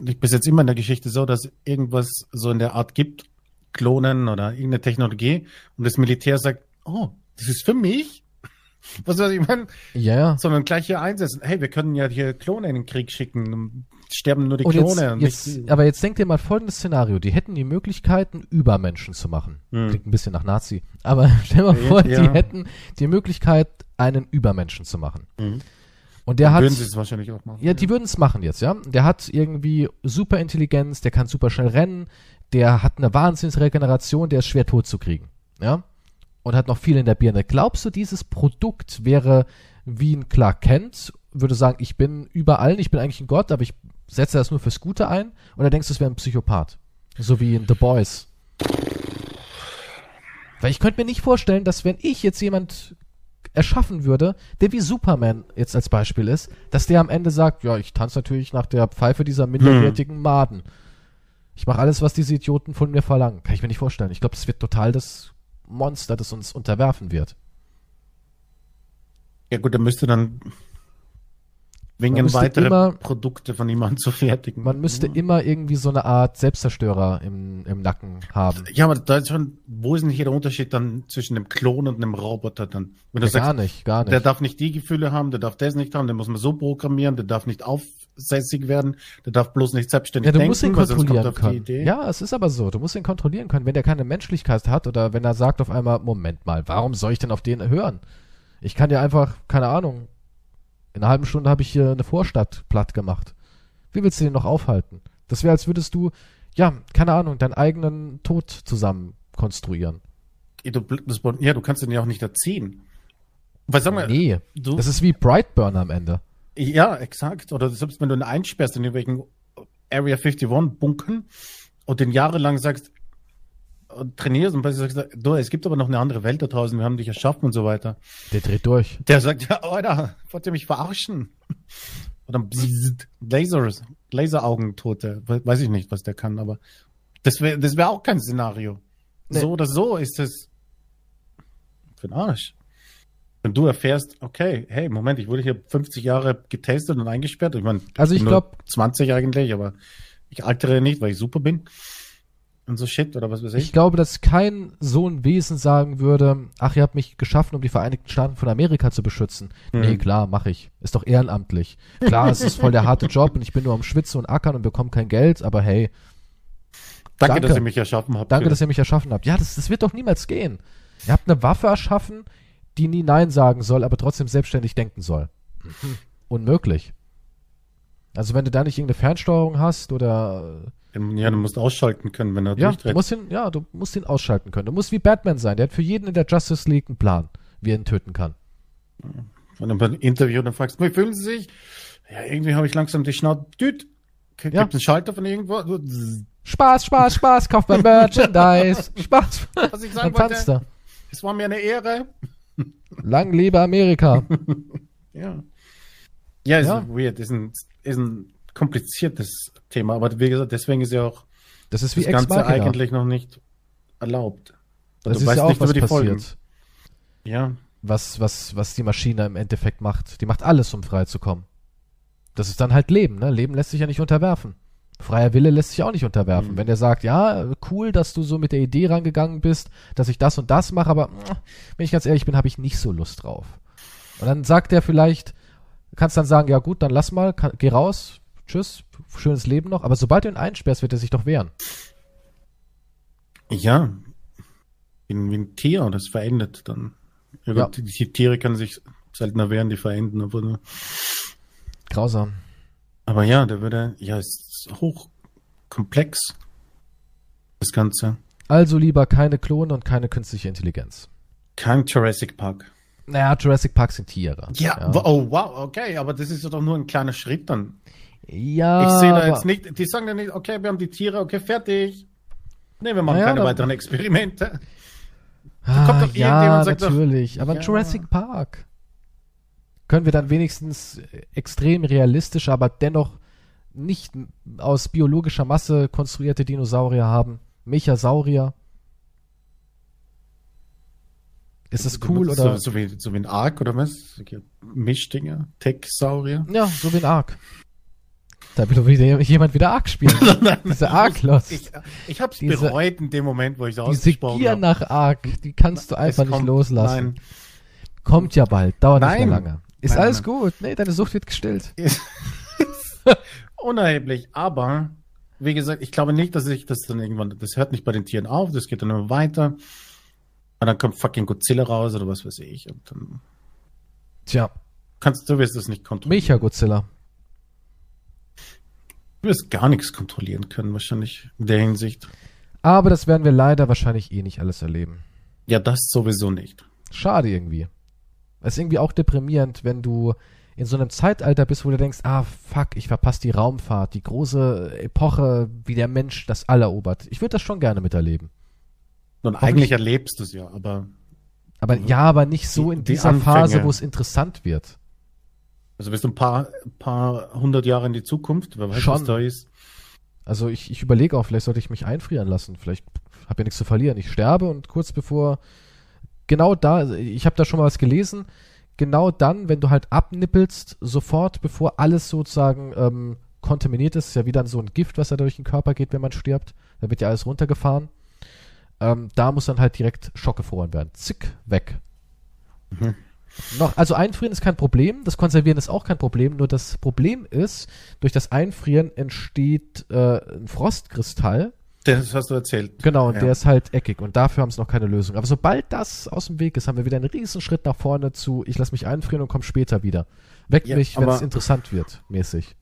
nicht bis jetzt immer in der Geschichte so, dass irgendwas so in der Art gibt, Klonen oder irgendeine Technologie und das Militär sagt, oh, das ist für mich. Was weiß ich meine? Ja, ja. Sondern gleich hier einsetzen. Hey, wir können ja hier Klone in den Krieg schicken. dann Sterben nur die Und jetzt, Klone. jetzt, nicht, aber jetzt denk dir mal folgendes Szenario. Die hätten die Möglichkeiten, Übermenschen zu machen. Hm. Klingt ein bisschen nach Nazi. Aber stell mal Ja, vor, ja. die hätten die Möglichkeit, einen Übermenschen zu machen. Mhm. Und der hat, würden sie es wahrscheinlich auch machen. ja, die würden es machen jetzt, ja. Der hat irgendwie super Intelligenz, der kann super schnell rennen, der hat eine Wahnsinnsregeneration, der ist schwer tot zu kriegen, ja. Und hat noch viel in der Birne. Glaubst du, dieses Produkt wäre wie ein Clark Kent, würde sagen, ich bin überall, ich bin eigentlich ein Gott, aber ich setze das nur fürs Gute ein? Oder denkst du, es wäre ein Psychopath? So wie in The Boys. Weil ich könnte mir nicht vorstellen, dass wenn ich jetzt jemand erschaffen würde, der wie Superman jetzt als Beispiel ist, dass der am Ende sagt, ja, ich tanze natürlich nach der Pfeife dieser minderwertigen Maden. Ich mache alles, was diese Idioten von mir verlangen. Kann ich mir nicht vorstellen. Ich glaube, das wird total das Monster, das uns unterwerfen wird. Ja gut, dann müsste dann wegen weitere immer- Produkte von jemandem zu fertigen. Man müsste ja. immer irgendwie so eine Art Selbstzerstörer im, im Nacken haben. Ja, aber da ist schon, wo ist denn hier der Unterschied dann zwischen einem Klon und einem Roboter dann? Wenn du Ja, gar sagst, nicht, gar der nicht. darf nicht die Gefühle haben, der darf das nicht haben, der muss man so programmieren, der darf nicht aufsässig werden, der darf bloß nicht selbstständig Ja, du denken, musst ihn er kontrollieren können. Ja, es ist aber so. Du musst ihn kontrollieren können. Wenn der keine Menschlichkeit hat oder wenn er sagt auf einmal, Moment mal, warum soll ich denn auf den hören? Ich kann ja einfach, keine Ahnung, in einer halben Stunde habe ich hier eine Vorstadt platt gemacht. Wie willst du den noch aufhalten? Das wäre, als würdest du, ja, keine Ahnung, deinen eigenen Tod zusammen konstruieren. Ja, du kannst den ja auch nicht erziehen. Weil sag mal, Nee, du, das ist wie Brightburn am Ende. Ja, exakt. Oder selbst wenn du ihn einsperrst in irgendwelchen Area 51 bunkern und den jahrelang sagst, und trainierst und plötzlich sagst, du, es gibt aber noch eine andere Welt da draußen, wir haben dich erschaffen und so weiter. Der dreht durch. Der sagt, ja, Alter, wollt ihr mich verarschen? Oder Lasers, Laseraugentote, weiß ich nicht, was der kann, aber das wäre das wär auch kein Szenario. Nee. So oder so ist es für den Arsch. Wenn du erfährst, okay, hey, Moment, ich wurde hier 50 Jahre getestet und eingesperrt. Ich meine, Also ich bin nur glaub- 20 eigentlich, aber ich altere nicht, weil ich super bin. Und so shit oder was weiß ich. Ich glaube, dass kein so ein Wesen sagen würde, ach, ihr habt mich geschaffen, um die Vereinigten Staaten von Amerika zu beschützen. Nee, Hm. klar, mache ich. Ist doch ehrenamtlich. Klar, es ist voll der harte Job und ich bin nur am Schwitzen und Ackern und bekomme kein Geld, aber hey, danke, danke. dass ihr mich erschaffen habt. danke, dass ihr mich erschaffen habt. Ja, das, das wird doch niemals gehen. Ihr habt eine Waffe erschaffen, die nie Nein sagen soll, aber trotzdem selbstständig denken soll. Unmöglich. Also wenn du da nicht irgendeine Fernsteuerung hast oder Ja, du musst ausschalten können, wenn er Ja, du durchdreht. musst ihn, ja, du musst ihn ausschalten können. Du musst wie Batman sein. Der hat für jeden in der Justice League einen Plan, wie er ihn töten kann. Wenn du beim Interview dann fragst, wie fühlen Sie sich? Ja, irgendwie habe ich langsam die Schnauze. Düt, gibt Ja. einen Schalter von irgendwo? Du. Spaß, Spaß, Spaß, kauft beim Merchandise. Spaß. Was ich sagen wollte, es war mir eine Ehre. Lang lebe Amerika. Ja. Ja, ist Ja. weird. Ist ein, ist ein kompliziertes Thema, aber wie gesagt, deswegen ist ja auch Das ist wie das Ganze eigentlich noch nicht erlaubt. Das du ist ja auch nicht was über die Folgen. passiert. Ja. Was, was, was die Maschine im Endeffekt macht. Die macht alles, um frei zu kommen. Das ist dann halt Leben, ne? Leben lässt sich ja nicht unterwerfen. Freier Wille lässt sich auch nicht unterwerfen. Mhm. Wenn der sagt, ja, cool, dass du so mit der Idee rangegangen bist, dass ich das und das mache, aber mm, wenn ich ganz ehrlich bin, habe ich nicht so Lust drauf. Und dann sagt er vielleicht, kannst dann sagen, ja gut, dann lass mal, kann, geh raus, tschüss, schönes Leben noch, aber sobald du ihn einsperrst, wird er sich doch wehren. Ja. Wie ein, Tier, das verendet dann. Ja, die, die Tiere können sich seltener wehren, die verenden. Aber, Grausam. aber ja, der würde, ja, es ist hochkomplex. Das Ganze. Also lieber keine Klone und keine künstliche Intelligenz. Kein Jurassic Park. Naja, Jurassic Park sind Tiere. Ja, wo- oh wow, okay, aber das ist ja doch nur ein kleiner Schritt dann. Ja, Ich sehe da jetzt nicht, die sagen dann nicht, okay, wir haben die Tiere, okay, fertig. Nee, wir machen Naja, keine weiteren Experimente. Ah, kommt doch ja, und sagt doch, natürlich. aber ja. Jurassic Park. Können wir dann wenigstens äh, extrem realistisch, aber dennoch nicht aus biologischer Masse konstruierte Dinosaurier haben? Mechasaurier? Ist das cool so, oder? So wie, so wie ein Ark oder was? Mischdinger, Tech-Saurier. Ja, so wie ein Ark. Da will wieder jemand wieder Ark spielen. Diese Ark-Lost. Ich, ich hab's Diese- bereut in dem Moment, wo ich es Diese Gier habe. nach Ark, die kannst du einfach nicht kommt- loslassen. Nein. Kommt ja bald, dauert nicht Nein. mehr lange. Ist Nein, alles nein. gut. Nee, deine Sucht wird gestillt. Unerheblich, aber wie gesagt, ich glaube nicht, dass ich das dann irgendwann, das hört nicht bei den Tieren auf, das geht dann immer weiter. Und dann kommt fucking Godzilla raus oder was weiß ich. Und dann Tja, kannst du wirst das nicht kontrollieren. Mecha Godzilla. Du wirst gar nichts kontrollieren können, wahrscheinlich in der Hinsicht. Aber das werden wir leider wahrscheinlich eh nicht alles erleben. Ja, das sowieso nicht. Schade irgendwie. Es ist irgendwie auch deprimierend, wenn du in so einem Zeitalter bist, wo du denkst, ah fuck, ich verpasse die Raumfahrt, die große Epoche, wie der Mensch das all erobert. Ich würde das schon gerne miterleben. Und Hoffentlich- eigentlich erlebst du es ja, aber Aber ja, aber nicht so Die- in die dieser Anfänge. Phase, wo es interessant wird. also bist du ein paar, paar hundert Jahre in die Zukunft, wer weiß, Schon. was da ist. Also ich, ich überlege auch, vielleicht sollte ich mich einfrieren lassen. Vielleicht habe ja nichts zu verlieren. Ich sterbe und kurz bevor, genau da, ich habe da schon mal was gelesen, genau dann, wenn du halt abnippelst, sofort, bevor alles sozusagen ähm, kontaminiert ist, ist ja wieder so ein Gift, was da durch den Körper geht, wenn man stirbt. Da wird ja alles runtergefahren. Ähm, da muss dann halt direkt schockgefroren werden. Zick, weg. Mhm. Noch, also einfrieren ist kein Problem, das Konservieren ist auch kein Problem, nur das Problem ist, durch das Einfrieren entsteht äh, ein Frostkristall. Das hast du erzählt. Genau, und Ja. der ist halt eckig und dafür haben sie noch keine Lösung. Aber sobald das aus dem Weg ist, haben wir wieder einen riesen Schritt nach vorne zu, ich lass mich einfrieren und komm später wieder. Weck Ja, mich, wenn es interessant wird, mäßig.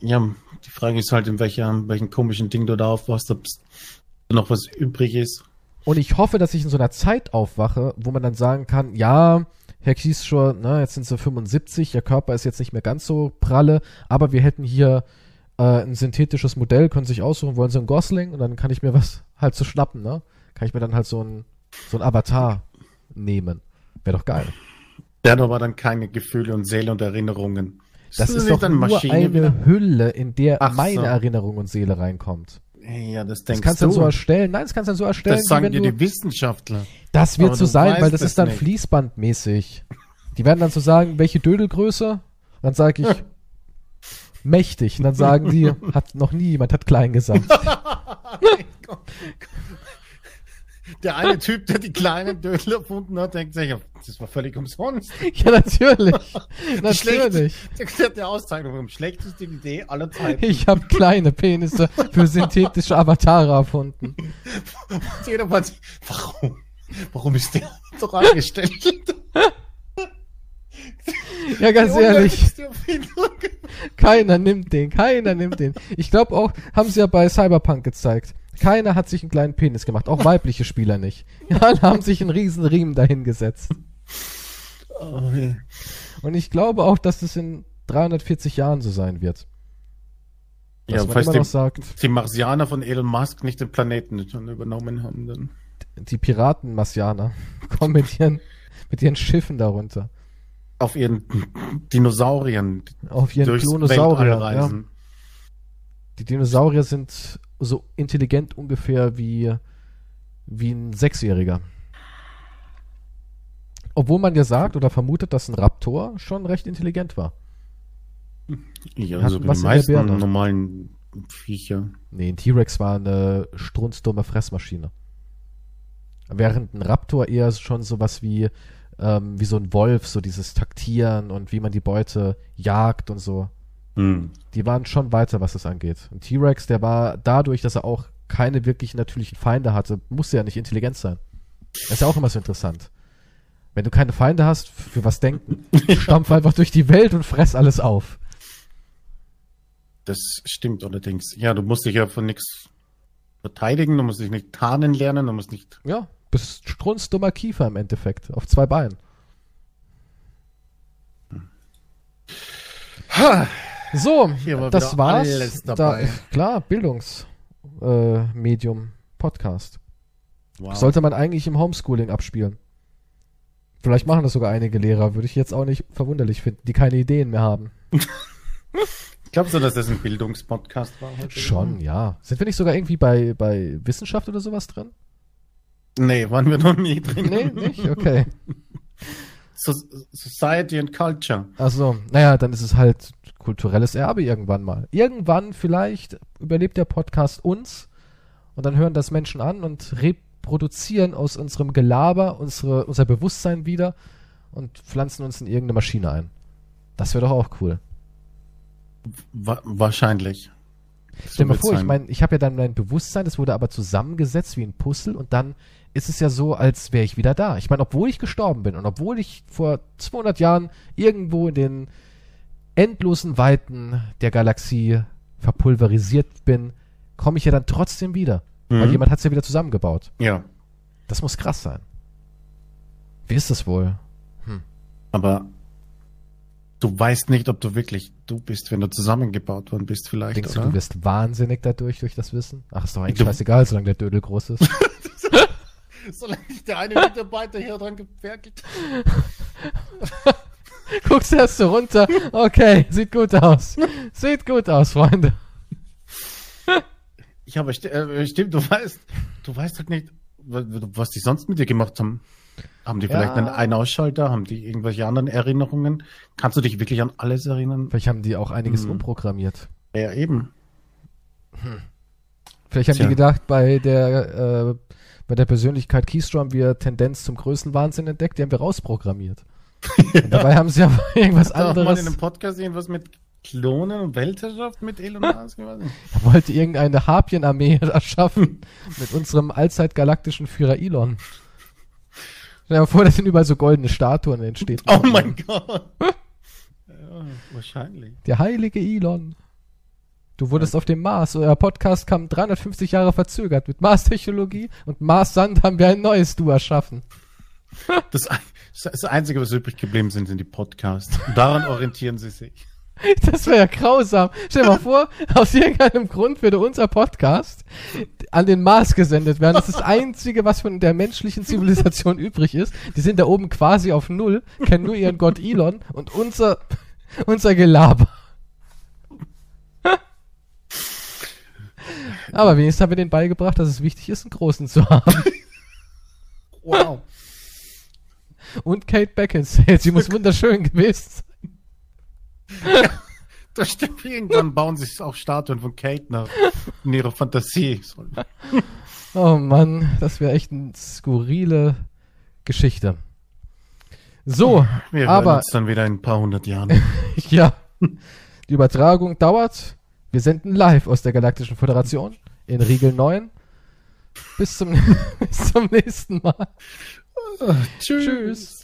Ja, die Frage ist halt, in welcher, welchen komischen Ding du da aufwachst, ob noch was übrig ist. Und ich hoffe, dass ich in so einer Zeit aufwache, wo man dann sagen kann, ja, Herr Kies schon, na, jetzt sind sie 75, ihr Körper ist jetzt nicht mehr ganz so pralle, aber wir hätten hier äh, ein synthetisches Modell, können sich aussuchen, wollen sie einen Gosling und dann kann ich mir was halt so schnappen, ne? Kann ich mir dann halt so ein, so ein Avatar nehmen. Wäre doch geil. Der hat aber dann keine Gefühle und Seele und Erinnerungen. Das ist, nicht doch nur eine wieder? Hülle, in der Ach meine so. Erinnerung und Seele reinkommt. Ja, das Das denkst kannst du du. dann so erstellen. Nein, das kannst du dann so erstellen, das sagen dir du, die Wissenschaftler. Das wird Aber so du sein, weil das ist dann nicht. fließbandmäßig. Die werden dann so sagen, welche Dödelgröße? Dann sage ich mächtig. Und dann sagen die, hat noch nie jemand hat klein gesagt. Der eine Typ, der die kleinen Dödel erfunden hat, denkt sich, das war völlig umsonst. ja, natürlich. natürlich. Der hat die Auszeichnung schlechteste Idee aller Zeiten. Ich habe kleine Penisse für synthetische Avatare erfunden. Jeder war warum? Warum ist der doch angestellt? Ja, ganz ehrlich, keiner nimmt den, keiner nimmt den. Ich glaube auch, haben sie ja bei Cyberpunk gezeigt. Keiner hat sich einen kleinen Penis gemacht, auch weibliche Spieler nicht. Ja, alle haben sich einen riesen Riemen dahingesetzt. Oh, ja. Und ich glaube auch, dass es in 340 Jahren so sein wird. Ja, man falls immer die, sagt, die Marsianer von Elon Musk nicht den Planeten schon übernommen haben, dann. die Piraten Marsianer kommen mit ihren, mit ihren Schiffen darunter. Auf ihren Dinosauriern Auf ihren durchs Dinosaurier. Weltall Ja. reisen. Die Dinosaurier sind so intelligent ungefähr wie, wie ein Sechsjähriger. Obwohl man ja sagt oder vermutet, dass ein Raptor schon recht intelligent war. Ja, Hatten so wie was die meisten normalen Viecher. Nee, ein T-Rex war eine strunzdumme Fressmaschine. Während ein Raptor eher schon sowas wie, ähm, wie so ein Wolf, so dieses Taktieren und wie man die Beute jagt und so. Hm. Die waren schon weiter, was das angeht. Ein T-Rex, der war dadurch, dass er auch keine wirklich natürlichen Feinde hatte, musste ja nicht intelligent sein. Das ist ja auch immer so interessant. Wenn du keine Feinde hast, für was denken? Stampf einfach durch die Welt und fress alles auf. Das stimmt allerdings. Ja, du musst dich ja von nichts verteidigen, du musst dich nicht tarnen lernen, du musst nicht. Ja, bist strunzdummer Kiefer im Endeffekt, auf zwei Beinen. So, Hier war das war's. Da, klar, Bildungsmedium, äh, Podcast. Wow. Sollte man eigentlich im Homeschooling abspielen. Vielleicht machen das sogar einige Lehrer, würde ich jetzt auch nicht verwunderlich finden, die keine Ideen mehr haben. Glaubst du, dass das ein Bildungspodcast war? heute? Schon, ja. Sind wir nicht sogar irgendwie bei, bei Wissenschaft oder sowas drin? Nee, waren wir noch nie drin. Nee, nicht? Okay. So Society and Culture. Also, naja, dann ist es halt kulturelles Erbe irgendwann mal. Irgendwann vielleicht überlebt der Podcast uns und dann hören das Menschen an und reproduzieren aus unserem Gelaber unsere, unser Bewusstsein wieder und pflanzen uns in irgendeine Maschine ein. Das wäre doch auch cool. Wa wahrscheinlich. Stell dir mal vor, ich sein. meine, ich habe ja dann mein Bewusstsein, das wurde aber zusammengesetzt wie ein Puzzle und dann ist es ja so, als wäre ich wieder da. Ich meine, obwohl ich gestorben bin und obwohl ich vor 200 Jahren irgendwo in den endlosen Weiten der Galaxie verpulverisiert bin, komme ich ja dann trotzdem wieder. Weil Mhm. jemand hat es ja wieder zusammengebaut. Ja, Das muss krass sein. Wie ist das wohl? aber du weißt nicht, ob du wirklich du bist, wenn du zusammengebaut worden bist, vielleicht, Denkst du, oder? du wirst wahnsinnig dadurch, durch das Wissen? Ach, ist doch eigentlich Du- scheißegal, solange der Dödel groß ist. Solange nicht der eine Mitarbeiter hier dran gefertigt. Guckst erst so runter. Okay, sieht gut aus. Sieht gut aus, Freunde. Ich habe st äh, stimmt, du weißt, du weißt halt nicht, wa- was die sonst mit dir gemacht haben. Haben die vielleicht Ja. einen Ein-Ausschalter? Haben die irgendwelche anderen Erinnerungen? Kannst du dich wirklich an alles erinnern? Vielleicht haben die auch einiges Mhm. umprogrammiert. Ja, eben. Vielleicht haben Tja. die gedacht, bei der, äh, bei der Persönlichkeit Keystrom haben wir Tendenz zum Größenwahnsinn entdeckt, die haben wir rausprogrammiert. Und dabei haben sie aber irgendwas Hast du auch mal anderes. in einem Podcast irgendwas mit Klonen und Weltherrschaft mit Elon Musk? Er wollte irgendeine Harpienarmee erschaffen mit unserem allzeitgalaktischen Führer Elon. Stell dir mal vor, da sind überall so goldene Statuen entstehen. Oh mein Gott. Ja, wahrscheinlich. Der heilige Elon. Du wurdest auf dem Mars. Euer Podcast kam 350 Jahre verzögert. Mit Mars-Technologie und Mars-Sand haben wir ein neues Du erschaffen. Das, Das Einzige, was übrig geblieben sind, sind die Podcasts. Daran orientieren sie sich. Das wäre ja grausam. Stell dir mal vor, aus irgendeinem Grund würde unser Podcast an den Mars gesendet werden. Das ist das Einzige, was von der menschlichen Zivilisation übrig ist. Die sind da oben quasi auf Null, kennen nur ihren Gott Elon und unser, unser Gelaber. Aber wenigstens haben wir denen beigebracht, dass es wichtig ist, einen großen zu haben. Wow. Und Kate Beckinsale, sie muss wunderschön gewesen sein. Das stimmt. Irgendwann bauen sich auch Statuen von Kate nach in ihrer Fantasie. Oh Mann, das wäre echt eine skurrile Geschichte. So, Wir aber uns dann wieder in ein paar hundert Jahren. ja, die Übertragung dauert. Wir senden live aus der Galaktischen Föderation in Riegel 9. Bis zum, bis zum nächsten Mal. Tschüss. Tschüss.